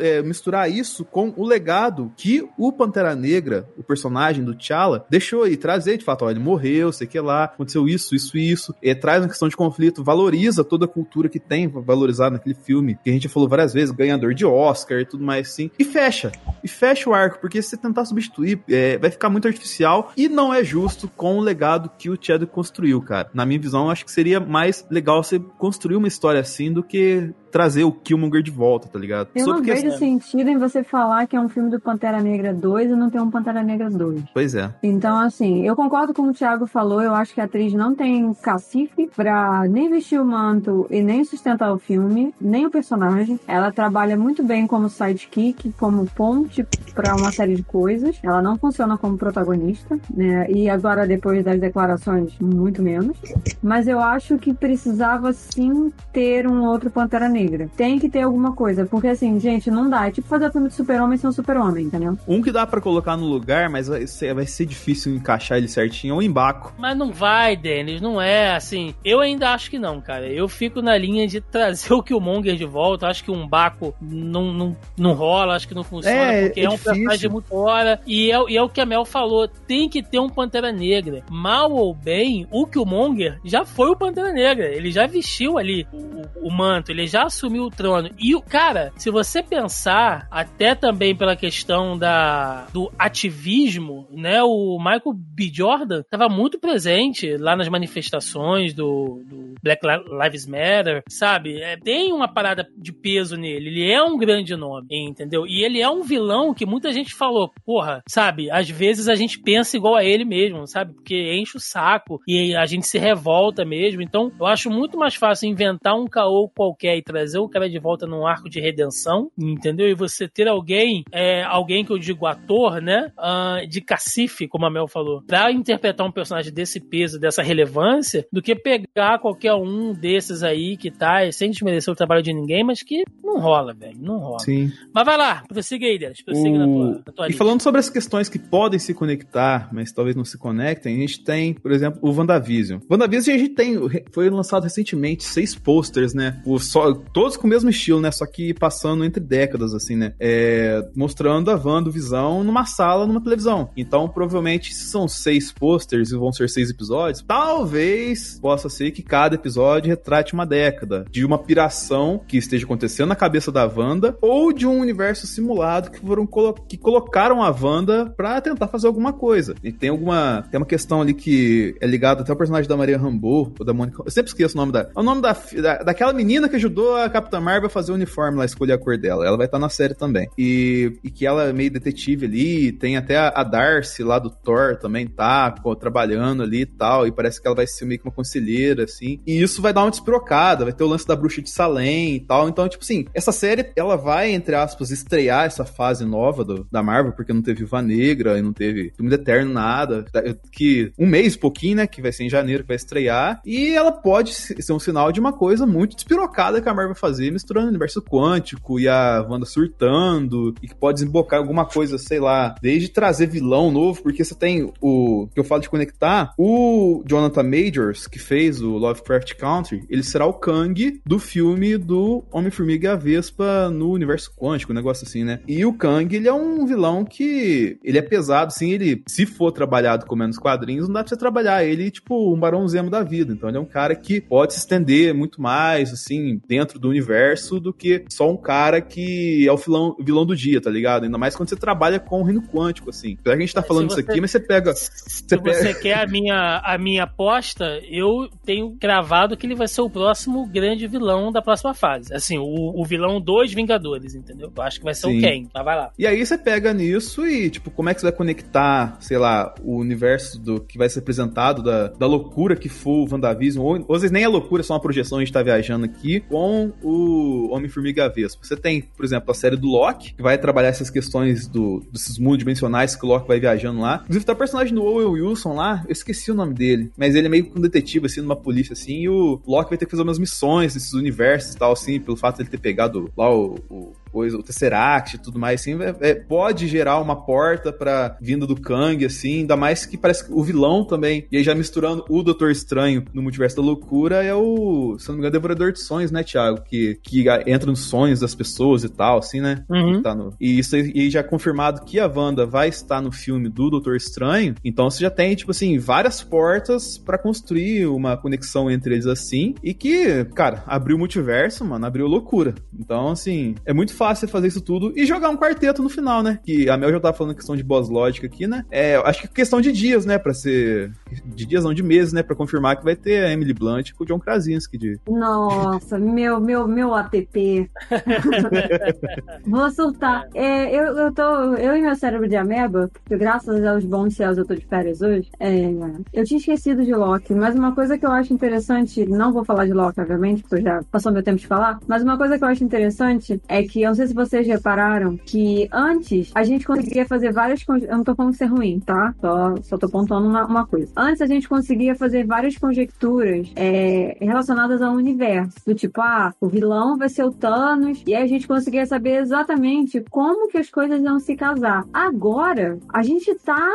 Speaker 4: é, misturar isso com o legado que o Pantera Negra, o personagem do T'Challa, deixou aí trazer de fato, ó, ele morreu, sei que lá, aconteceu isso, isso isso. E traz uma questão de conflito, valoriza toda a cultura que tem valorizado naquele filme, que a gente já falou várias vezes, ganhador de Oscar e tudo mais assim. E fecha. E fecha o arco, porque se você tentar substituir, é, vai ficar muito artificial e não é justo com o legado que o Chadwick construiu, cara. Na minha visão, acho que seria mais legal você construir uma história assim do que trazer o Killmonger de volta, tá ligado?
Speaker 1: Eu não vejo sentido em você falar que é um filme do Pantera Negra 2 e não tem um Pantera Negra 2.
Speaker 4: Pois é.
Speaker 1: Então, assim, eu concordo com o Thiago falou, eu acho que a atriz não tem cacife pra nem vestir o manto e nem sustentar o filme, nem o personagem. Ela trabalha muito bem como sidekick, como ponte para uma série de coisas. Ela não funciona como protagonista, né? E agora, depois das declarações, muito menos. Mas eu acho que precisava sim ter um outro Pantera Negra negra. Tem que ter alguma coisa, porque assim, gente, não dá. É tipo fazer o filme de super-homem sem um super-homem, entendeu?
Speaker 4: Um que dá para colocar no lugar, mas vai ser, vai ser difícil encaixar ele certinho, é o Embaco.
Speaker 3: Mas não vai, Denis, não é assim. Eu ainda acho que não, cara. Eu fico na linha de trazer o Killmonger de volta. Acho que o Embaco não, não, não rola, acho que não funciona, é, porque é, é um personagem muito fora. E é, e é o que a Mel falou: tem que ter um Pantera Negra. Mal ou bem, o Killmonger já foi o Pantera Negra. Ele já vestiu ali o, o manto, ele já assumiu o trono. E o cara, se você pensar, até também pela questão da do ativismo, né? O Michael B. Jordan estava muito presente lá nas manifestações do, do Black Lives Matter, sabe? É, tem uma parada de peso nele. Ele é um grande nome, entendeu? E ele é um vilão que muita gente falou, porra, sabe? Às vezes a gente pensa igual a ele mesmo, sabe? Porque enche o saco e a gente se revolta mesmo. Então, eu acho muito mais fácil inventar um caô qualquer e trazer o cara de volta num arco de redenção, entendeu? E você ter alguém, é, alguém que eu digo ator, né? Uh, de cacife, como a Mel falou, pra interpretar um personagem desse peso, dessa relevância, do que pegar qualquer um desses aí que tá, sem desmerecer o trabalho de ninguém, mas que não rola, velho. Não rola.
Speaker 4: Sim.
Speaker 3: Mas vai lá, prossiga aí, Denis. Prossiga o... na tua, na tua
Speaker 4: E falando sobre as questões que podem se conectar, mas talvez não se conectem, a gente tem, por exemplo, o WandaVision. WandaVision a gente tem, foi lançado recentemente seis posters, né? O, só, todos com o mesmo estilo, né? Só que passando entre décadas, assim, né? É, mostrando a Wanda Visão numa sala, numa televisão. Então, provavelmente, se são seis posters e vão ser seis episódios, talvez possa ser que cada episódio retrate uma década de uma piração que esteja acontecendo na cabeça da Wanda ou de um universo simulado que foram colo que colocaram a Wanda pra tentar fazer alguma coisa. E tem alguma tem uma questão ali que é ligada até ao personagem da Maria Rambeau ou da Mônica. Eu sempre esqueço o nome da. É o nome da, da daquela menina que ajudou a Capitã Marvel fazer o uniforme lá, escolher a cor dela. Ela vai estar na série também. E, e que ela é meio detetive ali, tem até a, a Darcy lá do Thor também tá pô, trabalhando ali e tal, e parece que ela vai ser meio que uma conselheira, assim. E isso vai dar uma despirocada, vai ter o lance da bruxa de Salem e tal. Então, tipo assim, essa série, ela vai, entre aspas, estrear essa fase nova do, da Marvel, porque não teve Viva Negra e não teve Filme Eterno, nada. Que um mês, pouquinho, né, que vai ser em janeiro que vai estrear. E ela pode ser um sinal de uma coisa muito despirocada que a Marvel vai fazer, misturando o universo quântico e a Wanda surtando, e que pode desembocar alguma coisa, sei lá, desde trazer vilão novo, porque você tem o que eu falo de conectar, o Jonathan Majors, que fez o Lovecraft Country, ele será o Kang do filme do Homem-Formiga e a Vespa no universo quântico, um negócio assim, né? E o Kang, ele é um vilão que ele é pesado, assim, ele, se for trabalhado como é nos quadrinhos, não dá pra você trabalhar ele, tipo, um Barão Zemo da vida. Então ele é um cara que pode se estender muito mais, assim, dentro do universo do que só um cara que é o vilão, vilão do dia, tá ligado? Ainda mais quando você trabalha com o reino quântico, assim. Apesar que a gente tá falando
Speaker 3: você,
Speaker 4: isso aqui, mas você pega.
Speaker 3: Se pega... você quer a minha, a minha aposta, eu tenho gravado que ele vai ser o próximo grande vilão da próxima fase. Assim, o, o vilão dos Vingadores, entendeu? Eu acho que vai ser Sim. o Ken, mas vai lá.
Speaker 4: E aí você pega nisso e, tipo, como é que você vai conectar, sei lá, o universo do que vai ser apresentado, da, da loucura que for o WandaVision, ou, ou às vezes nem é loucura, é só uma projeção, a gente tá viajando aqui, com o Homem-Formiga Vespa. Você tem, por exemplo, a série do Loki, que vai trabalhar essas questões do, desses mundos dimensionais que o Loki vai viajando lá. Inclusive, tá o personagem do Owen Wilson lá, eu esqueci o nome dele, mas ele é meio que um detetive, assim, numa polícia, assim, e o Loki vai ter que fazer umas missões nesses universos e tal, assim, pelo fato de ele ter pegado lá o, o coisa, o Tesseract e tudo mais, assim, é, é, pode gerar uma porta pra vinda do Kang, assim, ainda mais que parece que o vilão também, e aí já misturando o Doutor Estranho no Multiverso da Loucura, é o, se não me engano, Devorador de Sonhos, né, Thiago? Que, que entra nos sonhos das pessoas e tal, assim, né?
Speaker 3: Uhum.
Speaker 4: Tá no, e isso aí já é confirmado que a Wanda vai estar no filme do Doutor Estranho, então você já tem, tipo assim, várias portas para construir uma conexão entre eles assim, e que, cara, abriu o multiverso, mano, abriu loucura. Então, assim, é muito fácil fazer isso tudo e jogar um quarteto no final, né? Que a Mel já tava falando questão de boss lógica aqui, né? É, acho que questão de dias, né? Pra ser. De dias, não de meses, né? Pra confirmar que vai ter a Emily Blunt com o John Krasinski. De...
Speaker 1: Nossa, meu, meu, meu app. Vou surtar. É, eu, eu tô. Eu e meu cérebro de ameba, que graças aos bons céus eu tô de férias hoje, é, eu tinha esquecido de Loki, mas uma coisa que eu acho interessante, não vou falar de Loki, obviamente, porque já passou meu tempo de falar, mas uma coisa que eu acho interessante é que, eu sei se vocês repararam, que antes a gente conseguia fazer várias. Eu não tô falando isso é ruim, tá? Só, só tô pontuando uma, uma coisa. Antes a gente conseguia fazer várias conjecturas é, relacionadas ao universo. Do tipo, ah, o vilão vai ser o Thanos, e aí a gente conseguia saber exatamente como que as coisas iam se casar. Agora, a gente tá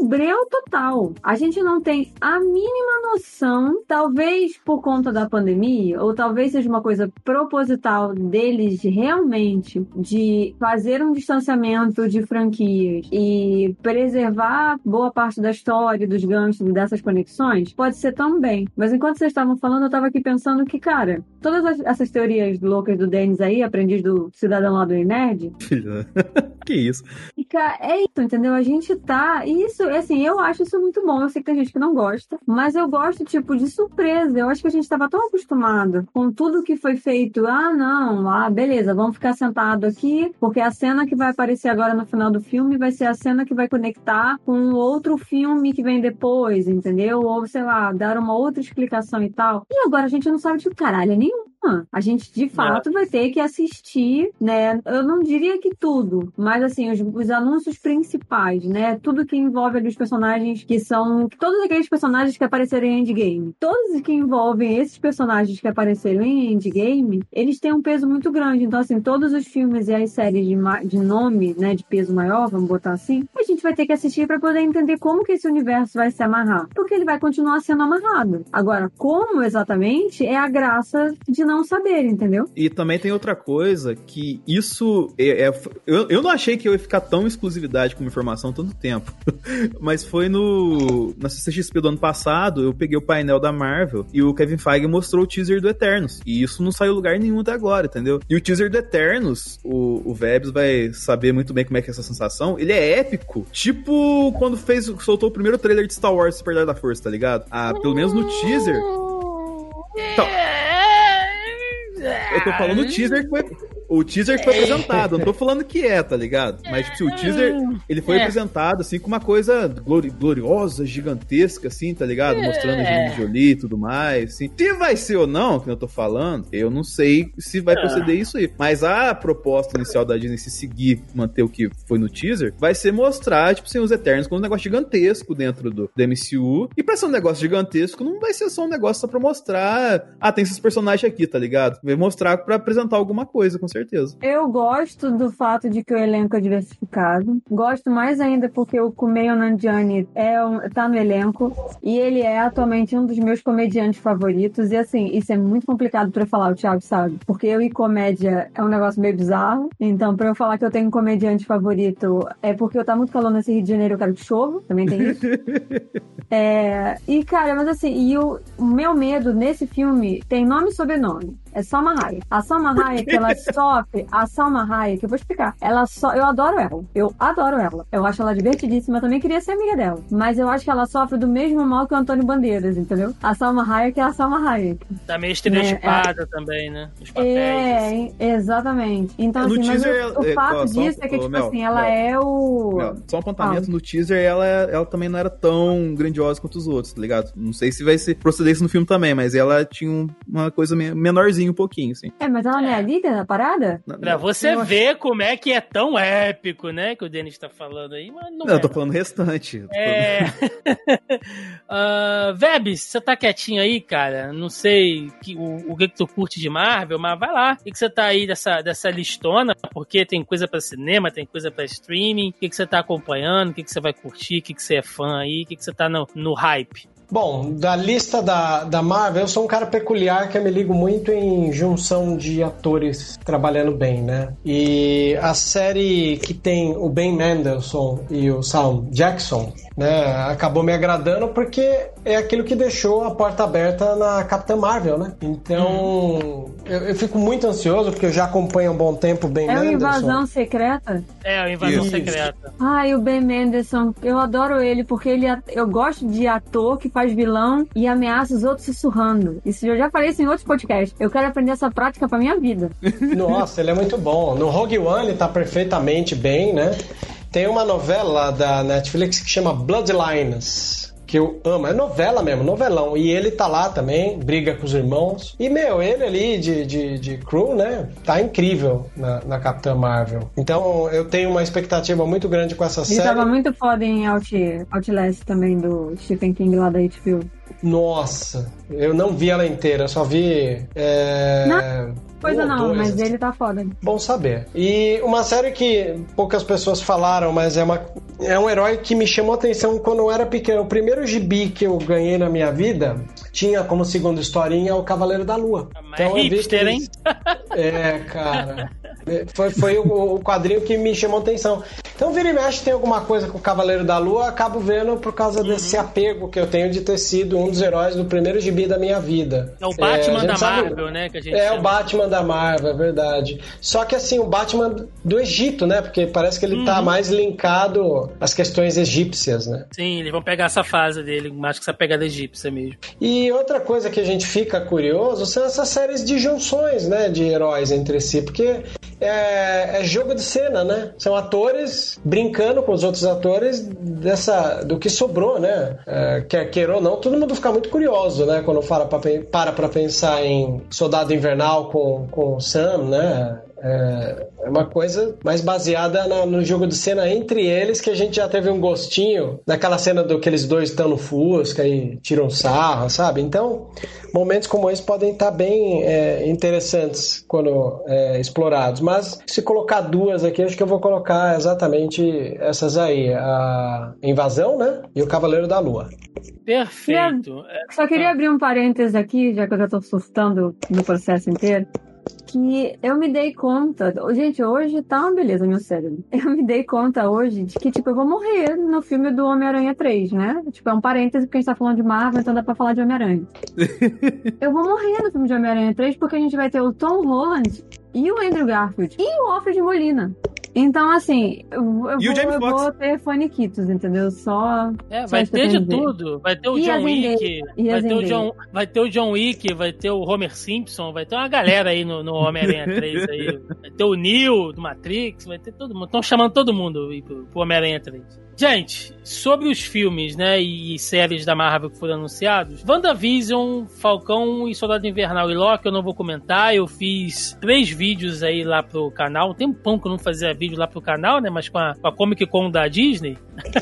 Speaker 1: no breu total. A gente não tem a mínima noção, talvez por conta da pandemia, ou talvez seja uma coisa proposital deles realmente de fazer um distanciamento de franquias e preservar boa parte da história, dos ganchos dessas conexões, pode ser também. Mas enquanto vocês estavam falando, eu estava aqui pensando que, cara, todas essas teorias loucas do Denis aí, aprendiz do cidadão lá do Nerd.
Speaker 4: que isso?
Speaker 1: Fica, é isso, entendeu? A gente tá. Isso, assim, eu acho isso muito bom. Eu sei que tem gente que não gosta, mas eu gosto, tipo, de surpresa. Eu acho que a gente tava tão acostumado com tudo que foi feito. Ah, não, ah, beleza, vamos ficar sentado aqui, porque a cena que vai aparecer agora no final do filme vai ser a cena que vai conectar com outro filme que vem depois, entendeu? Ou, sei lá, dar uma outra explicação e tal. E agora a gente não sabe de caralho nenhum a gente de fato vai ter que assistir, né? Eu não diria que tudo, mas assim, os, os, anúncios principais, né? Tudo que envolve ali os personagens que são. Todos aqueles personagens que apareceram em Endgame. Todos que envolvem esses personagens que apareceram em Endgame, eles têm um peso muito grande. Então, assim, todos os filmes e as séries de, de nome, né? De peso maior, vamos botar assim, a gente vai ter que assistir para poder entender como que esse universo vai se amarrar. Porque ele vai continuar sendo amarrado. Agora, como exatamente é a graça de não não saber, entendeu?
Speaker 4: E também tem outra coisa que isso é, é eu, eu não achei que eu ia ficar tão exclusividade com informação tanto tempo. Mas foi no na CCXP do ano passado, eu peguei o painel da Marvel e o Kevin Feige mostrou o teaser do Eternos. E isso não saiu lugar nenhum até agora, entendeu? E o teaser do Eternos, o, o Vebs vai saber muito bem como é que é essa sensação. Ele é épico. Tipo quando fez, soltou o primeiro trailer de Star Wars Despertar da Força, tá ligado? Ah, pelo menos no teaser. Então, tô falando teaser que foi. O teaser foi apresentado, não tô falando que é, tá ligado? Mas, tipo, o teaser, ele foi
Speaker 3: É.
Speaker 4: apresentado, assim, com uma coisa glori- gloriosa, gigantesca, assim, tá ligado? Mostrando a
Speaker 3: É.
Speaker 4: Angelina Jolie e tudo mais, assim. Se vai ser ou não, que eu tô falando, eu não sei se vai proceder isso aí. Mas a proposta inicial da Disney, se seguir, manter o que foi no teaser, vai ser mostrar, tipo, assim, os Eternos como um negócio gigantesco dentro do, do MCU. E pra ser um negócio gigantesco, não vai ser só um negócio só pra mostrar, ah, tem esses personagens aqui, tá ligado? Vai mostrar pra apresentar alguma coisa, com certeza.
Speaker 1: Eu gosto do fato de que o elenco é diversificado. Gosto mais ainda porque o Kumail Nanjiani é um, tá no elenco e ele é atualmente um dos meus comediantes favoritos. E assim, isso é muito complicado pra eu falar, o Thiago sabe. Porque eu e comédia é um negócio meio bizarro. Então, pra eu falar que eu tenho um comediante favorito é porque eu tá muito falando nesse Rio de Janeiro, eu quero que chova. Também tem isso. É, e, cara, mas assim, e o, o meu medo nesse filme tem nome e sobrenome. É Salma Hayek. A Salma Hayek, ela sofre. A Salma Hayek, eu vou explicar. Ela só. Eu adoro ela. Eu adoro ela. Eu acho ela divertidíssima. Eu também queria ser amiga dela. Mas eu acho que ela sofre do mesmo mal que o Antônio Bandeiras, entendeu? A Salma Hayek é a Salma Hayek.
Speaker 3: Tá meio estereotipada também, né? Os papéis. assim.
Speaker 1: É, exatamente. Então,
Speaker 4: No
Speaker 1: assim, mas
Speaker 4: teaser,
Speaker 1: o, o
Speaker 4: é,
Speaker 1: fato
Speaker 4: ó,
Speaker 1: disso é que, tipo
Speaker 4: Mel,
Speaker 1: assim, ela
Speaker 4: Mel.
Speaker 1: é o.
Speaker 4: Não, Só um apontamento, no teaser ela, ela também não era tão grandiosa quanto os outros, tá ligado? Não sei se vai ser proceder isso no filme também, mas ela tinha um- uma coisa me- menorzinha um pouquinho, assim.
Speaker 1: É, mas ela não é a líder da parada?
Speaker 3: Pra você ver como é que é tão épico, né? Que o Denis tá falando aí, mas não,
Speaker 4: Não, eu
Speaker 3: é.
Speaker 4: tô falando o restante. Eu
Speaker 3: É. uh, Vebs, você tá quietinho aí, cara? Não sei que, o, o que, que tu curte de Marvel, mas vai lá. O que, que você tá aí dessa, dessa listona? Porque tem coisa pra cinema, tem coisa pra streaming. O que, que você tá acompanhando? O que, que você vai curtir? O que, que você é fã aí? O que, que você tá no, no hype?
Speaker 2: Bom, da lista da, da Marvel, eu sou um cara peculiar que eu me ligo muito em junção de atores trabalhando bem, né? E a série que tem o Ben Mendelsohn e o Sam Jackson, né, acabou me agradando porque é aquilo que deixou a porta aberta na Capitã Marvel, né? Então, eu, eu fico muito ansioso porque eu já acompanho há um bom tempo o Ben
Speaker 1: É o
Speaker 2: Mendelsohn.
Speaker 1: Invasão Secreta?
Speaker 3: É, a invasão
Speaker 2: Isso.
Speaker 3: secreta.
Speaker 1: Ai, o Ben Mendelsohn, eu adoro ele porque ele é- eu gosto de ator que faz vilão e ameaça os outros sussurrando. Isso eu já falei isso em outros podcasts. Eu quero aprender essa prática pra minha vida.
Speaker 2: Nossa, ele é muito bom. No Rogue One ele tá perfeitamente bem, né? Tem uma novela da Netflix que chama Bloodlines. Que eu amo, é novela mesmo, novelão. E ele tá lá também, briga com os irmãos. E, meu, ele ali de, de, de crew, né? Tá incrível na, na Capitã Marvel. Então, eu tenho uma expectativa muito grande com essa
Speaker 1: Ele
Speaker 2: série.
Speaker 1: tava muito foda em Out, Outlast também, do Stephen King lá da HBO.
Speaker 2: Nossa, eu não vi ela inteira, eu só vi. É...
Speaker 1: Coisa
Speaker 2: um
Speaker 1: não,
Speaker 2: dois,
Speaker 1: mas
Speaker 2: assim.
Speaker 1: ele tá foda.
Speaker 2: Bom saber. E uma série que poucas pessoas falaram, mas é, uma, é um herói que me chamou a atenção quando eu era pequeno. O primeiro gibi que eu ganhei na minha vida tinha como segunda historinha o Cavaleiro da Lua.
Speaker 3: Mas é
Speaker 2: eu vi
Speaker 3: hipster, hein?
Speaker 2: É, cara. Foi, foi o, o quadrinho que me chamou atenção. Então, vira e mexe, tem alguma coisa com o Cavaleiro da Lua, acabo vendo por causa
Speaker 3: Uhum.
Speaker 2: desse apego que eu tenho de ter sido um dos heróis do primeiro gibi da minha vida.
Speaker 3: É o Batman
Speaker 2: gente
Speaker 3: da
Speaker 2: sabe-
Speaker 3: Marvel, né? Que a gente
Speaker 2: é,
Speaker 3: chama.
Speaker 2: o Batman da Marvel, é verdade. Só que assim, o Batman do Egito, né? Porque parece que ele
Speaker 3: Uhum.
Speaker 2: tá mais linkado às questões egípcias, né?
Speaker 3: Sim, eles vão pegar essa fase dele, mais que essa pegada egípcia mesmo.
Speaker 2: E outra coisa que a gente fica curioso são essas séries de junções, né? De heróis entre si, porque é, é jogo de cena, né? São atores brincando com os outros atores dessa, do que sobrou, né? É, quer queira ou não, todo mundo fica muito curioso, né? Quando fala pra, para pra pensar em Soldado Invernal com, com o Sam, né? É é uma coisa mais baseada na- no jogo de cena entre eles, que a gente já teve um gostinho daquela cena do que eles dois estão no Fusca e tiram sarro, sabe? Então, momentos como esse podem estar bem é, interessantes quando é, explorados. Mas se colocar duas aqui, acho que eu vou colocar exatamente essas aí: a Invasão, né? E o Cavaleiro da Lua.
Speaker 3: Perfeito.
Speaker 1: Só queria abrir um parênteses aqui, já que eu já tô surtando no processo inteiro. Que eu me dei conta. Gente, hoje tá uma beleza meu cérebro. Eu me dei conta hoje de que, tipo, eu vou morrer no filme do Homem-Aranha 3, né? Tipo, é um parêntese porque a gente tá falando de Marvel, então dá pra falar de Homem-Aranha. eu vou morrer no filme de Homem-Aranha 3 porque a gente vai ter o Tom Holland e o Andrew Garfield e o Alfred Molina. Então, assim, eu, eu
Speaker 4: E o
Speaker 1: vou, eu vou ter faniquitos, entendeu? Só.
Speaker 3: É, vai ter de tudo. Vai ter o
Speaker 1: E
Speaker 3: John? Wick, vai ter o? John, vai ter o John Wick, vai ter o Homer Simpson, vai ter uma galera aí no, no Homem-Aranha 3 aí. Vai ter o Neo do Matrix, vai ter todo mundo. Estão chamando todo mundo aí pro, pro Homem-Aranha 3. Gente, sobre os filmes, né, e séries da Marvel que foram anunciados, WandaVision, Falcão e Soldado Invernal e Loki eu não vou comentar, eu fiz três vídeos aí lá pro canal, tem um tempão que eu não fazia vídeo lá pro canal, né, mas com a, com a Comic Con da Disney,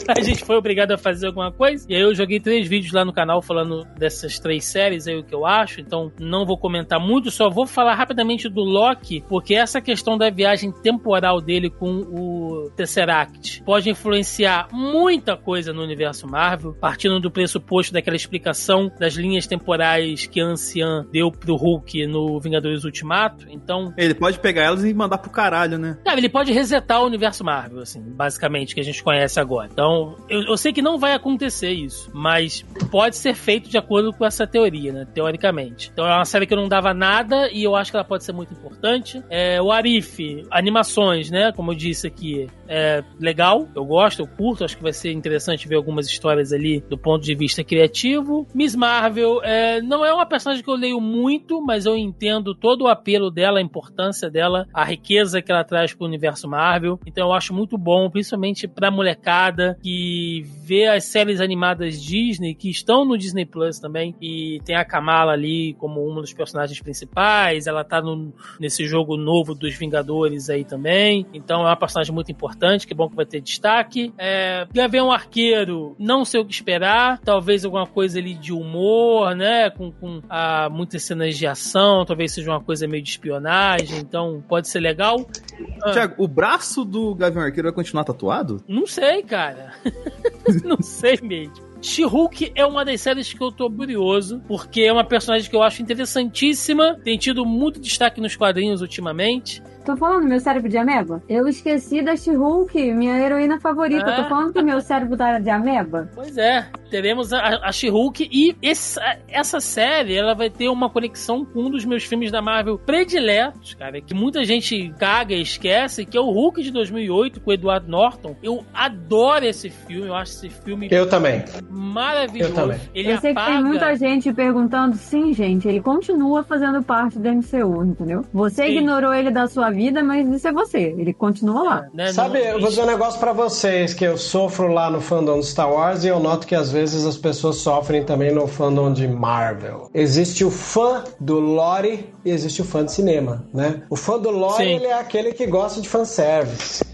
Speaker 3: a gente foi obrigado a fazer alguma coisa, e aí eu joguei três vídeos lá no canal falando dessas três séries aí, o que eu acho, então não vou comentar muito, só vou falar rapidamente do Loki, porque essa questão da viagem temporal dele com o Tesseract pode influenciar muita coisa no universo Marvel, partindo do pressuposto daquela explicação das linhas temporais que a Anciã deu pro Hulk no Vingadores Ultimato, então
Speaker 4: Ele pode pegar elas e mandar pro caralho, né?
Speaker 3: Cara, ele pode resetar o universo Marvel, assim, basicamente, que a gente conhece agora. Então, eu, eu sei que não vai acontecer isso, mas pode ser feito de acordo com essa teoria, né? Teoricamente. Então, é uma série que eu não dava nada e eu acho que ela pode ser muito importante. É, o Arif, animações, né? Como eu disse aqui, é legal, eu gosto, eu curto, acho que vai ser interessante ver algumas histórias ali do ponto de vista criativo. Miss Marvel é, não é uma personagem que eu leio muito, mas eu entendo todo o apelo dela, a importância dela, a riqueza que ela traz pro universo Marvel. Então eu acho muito bom, principalmente pra molecada que vê as séries animadas Disney, que estão no Disney Plus também, e tem a Kamala ali como uma dos personagens principais, ela tá no, nesse jogo novo dos Vingadores aí também, então é uma personagem muito importante, que bom que vai ter destaque. É, Gavião Arqueiro, não sei o que esperar, talvez alguma coisa ali de humor, né, com, com ah, muitas cenas de ação, talvez seja uma coisa meio de espionagem, então pode ser legal. Ah.
Speaker 4: Tiago, o braço do Gavião Arqueiro vai continuar tatuado?
Speaker 3: Não sei, cara. não sei mesmo. She-Hulk é uma das séries que eu tô curioso, porque é uma personagem que eu acho interessantíssima, tem tido muito destaque nos quadrinhos ultimamente.
Speaker 1: Tô falando meu cérebro de ameba? Eu esqueci da She-Hulk, minha heroína favorita.
Speaker 3: É.
Speaker 1: Tô falando que meu cérebro tá de ameba.
Speaker 3: Pois é, teremos a, a She-Hulk e essa, essa série ela vai ter uma conexão com um dos meus filmes da Marvel prediletos, cara, que muita gente caga e esquece, que é o Hulk de 2008 com o Edward Norton. Eu adoro esse filme, eu acho esse filme
Speaker 2: Eu também.
Speaker 3: maravilhoso.
Speaker 2: Eu também.
Speaker 3: Ele
Speaker 1: eu sei
Speaker 3: apaga...
Speaker 1: que tem muita gente perguntando, sim, gente, ele continua fazendo parte do MCU, entendeu? Você
Speaker 3: Sim.
Speaker 1: ignorou ele da sua vida, mas isso é você. Ele continua lá.
Speaker 3: né,
Speaker 2: Sabe,
Speaker 3: não-
Speaker 2: eu vou dizer um negócio pra vocês que eu sofro lá no fandom de Star Wars e eu noto que às vezes as pessoas sofrem também no fandom de Marvel. Existe o fã do lore e existe o fã de cinema, né? O fã do lore, ele é aquele que gosta de fanservice.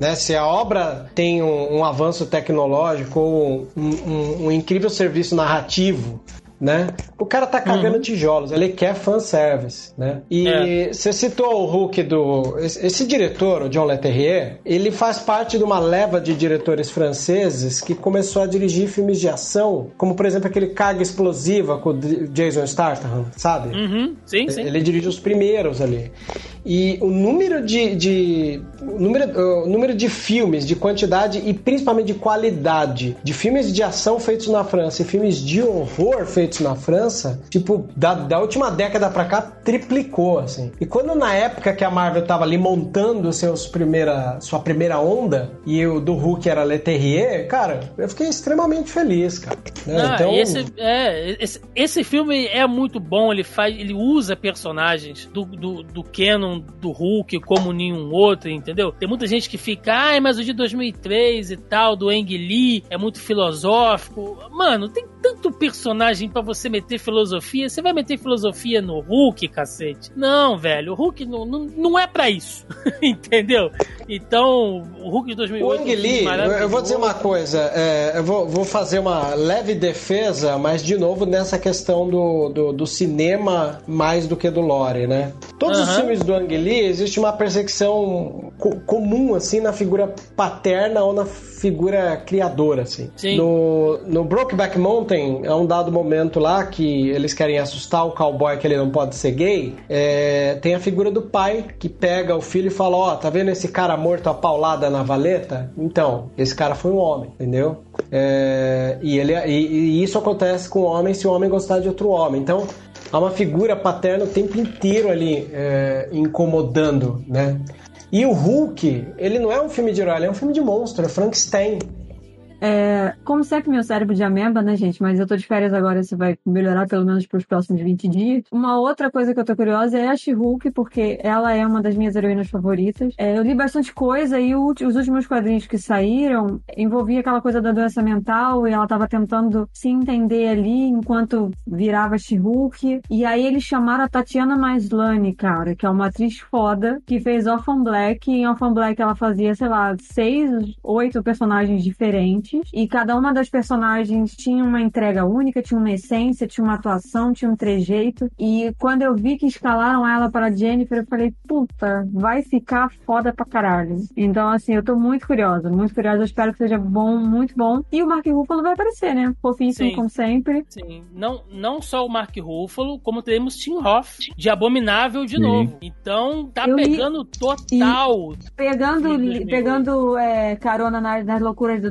Speaker 2: Né, se a obra tem um, um avanço tecnológico ou um, um- um incrível serviço narrativo, né? O cara tá cagando tijolos, ele quer fanservice, né? E
Speaker 3: É.
Speaker 2: você citou o Hulk do. Esse, diretor, o John Leterrier, ele faz parte de uma leva de diretores franceses que começou a dirigir filmes de ação, como por exemplo aquele Carga Explosiva com o Jason Statham, sabe?
Speaker 3: Uhum, sim, sim.
Speaker 2: Ele dirige os primeiros ali. E o número de, de- o número, número de filmes, de quantidade e principalmente de qualidade de filmes de ação feitos na França e filmes de horror feitos na França, tipo, da, da última década pra cá, triplicou, assim. E quando na época que a Marvel tava ali montando seus primeira, sua primeira onda e o do Hulk era Leterrier, cara, eu fiquei extremamente feliz, cara. né?
Speaker 3: Ah,
Speaker 2: então,
Speaker 3: esse, é, esse, esse filme é muito bom, ele faz, ele usa personagens do, do, do Canon, do Hulk, como nenhum outro, entendeu? Tem muita gente que fica, ai, mas o de 2003 e tal, do Ang Lee, é muito filosófico. Mano, tem tanto personagem pra você meter filosofia, você vai meter filosofia no Hulk, cacete? Não, velho, o Hulk não, não, não é pra isso, entendeu? Então, o Hulk de
Speaker 2: O
Speaker 3: 2008
Speaker 2: Ang
Speaker 3: é
Speaker 2: Lee, eu- vou dizer uma coisa, é, eu vou, vou fazer uma leve defesa, mas de novo nessa questão do, do, do cinema mais do que do lore, né? Todos os
Speaker 3: Aham.
Speaker 2: filmes do Ang Lee existe uma perseguição co- comum, assim, na figura paterna ou na figura criadora, assim.
Speaker 3: Sim.
Speaker 2: No, no Brokeback Mountain, é um dado momento lá que eles querem assustar o cowboy que ele não pode ser gay, é, tem a figura do pai que pega o filho e fala, ó, tá vendo esse cara morto a paulada na valeta? Então, esse cara foi um homem, entendeu? É, e, ele, e, e isso acontece com o homem se o homem gostar de outro homem. Então, há uma figura paterna o tempo inteiro ali é, incomodando, né? E o Hulk, ele não é um filme de herói, ele é um filme de monstro, é Frankenstein.
Speaker 1: É, como sempre, meu cérebro de ameba, né, gente? Mas eu tô de férias agora, isso vai melhorar pelo menos pros próximos 20 dias. Uma outra coisa que eu tô curiosa é a She-Hulk, porque ela é uma das minhas heroínas favoritas. É, eu li bastante coisa e o- os últimos quadrinhos que saíram envolvia aquela coisa da doença mental e ela tava tentando se entender ali enquanto virava She-Hulk. E aí eles chamaram a Tatiana Maslany, cara, que é uma atriz foda, que fez Orphan Black. E em Orphan Black ela fazia, sei lá, seis, oito personagens diferentes. E cada uma das personagens tinha uma entrega única, tinha uma essência, tinha uma atuação, tinha um trejeito. E quando eu vi que escalaram ela para Jennifer, eu falei, puta, vai ficar foda pra caralho. Então, assim, eu tô muito curiosa, muito curiosa. Eu espero que seja bom, muito bom. E o Mark Ruffalo vai aparecer, né? Fofíssimo,
Speaker 3: Sim.
Speaker 1: como sempre.
Speaker 3: Sim, não, não só o Mark Ruffalo, como teremos Tim Hoff de Abominável de
Speaker 4: Sim.
Speaker 3: novo. Então tá
Speaker 1: Eu li-
Speaker 3: pegando total.
Speaker 1: Pegando,
Speaker 3: Sim, 2008.
Speaker 1: pegando é, carona nas, nas loucuras do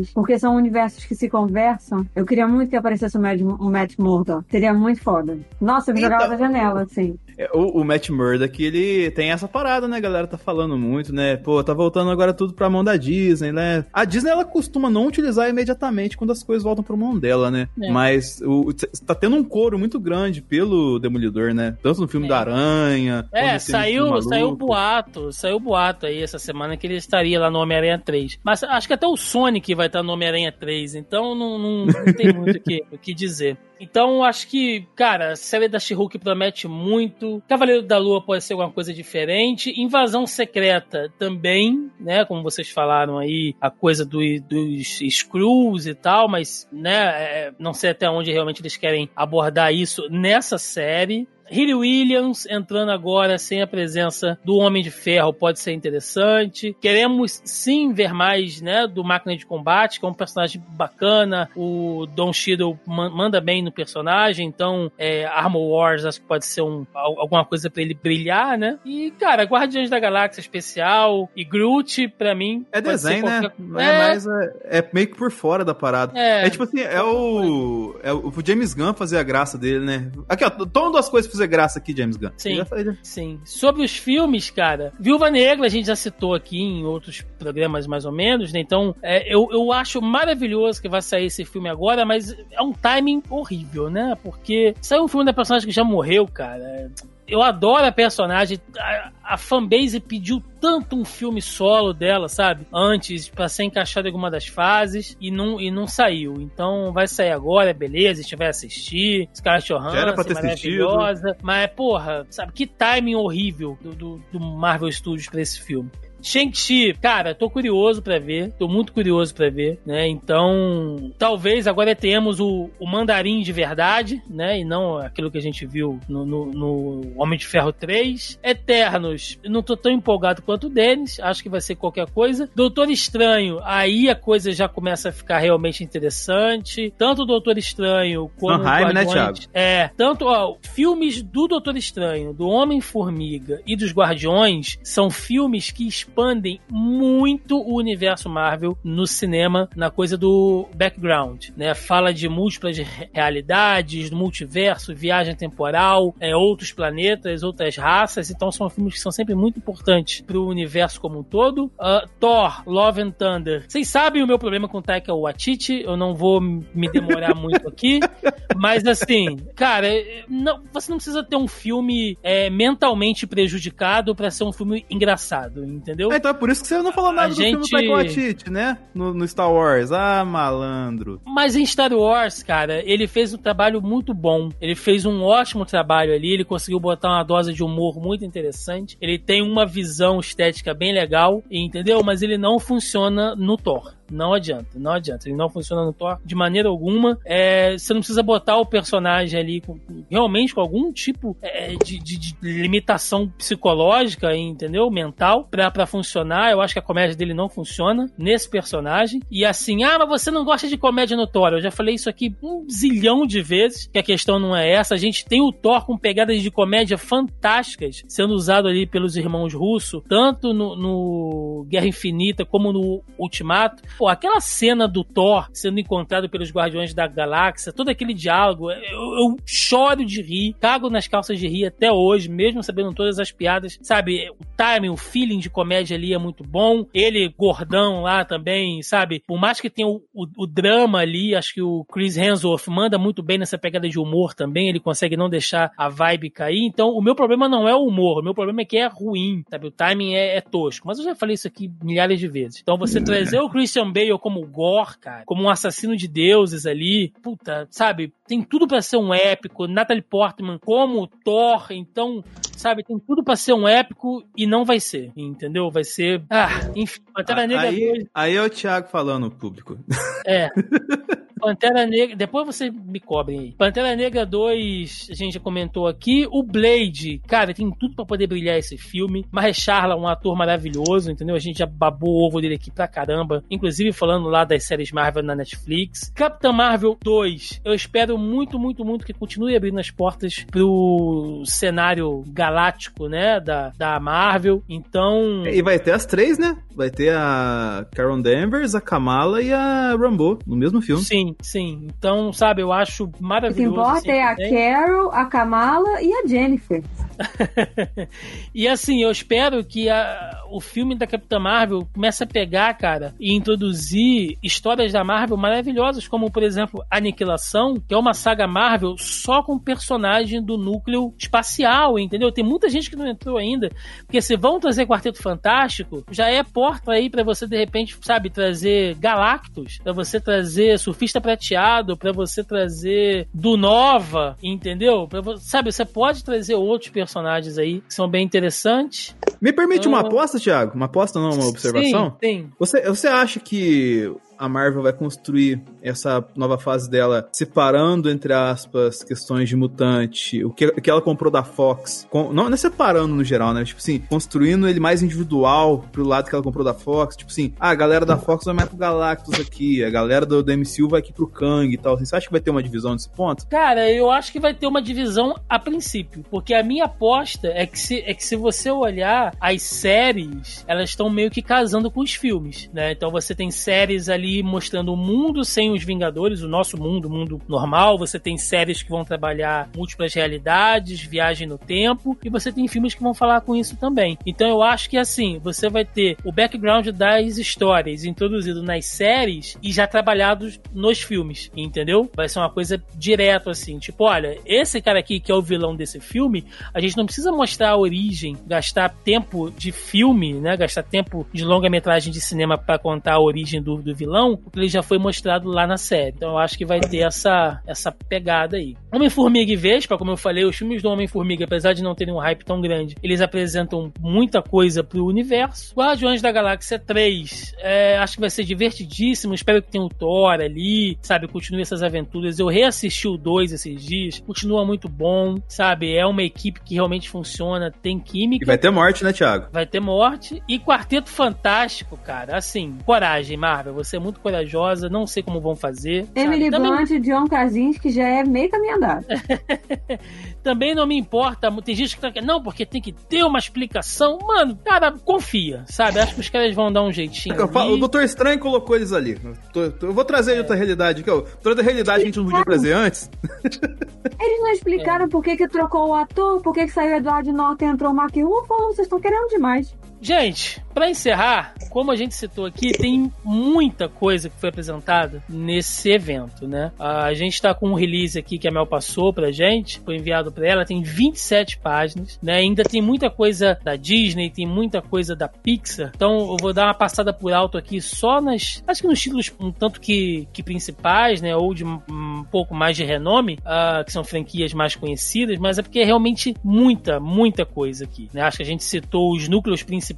Speaker 1: Dennis, porque são universos que se conversam, eu queria muito que aparecesse o Matt, o Matt Murdock. Seria muito foda. Nossa, eu me
Speaker 4: Então-
Speaker 1: jogava da janela, assim.
Speaker 4: É, O, o Matt Murdock, ele tem essa parada, né? A galera tá falando muito, né? Pô, tá voltando agora tudo pra mão da Disney, né? A Disney, ela costuma não utilizar imediatamente quando as coisas voltam pra mão dela, né?
Speaker 3: É.
Speaker 4: Mas o, tá tendo um coro muito grande pelo Demolidor, né? Tanto no filme
Speaker 3: É.
Speaker 4: da Aranha.
Speaker 3: É, saiu, saiu boato, saiu boato aí essa semana que ele estaria lá no Homem-Aranha 3. Mas acho que até o Sonic vai estar no Homem-Aranha 3, então não, não, não tem muito o que, o que dizer. Então acho que, cara, a série da She-Hulk promete muito. Cavaleiro da Lua pode ser alguma coisa diferente. Invasão Secreta também, né? Como vocês falaram aí, a coisa do, dos Screws e tal, mas, né, é, não sei até onde realmente eles querem abordar isso nessa série. Hilly Williams entrando agora sem a presença do Homem de Ferro pode ser interessante. Queremos sim ver mais, né, do Máquina de Combate, que é um personagem bacana. O Don Cheadle man- manda bem no personagem, então é, Armor Wars acho que pode ser um, al- alguma coisa pra ele brilhar, né? E, cara, Guardiões da Galáxia especial e Groot, pra mim,
Speaker 4: É desenho, né?
Speaker 3: qualquer-
Speaker 4: É, mas é, é meio que por fora da parada.
Speaker 3: É.
Speaker 4: É, tipo assim, é o, é o James Gunn fazer a graça dele, né? Aqui, ó, toma duas coisas fazer graça aqui, James Gunn.
Speaker 3: Sim.
Speaker 4: Já faz-
Speaker 3: Sim. Sobre os filmes, cara, Viúva Negra a gente já citou aqui em outros programas mais ou menos, né? Então, é, eu, eu acho maravilhoso que vai sair esse filme agora, mas é um timing horrível, né? Porque saiu um filme da personagem que já morreu, cara. Eu adoro a personagem. A, a fanbase pediu tanto um filme solo dela, sabe? Antes, pra ser encaixado em alguma das fases, e não, e não saiu. Então vai sair agora, beleza, a gente vai assistir. Scarlett Johansson,
Speaker 4: Já era pra ter assistido.
Speaker 3: maravilhosa. Mas, porra, sabe, que timing horrível do, do, do Marvel Studios pra esse filme. Shang-Chi, cara, tô curioso pra ver, tô muito curioso pra ver, né? Então, talvez agora tenhamos o, o mandarim de verdade, né? E não aquilo que a gente viu no, no- no Homem de Ferro 3. Eternos, não tô tão empolgado quanto o Denis, acho que vai ser qualquer coisa. Doutor Estranho, aí a coisa já começa a ficar realmente interessante. Tanto o Doutor Estranho como o
Speaker 4: Sanheim, né,
Speaker 3: Guardiões-
Speaker 4: Thiago?
Speaker 3: é, tanto, ó, filmes do Doutor Estranho, do Homem-Formiga e dos Guardiões são filmes que expandem muito o universo Marvel no cinema, na coisa do background, né? Fala de múltiplas re- realidades, do multiverso, viagem temporal, é, outros planetas, outras raças, então são filmes que são sempre muito importantes pro universo como um todo. Ah, Thor, Love and Thunder. Vocês sabem o meu problema com Taika Waititi, eu não vou me demorar muito aqui, mas assim, cara, é, não- você não precisa ter um filme é, mentalmente prejudicado pra ser um filme engraçado, entendeu?
Speaker 4: É, então é por isso que você não falou nada
Speaker 3: A
Speaker 4: do filme do
Speaker 3: gente-
Speaker 4: Taika né? No, no Star Wars. Ah, malandro.
Speaker 3: Mas em Star Wars, cara, ele fez um trabalho muito bom. Ele fez um ótimo trabalho ali. Ele conseguiu botar uma dose de humor muito interessante. Ele tem uma visão estética bem legal, entendeu? Mas ele não funciona no Thor. Não adianta, não adianta. Ele não funciona no Thor de maneira alguma. É, você não precisa botar o personagem ali com- realmente com algum tipo é, de, de- de limitação psicológica, entendeu? Mental, pra, pra funcionar. Eu acho que a comédia dele não funciona nesse personagem. E assim, ah, mas você não gosta de comédia no Thor. Eu já falei isso aqui um zilhão de vezes, que a questão não é essa. A gente tem o Thor com pegadas de comédia fantásticas sendo usado ali pelos irmãos russos, tanto no, no Guerra Infinita como no Ultimato. Pô, aquela cena do Thor sendo encontrado pelos Guardiões da Galáxia, todo aquele diálogo, eu, eu choro de rir, cago nas calças de rir até hoje, mesmo sabendo todas as piadas, sabe? O timing, o feeling de comédia ali é muito bom. Ele, gordão lá também, sabe? Por mais que tenha o, o, o drama ali, acho que o Chris Hemsworth manda muito bem nessa pegada de humor também, ele consegue não deixar a vibe cair. Então, o meu problema não é o humor, o meu problema é que é ruim, sabe? O timing é, é tosco. Mas eu já falei isso aqui milhares de vezes. Então, você trazer o Christian Bale como Gore, cara, como um assassino de deuses ali, puta, sabe? Tem tudo para ser um épico. Natalie Portman como Thor, então, sabe? Tem tudo para ser um épico e não vai ser, entendeu? Vai ser. Ah, enfim, Pantera Negra
Speaker 4: aí,
Speaker 3: 2.
Speaker 4: aí é o Thiago falando, público.
Speaker 3: É. Pantera Negra. Depois você me cobrem aí. Pantera Negra 2, a gente já comentou aqui. O Blade, cara, tem tudo pra poder brilhar esse filme. Mahershala, um ator maravilhoso, entendeu? A gente já babou o ovo dele aqui pra caramba. Inclusive falando lá das séries Marvel na Netflix. Capitã Marvel 2, eu espero muito, muito, muito que continue abrindo as portas pro cenário galáctico, né? Da, da Marvel. Então.
Speaker 4: E vai ter as três, né? Vai ter a Carol Danvers, a Kamala e a Rambo no mesmo filme.
Speaker 3: Sim, sim. Então, sabe, eu acho
Speaker 1: O que
Speaker 3: maravilhoso.
Speaker 1: importa
Speaker 3: assim,
Speaker 1: é a. Carol, a Kamala e a Jennifer.
Speaker 3: e assim, eu espero que a- o filme da Capitã Marvel comece a pegar, cara, e introduzir histórias da Marvel maravilhosas, como, por exemplo, Aniquilação, que é uma saga Marvel só com personagem do núcleo espacial, entendeu? Tem muita gente que não entrou ainda, porque se vão trazer Quarteto Fantástico, já é porta aí pra você, de repente, sabe, trazer Galactus, pra você trazer Surfista Prateado, pra você trazer do Nova, entendeu? Pra sabe, você pode trazer outros personagens aí que são bem interessantes.
Speaker 4: Me permite uma
Speaker 3: Ah.
Speaker 4: aposta, Thiago? Uma aposta, não uma observação?
Speaker 3: Sim, sim.
Speaker 4: Você, você acha que a Marvel vai construir essa nova fase dela separando, entre aspas, questões de mutante, o que, o que ela comprou da Fox? Com- não, não é separando no geral, né? Tipo assim, construindo ele mais individual pro lado que ela comprou da Fox. Tipo assim, ah, a galera da Fox vai mais pro Galactus aqui, a galera do, MCU vai aqui pro Kang e tal. Assim, você acha que vai ter uma divisão nesse ponto?
Speaker 3: Cara, eu acho que vai ter uma divisão a princípio, porque a minha aposta é que se, é que se você olhar as séries, elas estão meio que casando com os filmes, né? Então você tem séries ali mostrando o mundo sem os Vingadores, o nosso mundo, o mundo normal, você tem séries que vão trabalhar múltiplas realidades, viagem no tempo, e você tem filmes que vão falar com isso também. Então eu acho que assim, você vai ter o background das histórias introduzido nas séries e já trabalhados nos filmes, entendeu? Vai ser uma coisa direto assim, tipo, olha, esse cara aqui que é o vilão desse filme, a gente não precisa mostrar a origem, gastar tempo de filme, né, gastar tempo de longa-metragem de cinema pra contar a origem do, do vilão, porque ele já foi mostrado lá na série. Então eu acho que vai ter essa essa pegada aí. Homem-Formiga e Vespa, como eu falei, os filmes do Homem-Formiga, apesar de não terem um hype tão grande, eles apresentam muita coisa pro universo. Guardiões da Galáxia 3, é, acho que vai ser divertidíssimo. Espero que tenha o Thor ali, sabe? Continue essas aventuras. Eu reassisti o 2 esses dias, continua muito bom, sabe? É uma equipe que realmente funciona, tem química.
Speaker 4: E vai ter morte, né, Thiago?
Speaker 3: Vai ter morte. E Quarteto Fantástico, cara. Assim, coragem, Marvel. Você muito corajosa. Não sei como vão fazer. sabe?
Speaker 1: Emily
Speaker 3: Também-
Speaker 1: Blunt e John Krasinski já é meio caminho andado.
Speaker 3: Também não me importa. Tem gente que tá. Não, porque tem que ter uma explicação. Mano, cara, confia, sabe? Acho que os caras vão dar um jeitinho.
Speaker 4: Eu falo- O. Doutor Estranho colocou eles ali. Eu, tô- eu vou trazer de outra realidade aqui, ó. Outra realidade que a gente não podia trazer antes.
Speaker 1: Eles não explicaram por que, que trocou o ator, por que, que saiu Edward Norton e entrou o Mark Ruffalo. Vocês estão querendo demais.
Speaker 3: Gente, pra encerrar, como a gente citou aqui, tem muita coisa que foi apresentada nesse evento, né? A gente tá com um release aqui que a Mel passou pra gente, foi enviado pra ela, tem 27 páginas, né? Ainda tem muita coisa da Disney, tem muita coisa da Pixar. Então eu vou dar uma passada por alto aqui só nas, acho que nos títulos um tanto que, que principais, né? Ou de um, pouco mais de renome, ah, que são franquias mais conhecidas, mas é porque é realmente muita, muita coisa aqui, né? Acho que a gente citou os núcleos principais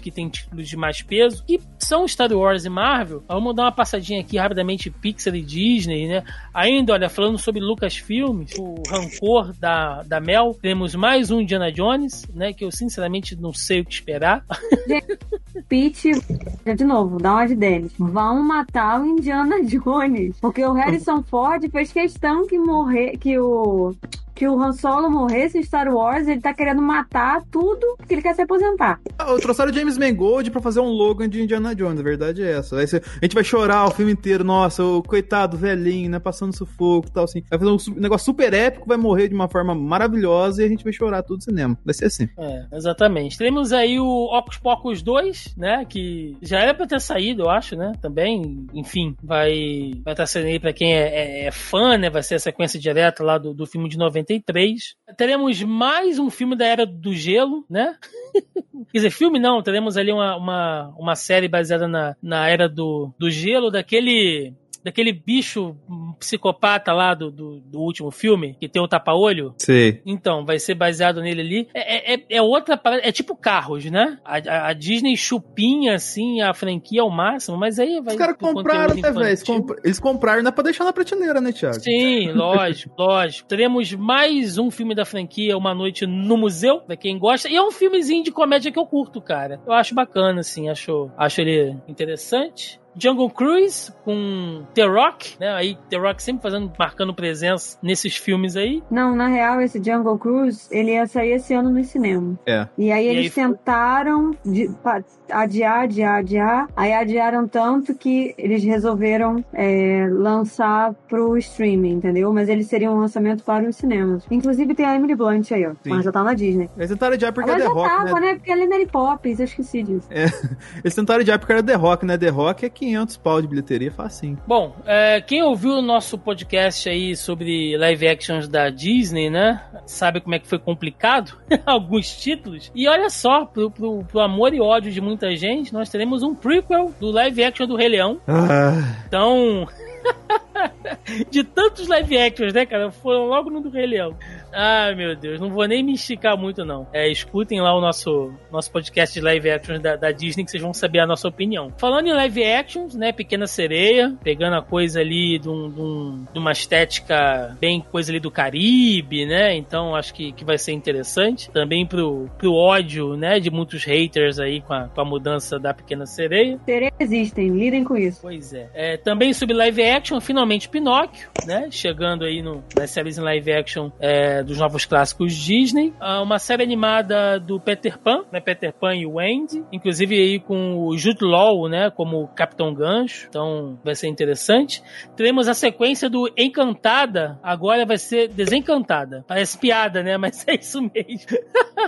Speaker 3: que tem títulos de mais peso, que são Star Wars e Marvel. Vamos dar uma passadinha aqui rapidamente Pixar e Disney, né? Ainda, olha, falando sobre Lucasfilmes, o rancor da, da Mel, temos mais um Indiana Jones, né? Que eu sinceramente não sei o que esperar.
Speaker 1: Pete, de novo, dá uma de Dennis. Vão matar o Indiana Jones. Porque o Harrison Ford fez questão que morrer, que o. Que o Han Solo morresse em Star Wars, ele tá querendo matar tudo porque ele quer se aposentar.
Speaker 4: Ah, trouxeram o James Mangold pra fazer um Logan de Indiana Jones, a verdade é essa. Ser, a gente vai chorar o filme inteiro, nossa, o coitado velhinho, né, passando sufoco e tal, assim. Vai fazer um negócio super épico, vai morrer de uma forma maravilhosa e a gente vai chorar tudo no cinema. Vai ser assim.
Speaker 3: É, exatamente. Temos aí o Ocus Pocus 2, né, que já era pra ter saído, eu acho, né, também. Enfim, vai vai estar tá sendo aí pra quem é, é, é, fã, né, vai ser a sequência direta lá do, do filme de 93. Teremos mais um filme da Era do Gelo, né? Quer dizer, filme não, teremos ali uma, uma, uma série baseada na, na Era do, do Gelo, daquele daquele bicho psicopata lá do, do, do último filme, que tem o tapa-olho.
Speaker 4: Sim.
Speaker 3: Então, vai ser baseado nele ali. É, é, é outra parada, é tipo carros, né? A, a, a, Disney chupinha, assim, a franquia ao máximo, mas aí vai.
Speaker 4: Os caras compraram, né, velho? Eles, comp eles compraram, não é pra deixar na prateleira, né, Thiago?
Speaker 3: Sim, lógico, lógico. Teremos mais um filme da franquia, Uma Noite no Museu, pra quem gosta. E é um filmezinho de comédia que eu curto, cara. Eu acho bacana, assim, acho, acho ele interessante. Jungle Cruise com The Rock, né? Aí The Rock sempre fazendo, marcando presença nesses filmes aí.
Speaker 1: Não, na real, esse Jungle Cruise, ele ia sair esse ano no cinema.
Speaker 4: É.
Speaker 1: E aí e eles aí tentaram de, adiar, adiar, adiar. Aí adiaram tanto que eles resolveram é, lançar pro streaming, entendeu? Mas eles seriam um lançamento para os cinemas. Inclusive tem a Emily Blunt aí, ó. Sim. Mas já tá na Disney.
Speaker 4: Eles tentaram adiar porque Ela é The Rock,
Speaker 1: tava,
Speaker 4: né?
Speaker 1: né? Porque ela é Mary Poppins, eu esqueci disso.
Speaker 4: É. Eles tentaram adiar porque era The Rock, né? The Rock é 500 pau de bilheteria, facinho.
Speaker 3: Bom, é, quem ouviu o nosso podcast aí sobre live actions da Disney, né? Sabe como é que foi complicado alguns títulos. E olha só, pro, pro, pro, amor e ódio de muita gente, nós teremos um prequel do live action do Rei Leão.
Speaker 4: Ah.
Speaker 3: Então. de tantos live actions, né, cara? Foram logo no do Rei Leão. Ai, meu Deus, não vou nem me esticar muito, não. É, escutem lá o nosso, nosso podcast de live actions da, da, Disney que vocês vão saber a nossa opinião. Falando em live actions, né, Pequena Sereia, pegando a coisa ali de, um, de, um, de uma estética bem coisa ali do Caribe, né, então acho que, que vai ser interessante. Também pro, pro ódio, né, de muitos haters aí com a, com a mudança da Pequena Sereia.
Speaker 1: Sereias existem, lidem com isso.
Speaker 3: Pois é. é. Também sobre live action, finalmente Pinóquio, né, chegando aí no, nas séries em live action é, dos novos clássicos Disney. Uh, uma série animada do Peter Pan, né? Peter Pan e o Andy. Inclusive aí com o Jude Law, né? Como Capitão Gancho. Então vai ser interessante. Teremos a sequência do Encantada. Agora vai ser Desencantada. Parece piada, né? Mas é isso mesmo.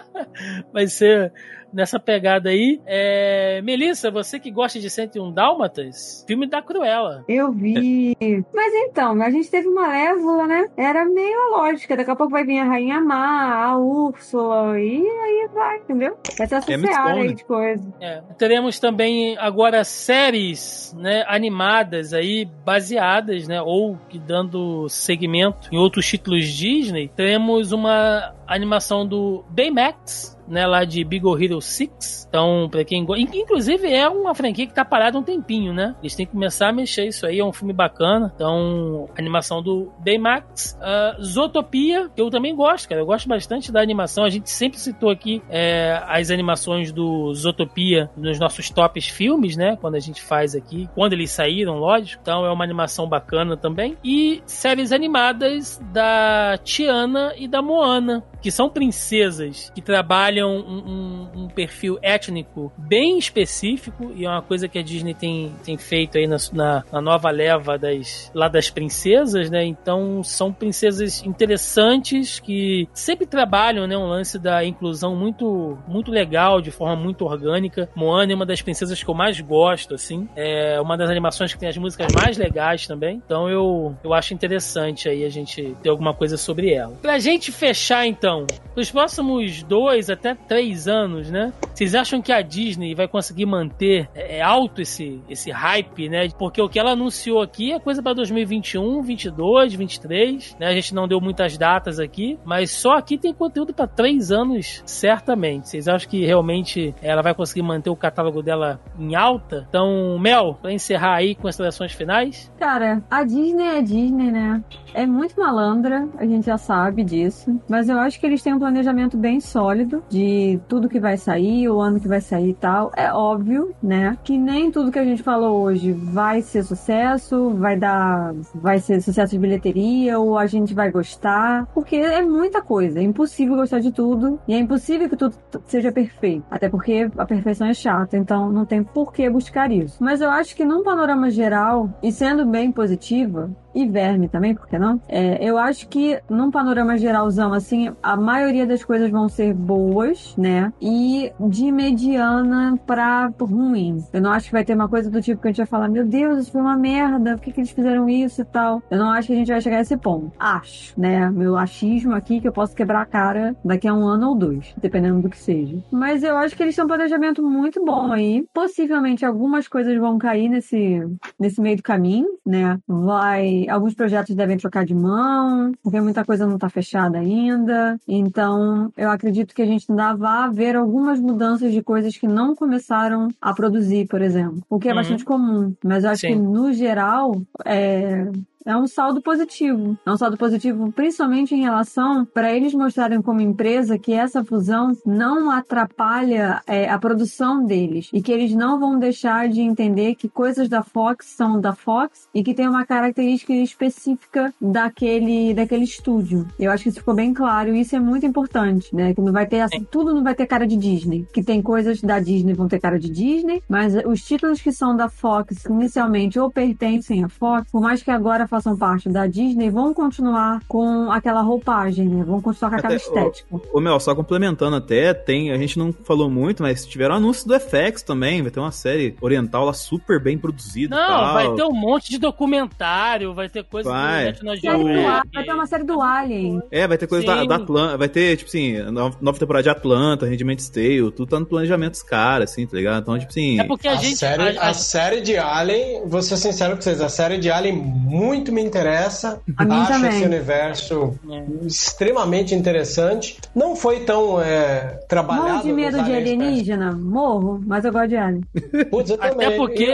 Speaker 3: vai ser nessa pegada aí. É... Melissa, você que gosta de 101 Dálmatas, filme da Cruella.
Speaker 1: Eu vi. Mas então, a gente teve uma Évola, né? Era meio a lógica. Daqui a pouco vai vir a Rainha Má, a Úrsula, e aí vai, entendeu? Vai ser essa é seara aí de coisa.
Speaker 3: É. Teremos também agora séries né, animadas aí, baseadas, né? Ou que dando segmento em outros títulos Disney. Teremos uma animação do Baymax, né, lá de Big Hero 6. Então, pra quem gosta. Inclusive, é uma franquia que tá parada um tempinho, né? Eles têm que começar a mexer isso aí. É um filme bacana. Então, animação do Baymax. Uh, Zootopia, que eu também gosto, cara. Eu gosto bastante da animação. A gente sempre citou aqui é, as animações do Zootopia nos nossos tops filmes, né? Quando a gente faz aqui. Quando eles saíram, lógico. Então, é uma animação bacana também. E séries animadas da Tiana e da Moana, que são princesas que trabalham um, um, um, perfil étnico bem específico e é uma coisa que a Disney tem, tem feito aí na, na, na, nova leva das, lá das princesas, né? Então são princesas interessantes que sempre trabalham, né? Um lance da inclusão muito, muito legal, de forma muito orgânica. Moana é uma das princesas que eu mais gosto, assim. É uma das animações que tem as músicas mais legais também. Então eu, eu acho interessante aí a gente ter alguma coisa sobre ela. Pra gente fechar, então, os próximos dois até até três anos, né? Vocês acham que a Disney vai conseguir manter é, é alto esse, esse hype, né? Porque o que ela anunciou aqui é coisa para 2021, 22, 23, né? A gente não deu muitas datas aqui, mas só aqui tem conteúdo para três anos, certamente. Vocês acham que realmente ela vai conseguir manter o catálogo dela em alta? Então, Mel, para encerrar aí com as seleções finais?
Speaker 1: Cara, a Disney é Disney, né? É muito malandra, a gente já sabe disso, mas eu acho que que eles têm um planejamento bem sólido de tudo que vai sair, o ano que vai sair e tal. É óbvio, né, que nem tudo que a gente falou hoje vai ser sucesso, vai dar, vai ser sucesso de bilheteria ou a gente vai gostar, porque é muita coisa. É impossível gostar de tudo e é impossível que tudo seja perfeito. Até porque a perfeição é chata, então não tem por que buscar isso. Mas eu acho que num panorama geral, e sendo bem positiva, e verme também, por que não? É, eu acho que num panorama geralzão, assim, a maioria das coisas vão ser boas, né? E de mediana pra ruim. Eu não acho que vai ter uma coisa do tipo que a gente vai falar, meu Deus, isso foi uma merda, por que, que eles fizeram isso e tal? Eu não acho que a gente vai chegar a esse ponto. Acho, né? Meu achismo aqui que eu posso quebrar a cara daqui a um ano ou dois, dependendo do que seja. Mas eu acho que eles têm um planejamento muito bom aí. Possivelmente algumas coisas vão cair nesse, nesse meio do caminho, né? Vai. Alguns projetos devem trocar de mão, porque muita coisa não tá fechada ainda. Então, eu acredito que a gente ainda vai ver algumas mudanças de coisas que não começaram a produzir, por exemplo. O que é
Speaker 3: Uhum.
Speaker 1: bastante comum. Mas eu acho
Speaker 3: Sim.
Speaker 1: que, no geral, é. É um saldo positivo. É um saldo positivo, principalmente em relação para eles mostrarem como empresa que essa fusão não atrapalha é, a produção deles e que eles não vão deixar de entender que coisas da Fox são da Fox e que tem uma característica específica daquele, daquele estúdio. Eu acho que isso ficou bem claro e isso é muito importante, né? Que não vai ter assim, tudo não vai ter cara de Disney. Que tem coisas da Disney vão ter cara de Disney, mas os títulos que são da Fox inicialmente ou pertencem à Fox, por mais que agora façam parte da Disney, vão continuar com aquela roupagem, né? Vão continuar com aquela
Speaker 4: Até,
Speaker 1: estética.
Speaker 4: Ô, Mel, só complementando até, tem, a gente não falou muito, mas tiveram anúncios do FX também, vai ter uma série oriental lá super bem produzida
Speaker 3: Não,
Speaker 4: tal.
Speaker 3: vai ter um monte de documentário, vai ter coisa
Speaker 4: Vai.
Speaker 3: do National
Speaker 1: Série do vai ter uma série do Alien.
Speaker 4: É, vai ter coisa da,
Speaker 3: Sim.
Speaker 4: da Atlanta, vai ter, tipo assim, nova, temporada de Atlanta, Handmaid's Tale, tudo tá no planejamento dos caras, assim, tá ligado? Então, tipo assim...
Speaker 3: É porque a,
Speaker 2: A,
Speaker 3: gente.
Speaker 2: série,
Speaker 3: a- a-
Speaker 2: a série de Alien, vou ser sincero com vocês, a série de Alien muito me interessa.
Speaker 1: A mim
Speaker 2: Acho
Speaker 1: também.
Speaker 2: esse universo
Speaker 3: É.
Speaker 2: extremamente interessante. Não foi tão é, trabalhado.
Speaker 1: Morro de medo de alienígena? Morro, mas eu gosto de Alien.
Speaker 2: Putz, eu
Speaker 3: Até
Speaker 2: também.
Speaker 3: porque.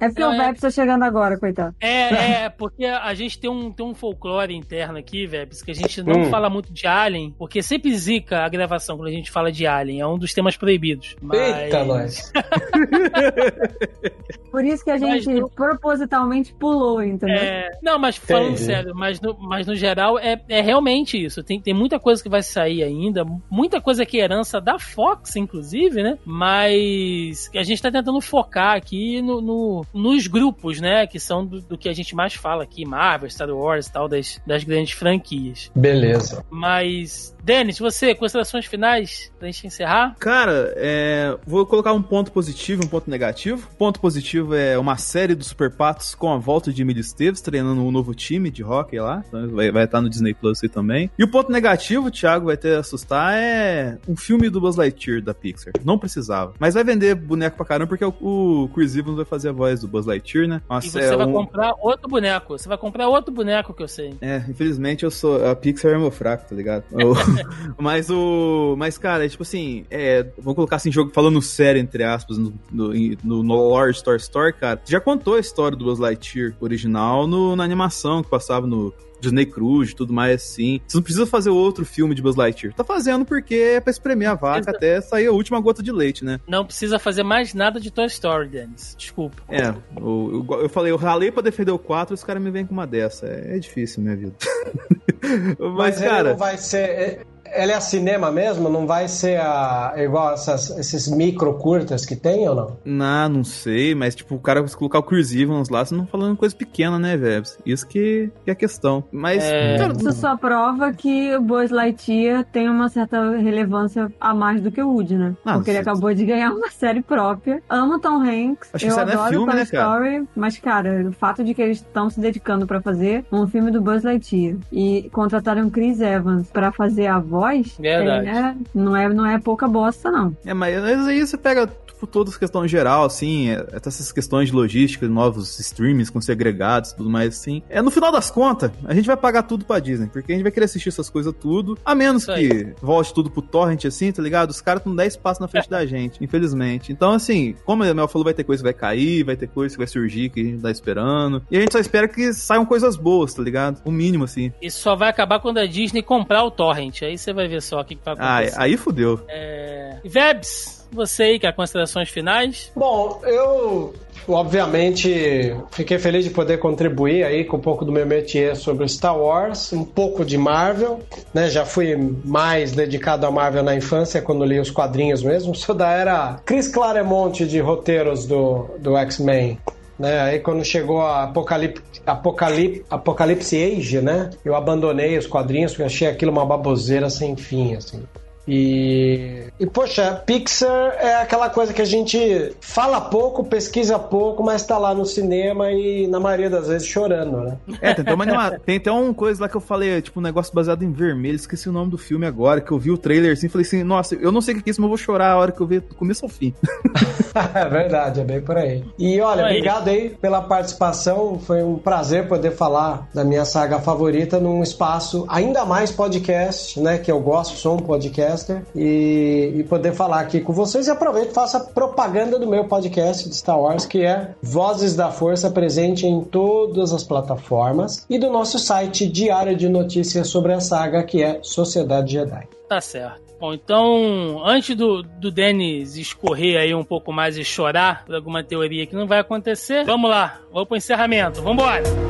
Speaker 1: É porque
Speaker 3: Não,
Speaker 1: o
Speaker 3: é-
Speaker 1: Vebs tá chegando agora, coitado.
Speaker 3: É, é, porque a gente tem um, tem um folclore interno aqui, Vebs, que a gente não
Speaker 2: Hum.
Speaker 3: fala muito de Alien, porque sempre zica a gravação quando a gente fala de Alien. É um dos temas proibidos. Mas...
Speaker 2: Eita, nós.
Speaker 1: Por isso que a
Speaker 3: Mas
Speaker 1: gente
Speaker 3: no-
Speaker 1: propositalmente pulou, entendeu?
Speaker 3: É, não, mas falando
Speaker 2: Entendi.
Speaker 3: sério, mas no, mas no geral é, é realmente isso. Tem, tem muita coisa que vai sair ainda, muita coisa que é herança da Fox, inclusive, né? Mas a gente tá tentando focar aqui no, no- nos grupos, né? Que são do, do que a gente mais fala aqui, Marvel, Star Wars e tal, das, das grandes franquias.
Speaker 2: Beleza.
Speaker 3: Mas, Denis, você, considerações finais pra gente encerrar?
Speaker 4: Cara, é, vou colocar um ponto positivo e um ponto negativo. Ponto positivo é uma série dos Super Patos com a volta de Emílio Esteves, treinando um novo time de hockey lá. Então vai, vai estar no Disney Plus aí também. E o ponto negativo, o Thiago vai ter assustar, é um filme do Buzz Lightyear da Pixar. Não precisava. Mas vai vender boneco pra caramba, porque o, o Chris Evans vai fazer a voz do Buzz Lightyear, né? Uma
Speaker 3: E você vai
Speaker 4: um-
Speaker 3: comprar outro boneco. Você vai comprar outro boneco que eu sei.
Speaker 4: É, infelizmente eu sou. A Pixar é meu fraco, tá ligado? Mas o. Mas, cara, é tipo assim, é, vamos colocar assim, jogo falando sério, entre aspas, no, no, no, no Lore Story Story, cara. Já contou a história do Buzz Lightyear original no, na animação que passava no. Disney Cruise e tudo mais assim. Você não precisa fazer outro filme de Buzz Lightyear. Tá fazendo porque é pra espremer a vaca
Speaker 3: Exa-
Speaker 4: até sair a última gota de leite, né?
Speaker 3: Não precisa fazer mais nada de Toy Story, Denis. Desculpa.
Speaker 4: É, eu, eu, eu falei, eu ralei pra defender o 4 e os caras me vêm com uma dessa. É, é difícil minha vida. Mas,
Speaker 2: Mas, ele
Speaker 4: cara.
Speaker 2: não vai ser. Ele é cinema mesmo? Não vai ser a, igual essas- esses micro curtas que tem ou não?
Speaker 4: Não, não sei, mas tipo, o cara se colocar o Chris Evans lá, você não falando coisa pequena, né, Vebs? Isso que, que é a questão. Mas,
Speaker 3: É.
Speaker 4: cara,
Speaker 1: Isso só prova que o Buzz Lightyear tem uma certa relevância a mais do que o Woody, né?
Speaker 4: Ah,
Speaker 1: Porque ele acabou de ganhar uma série própria. Amo Tom Hanks.
Speaker 4: Acho que
Speaker 1: eu
Speaker 4: não é
Speaker 1: adoro
Speaker 4: filme,
Speaker 1: Toy
Speaker 4: né, cara?
Speaker 1: Story. Mas, cara, o fato de que eles estão se dedicando pra fazer um filme do Buzz Lightyear e contrataram Chris Evans pra fazer a voz...
Speaker 3: Verdade.
Speaker 1: É, não, é, não é pouca bosta, não.
Speaker 4: é, mas aí você pega tipo, todas as questões geral, assim, é, essas questões de logística, novos streamings com segregados e tudo mais, assim. É, no final das contas, a gente vai pagar tudo pra Disney, porque a gente vai querer assistir essas coisas tudo, a menos que volte tudo pro torrent, assim, tá ligado? Os caras não dão espaço na frente da gente, infelizmente. Então, assim, como a Mel falou, vai ter coisa que vai cair, vai ter coisa que vai surgir que a gente tá esperando, e a gente só espera que saiam coisas boas, tá ligado? O mínimo, assim.
Speaker 3: Isso só vai acabar quando a Disney comprar o Torrent. Aí você vai ver só o que, que vai
Speaker 4: Ah,
Speaker 3: acontecer.
Speaker 4: aí fudeu.
Speaker 3: É... Vebs, você aí, que é considerações finais.
Speaker 2: Bom, eu obviamente fiquei feliz de poder contribuir aí com um pouco do meu métier sobre o Star Wars, um pouco de Marvel, né? Já fui mais dedicado a Marvel na infância quando li os quadrinhos mesmo. Sou da era Chris Claremont de roteiros do, do X-Men. Né? Aí quando chegou a Apocalipse, Apocalipse, Apocalipse Age, né? Eu abandonei os quadrinhos porque achei aquilo uma baboseira sem fim, assim. E, e poxa, Pixar é aquela coisa que a gente fala pouco, pesquisa pouco, mas tá lá no cinema e na maioria das vezes chorando, né?
Speaker 4: É, tem até, uma, anima- tem até uma coisa lá que eu falei, tipo, um negócio baseado em vermelho, esqueci o nome do filme agora, que eu vi o trailer assim, falei assim, nossa, eu não sei o que é isso, mas eu vou chorar a hora que eu ver do começo ao fim.
Speaker 2: é verdade, é bem por aí. E olha,
Speaker 3: Aí.
Speaker 2: obrigado aí pela participação. Foi um prazer poder falar da minha saga favorita num espaço ainda mais podcast, né? Que eu gosto, sou um E, e poder falar aqui com vocês. E aproveito e faça propaganda do meu podcast de Star Wars, que é Vozes da Força, presente em todas as plataformas. E do nosso site diário de notícias sobre a saga, que é Sociedade Jedi.
Speaker 3: Tá certo. Bom, então, antes do, do Denis escorrer aí um pouco mais e chorar por alguma teoria que não vai acontecer, vamos lá, vamos pro encerramento, vambora!
Speaker 6: Aye,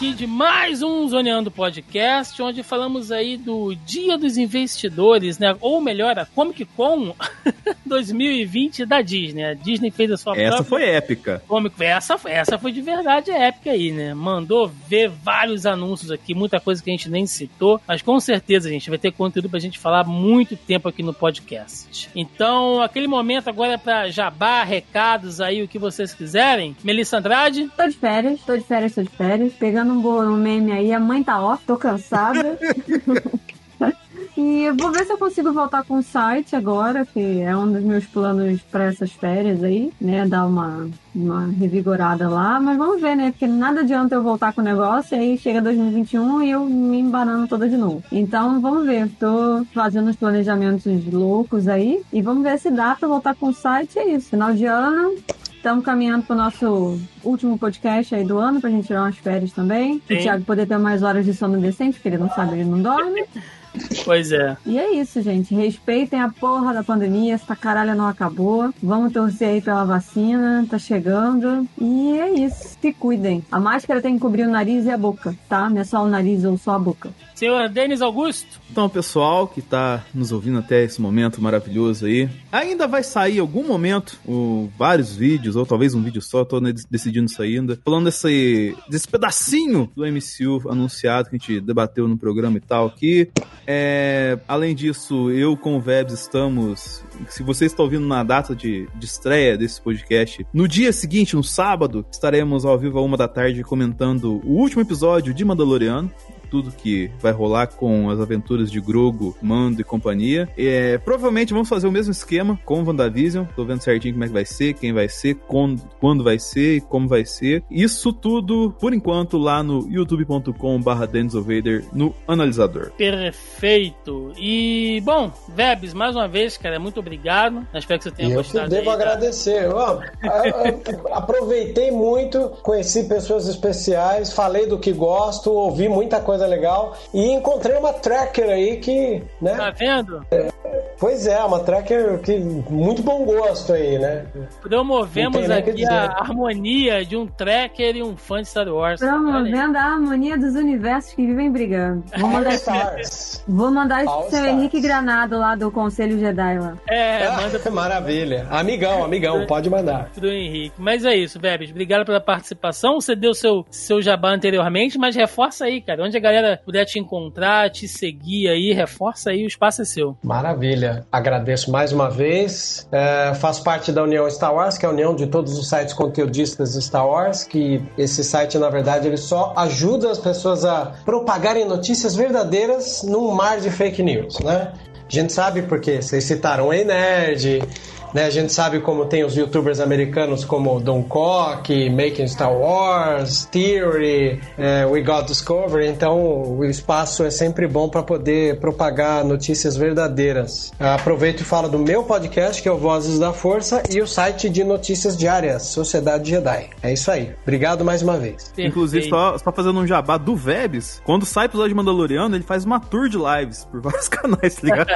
Speaker 3: aqui de mais um Zoneando Podcast, onde falamos aí do Dia dos Investidores, né? Ou melhor, a Comic Con 2020 da Disney. A Disney fez a sua
Speaker 4: Essa
Speaker 3: própria
Speaker 4: foi épica.
Speaker 3: Comic essa, essa foi de verdade épica aí, né? Mandou ver vários anúncios aqui, muita coisa que a gente nem citou, mas com certeza, gente, vai ter conteúdo pra gente falar muito tempo aqui no podcast. Então, aquele momento agora é pra jabá, recados aí, o que vocês quiserem. Melissa Andrade,
Speaker 1: Tô de férias, tô de férias, tô de férias. Pegando um, bo- um meme aí, a mãe tá off, tô cansada. e vou ver se eu consigo voltar com o site agora, que é um dos meus planos pra essas férias aí, né? Dar uma, uma revigorada lá. Mas vamos ver, né? Porque nada adianta eu voltar com o negócio, aí chega 2021 e eu me embanando toda de novo. Então vamos ver, tô fazendo os planejamentos loucos aí. E vamos ver se dá pra voltar com o site. É isso, final de ano. Estamos caminhando para o nosso último podcast aí do ano, pra gente tirar umas férias também.
Speaker 3: Sim.
Speaker 1: O Thiago poder ter mais horas de sono decente, porque ele não sabe, ele não dorme.
Speaker 3: pois é.
Speaker 1: E é isso, gente. Respeitem a porra da pandemia, essa caralho não acabou. Vamos torcer aí pela vacina, tá chegando. E é isso. Se cuidem. A máscara tem que cobrir o nariz e a boca, tá? Não é só o nariz ou só a boca.
Speaker 3: Senhor Denis Augusto,
Speaker 4: Então, pessoal que tá nos ouvindo até esse momento maravilhoso aí, ainda vai sair algum momento o, vários vídeos, ou talvez um vídeo só, tô né, decidindo isso ainda, falando desse, desse pedacinho do MCU anunciado que a gente debateu no programa e tal aqui. É, além disso, eu com o Vebs estamos. Se você está ouvindo na data de, de estreia desse podcast, no dia seguinte, no sábado, estaremos ao vivo a uma da tarde comentando o último episódio de Mandaloriano tudo que vai rolar com as aventuras de Grogo, Mando e companhia. É, provavelmente vamos fazer o mesmo esquema com o WandaVision. Tô vendo certinho como é que vai ser, quem vai ser, quando, quando vai ser e como vai ser. Isso tudo, por enquanto, lá no youtube.com/barra Vader no analisador.
Speaker 3: perfeito. E, bom, Vebs, mais uma vez, cara, muito obrigado. Espero que você tenha
Speaker 2: E eu que
Speaker 3: gostado.
Speaker 2: devo
Speaker 3: aí
Speaker 2: agradecer. Ó, eu- eu aproveitei muito, conheci pessoas especiais, falei do que gosto, ouvi muita coisa legal e encontrei uma tracker aí que, né?
Speaker 3: Tá vendo?
Speaker 2: Pois é, uma tracker que muito bom gosto aí, né?
Speaker 3: Promovemos aqui a harmonia de um tracker e um fã de Star Wars.
Speaker 1: Promovendo a harmonia dos universos que vivem brigando. Vou mandar,
Speaker 2: Stars.
Speaker 1: vou mandar isso pro seu. Henrique Granado lá do Conselho Jedi lá.
Speaker 3: É,
Speaker 2: Ah,
Speaker 3: manda
Speaker 2: Maravilha. Amigão, amigão, pode mandar.
Speaker 3: pro Henrique. Mas é isso, Bebes. Obrigado pela participação. Você deu seu, seu jabá anteriormente, mas reforça aí, cara. Onde a galera puder te encontrar, te seguir aí, reforça aí, o espaço é seu.
Speaker 2: Maravilha. Agradeço mais uma vez. É, faço parte da União Star Wars, que é a união de todos os sites conteudistas Star Wars, que esse site, na verdade, ele só ajuda as pessoas a propagarem notícias verdadeiras num mar de fake news, né? A gente sabe porque vocês citaram o Ei Nerd, né? A gente sabe como tem os youtubers americanos como Don Cock, Making Star Wars, Theory, é, We Got Discovery. Então o espaço é sempre bom para poder propagar notícias verdadeiras. Aproveito e falo do meu podcast, que é o Vozes da Força, e o site de notícias diárias, Sociedade Jedi. É isso aí. Obrigado mais uma vez.
Speaker 4: Inclusive, só, só fazendo um jabá do Vebs, quando sai episódio de Mandaloriano, ele faz uma tour de lives por vários canais, tá ligado?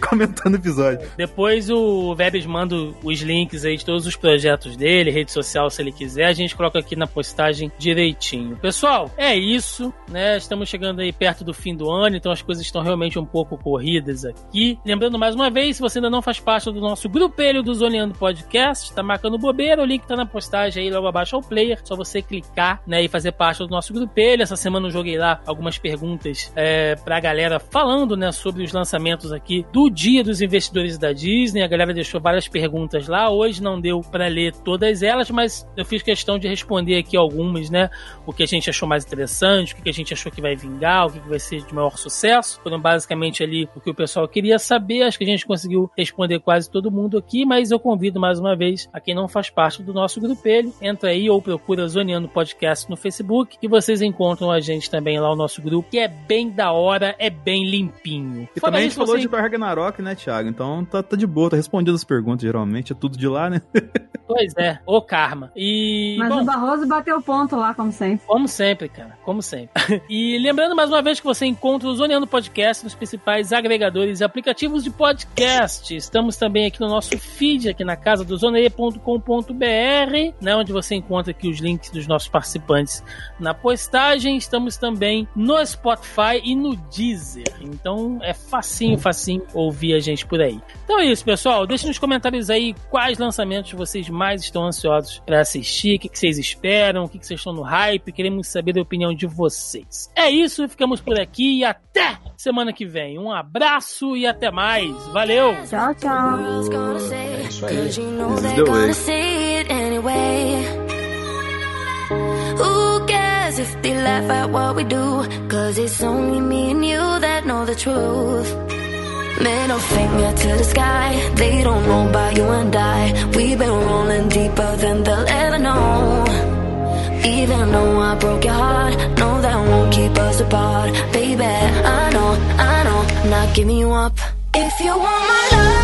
Speaker 4: Comentando o episódio.
Speaker 3: Depois o Vebs manda os links aí de todos os projetos dele, rede social se ele quiser, a gente coloca aqui na postagem direitinho. Pessoal, é isso, né? Estamos chegando aí perto do fim do ano, então as coisas estão realmente um pouco corridas aqui. Lembrando mais uma vez, se você ainda não faz parte do nosso grupelho do Zoneando Podcast, tá marcando bobeira, o link tá na postagem aí logo abaixo ao player, só você clicar, né, e fazer parte do nosso grupelho. Essa semana eu joguei lá algumas perguntas é, pra galera falando, né, sobre os lançamentos aqui do Dia dos Investidores da Disney. A galera deixou várias perguntas lá. Hoje não deu pra ler todas elas, mas eu fiz questão de responder aqui algumas, né? O que a gente achou mais interessante, o que a gente achou que vai vingar, o que vai ser de maior sucesso. Foram basicamente ali o que o pessoal queria saber. Acho que a gente conseguiu responder quase todo mundo aqui, mas eu convido mais uma vez a quem não faz parte do nosso grupelho, entra aí ou procura Zoneando Podcast no Facebook, que vocês encontram a gente também lá, o nosso grupo, que é bem da hora, é bem limpinho.
Speaker 4: E
Speaker 3: Fora
Speaker 4: também a gente falou
Speaker 3: você-
Speaker 4: de Ragnarok, né, Thiago? Então tá, tá de boa, tá respondido as perguntas, geralmente, é tudo de lá, né?
Speaker 3: Pois é, o karma. E.
Speaker 1: Mas
Speaker 3: bom,
Speaker 1: o Barroso bateu ponto lá, como sempre.
Speaker 3: Como sempre, cara. Como sempre. e lembrando mais uma vez que você encontra o Zoneando Podcast nos principais agregadores e aplicativos de podcast. Estamos também aqui no nosso feed, aqui na casa do zoneia.com.br, né, onde você encontra aqui os links dos nossos participantes na postagem. Estamos também no Spotify e no Deezer. Então é facinho, facinho ouvir a gente por aí. Então é isso, pessoal. Deixe nos comentários aí quais lançamentos vocês mais estão ansiosos para assistir, o que, que vocês esperam, o que, que vocês estão no hype. Queremos saber a opinião de vocês. É isso, ficamos por aqui e até semana que vem. Um abraço e até mais. Valeu!
Speaker 1: Tchau, tchau.
Speaker 2: É isso aí.
Speaker 4: This is
Speaker 7: Who cares if they laugh at what we do Cause it's only me and you that know the truth Middle finger to the sky. They don't know about you and I. We've been rolling deeper than they'll ever know. Even though I broke your heart, no, that won't keep us apart. Baby, I know, I know, I'm not giving you up. If you want my love,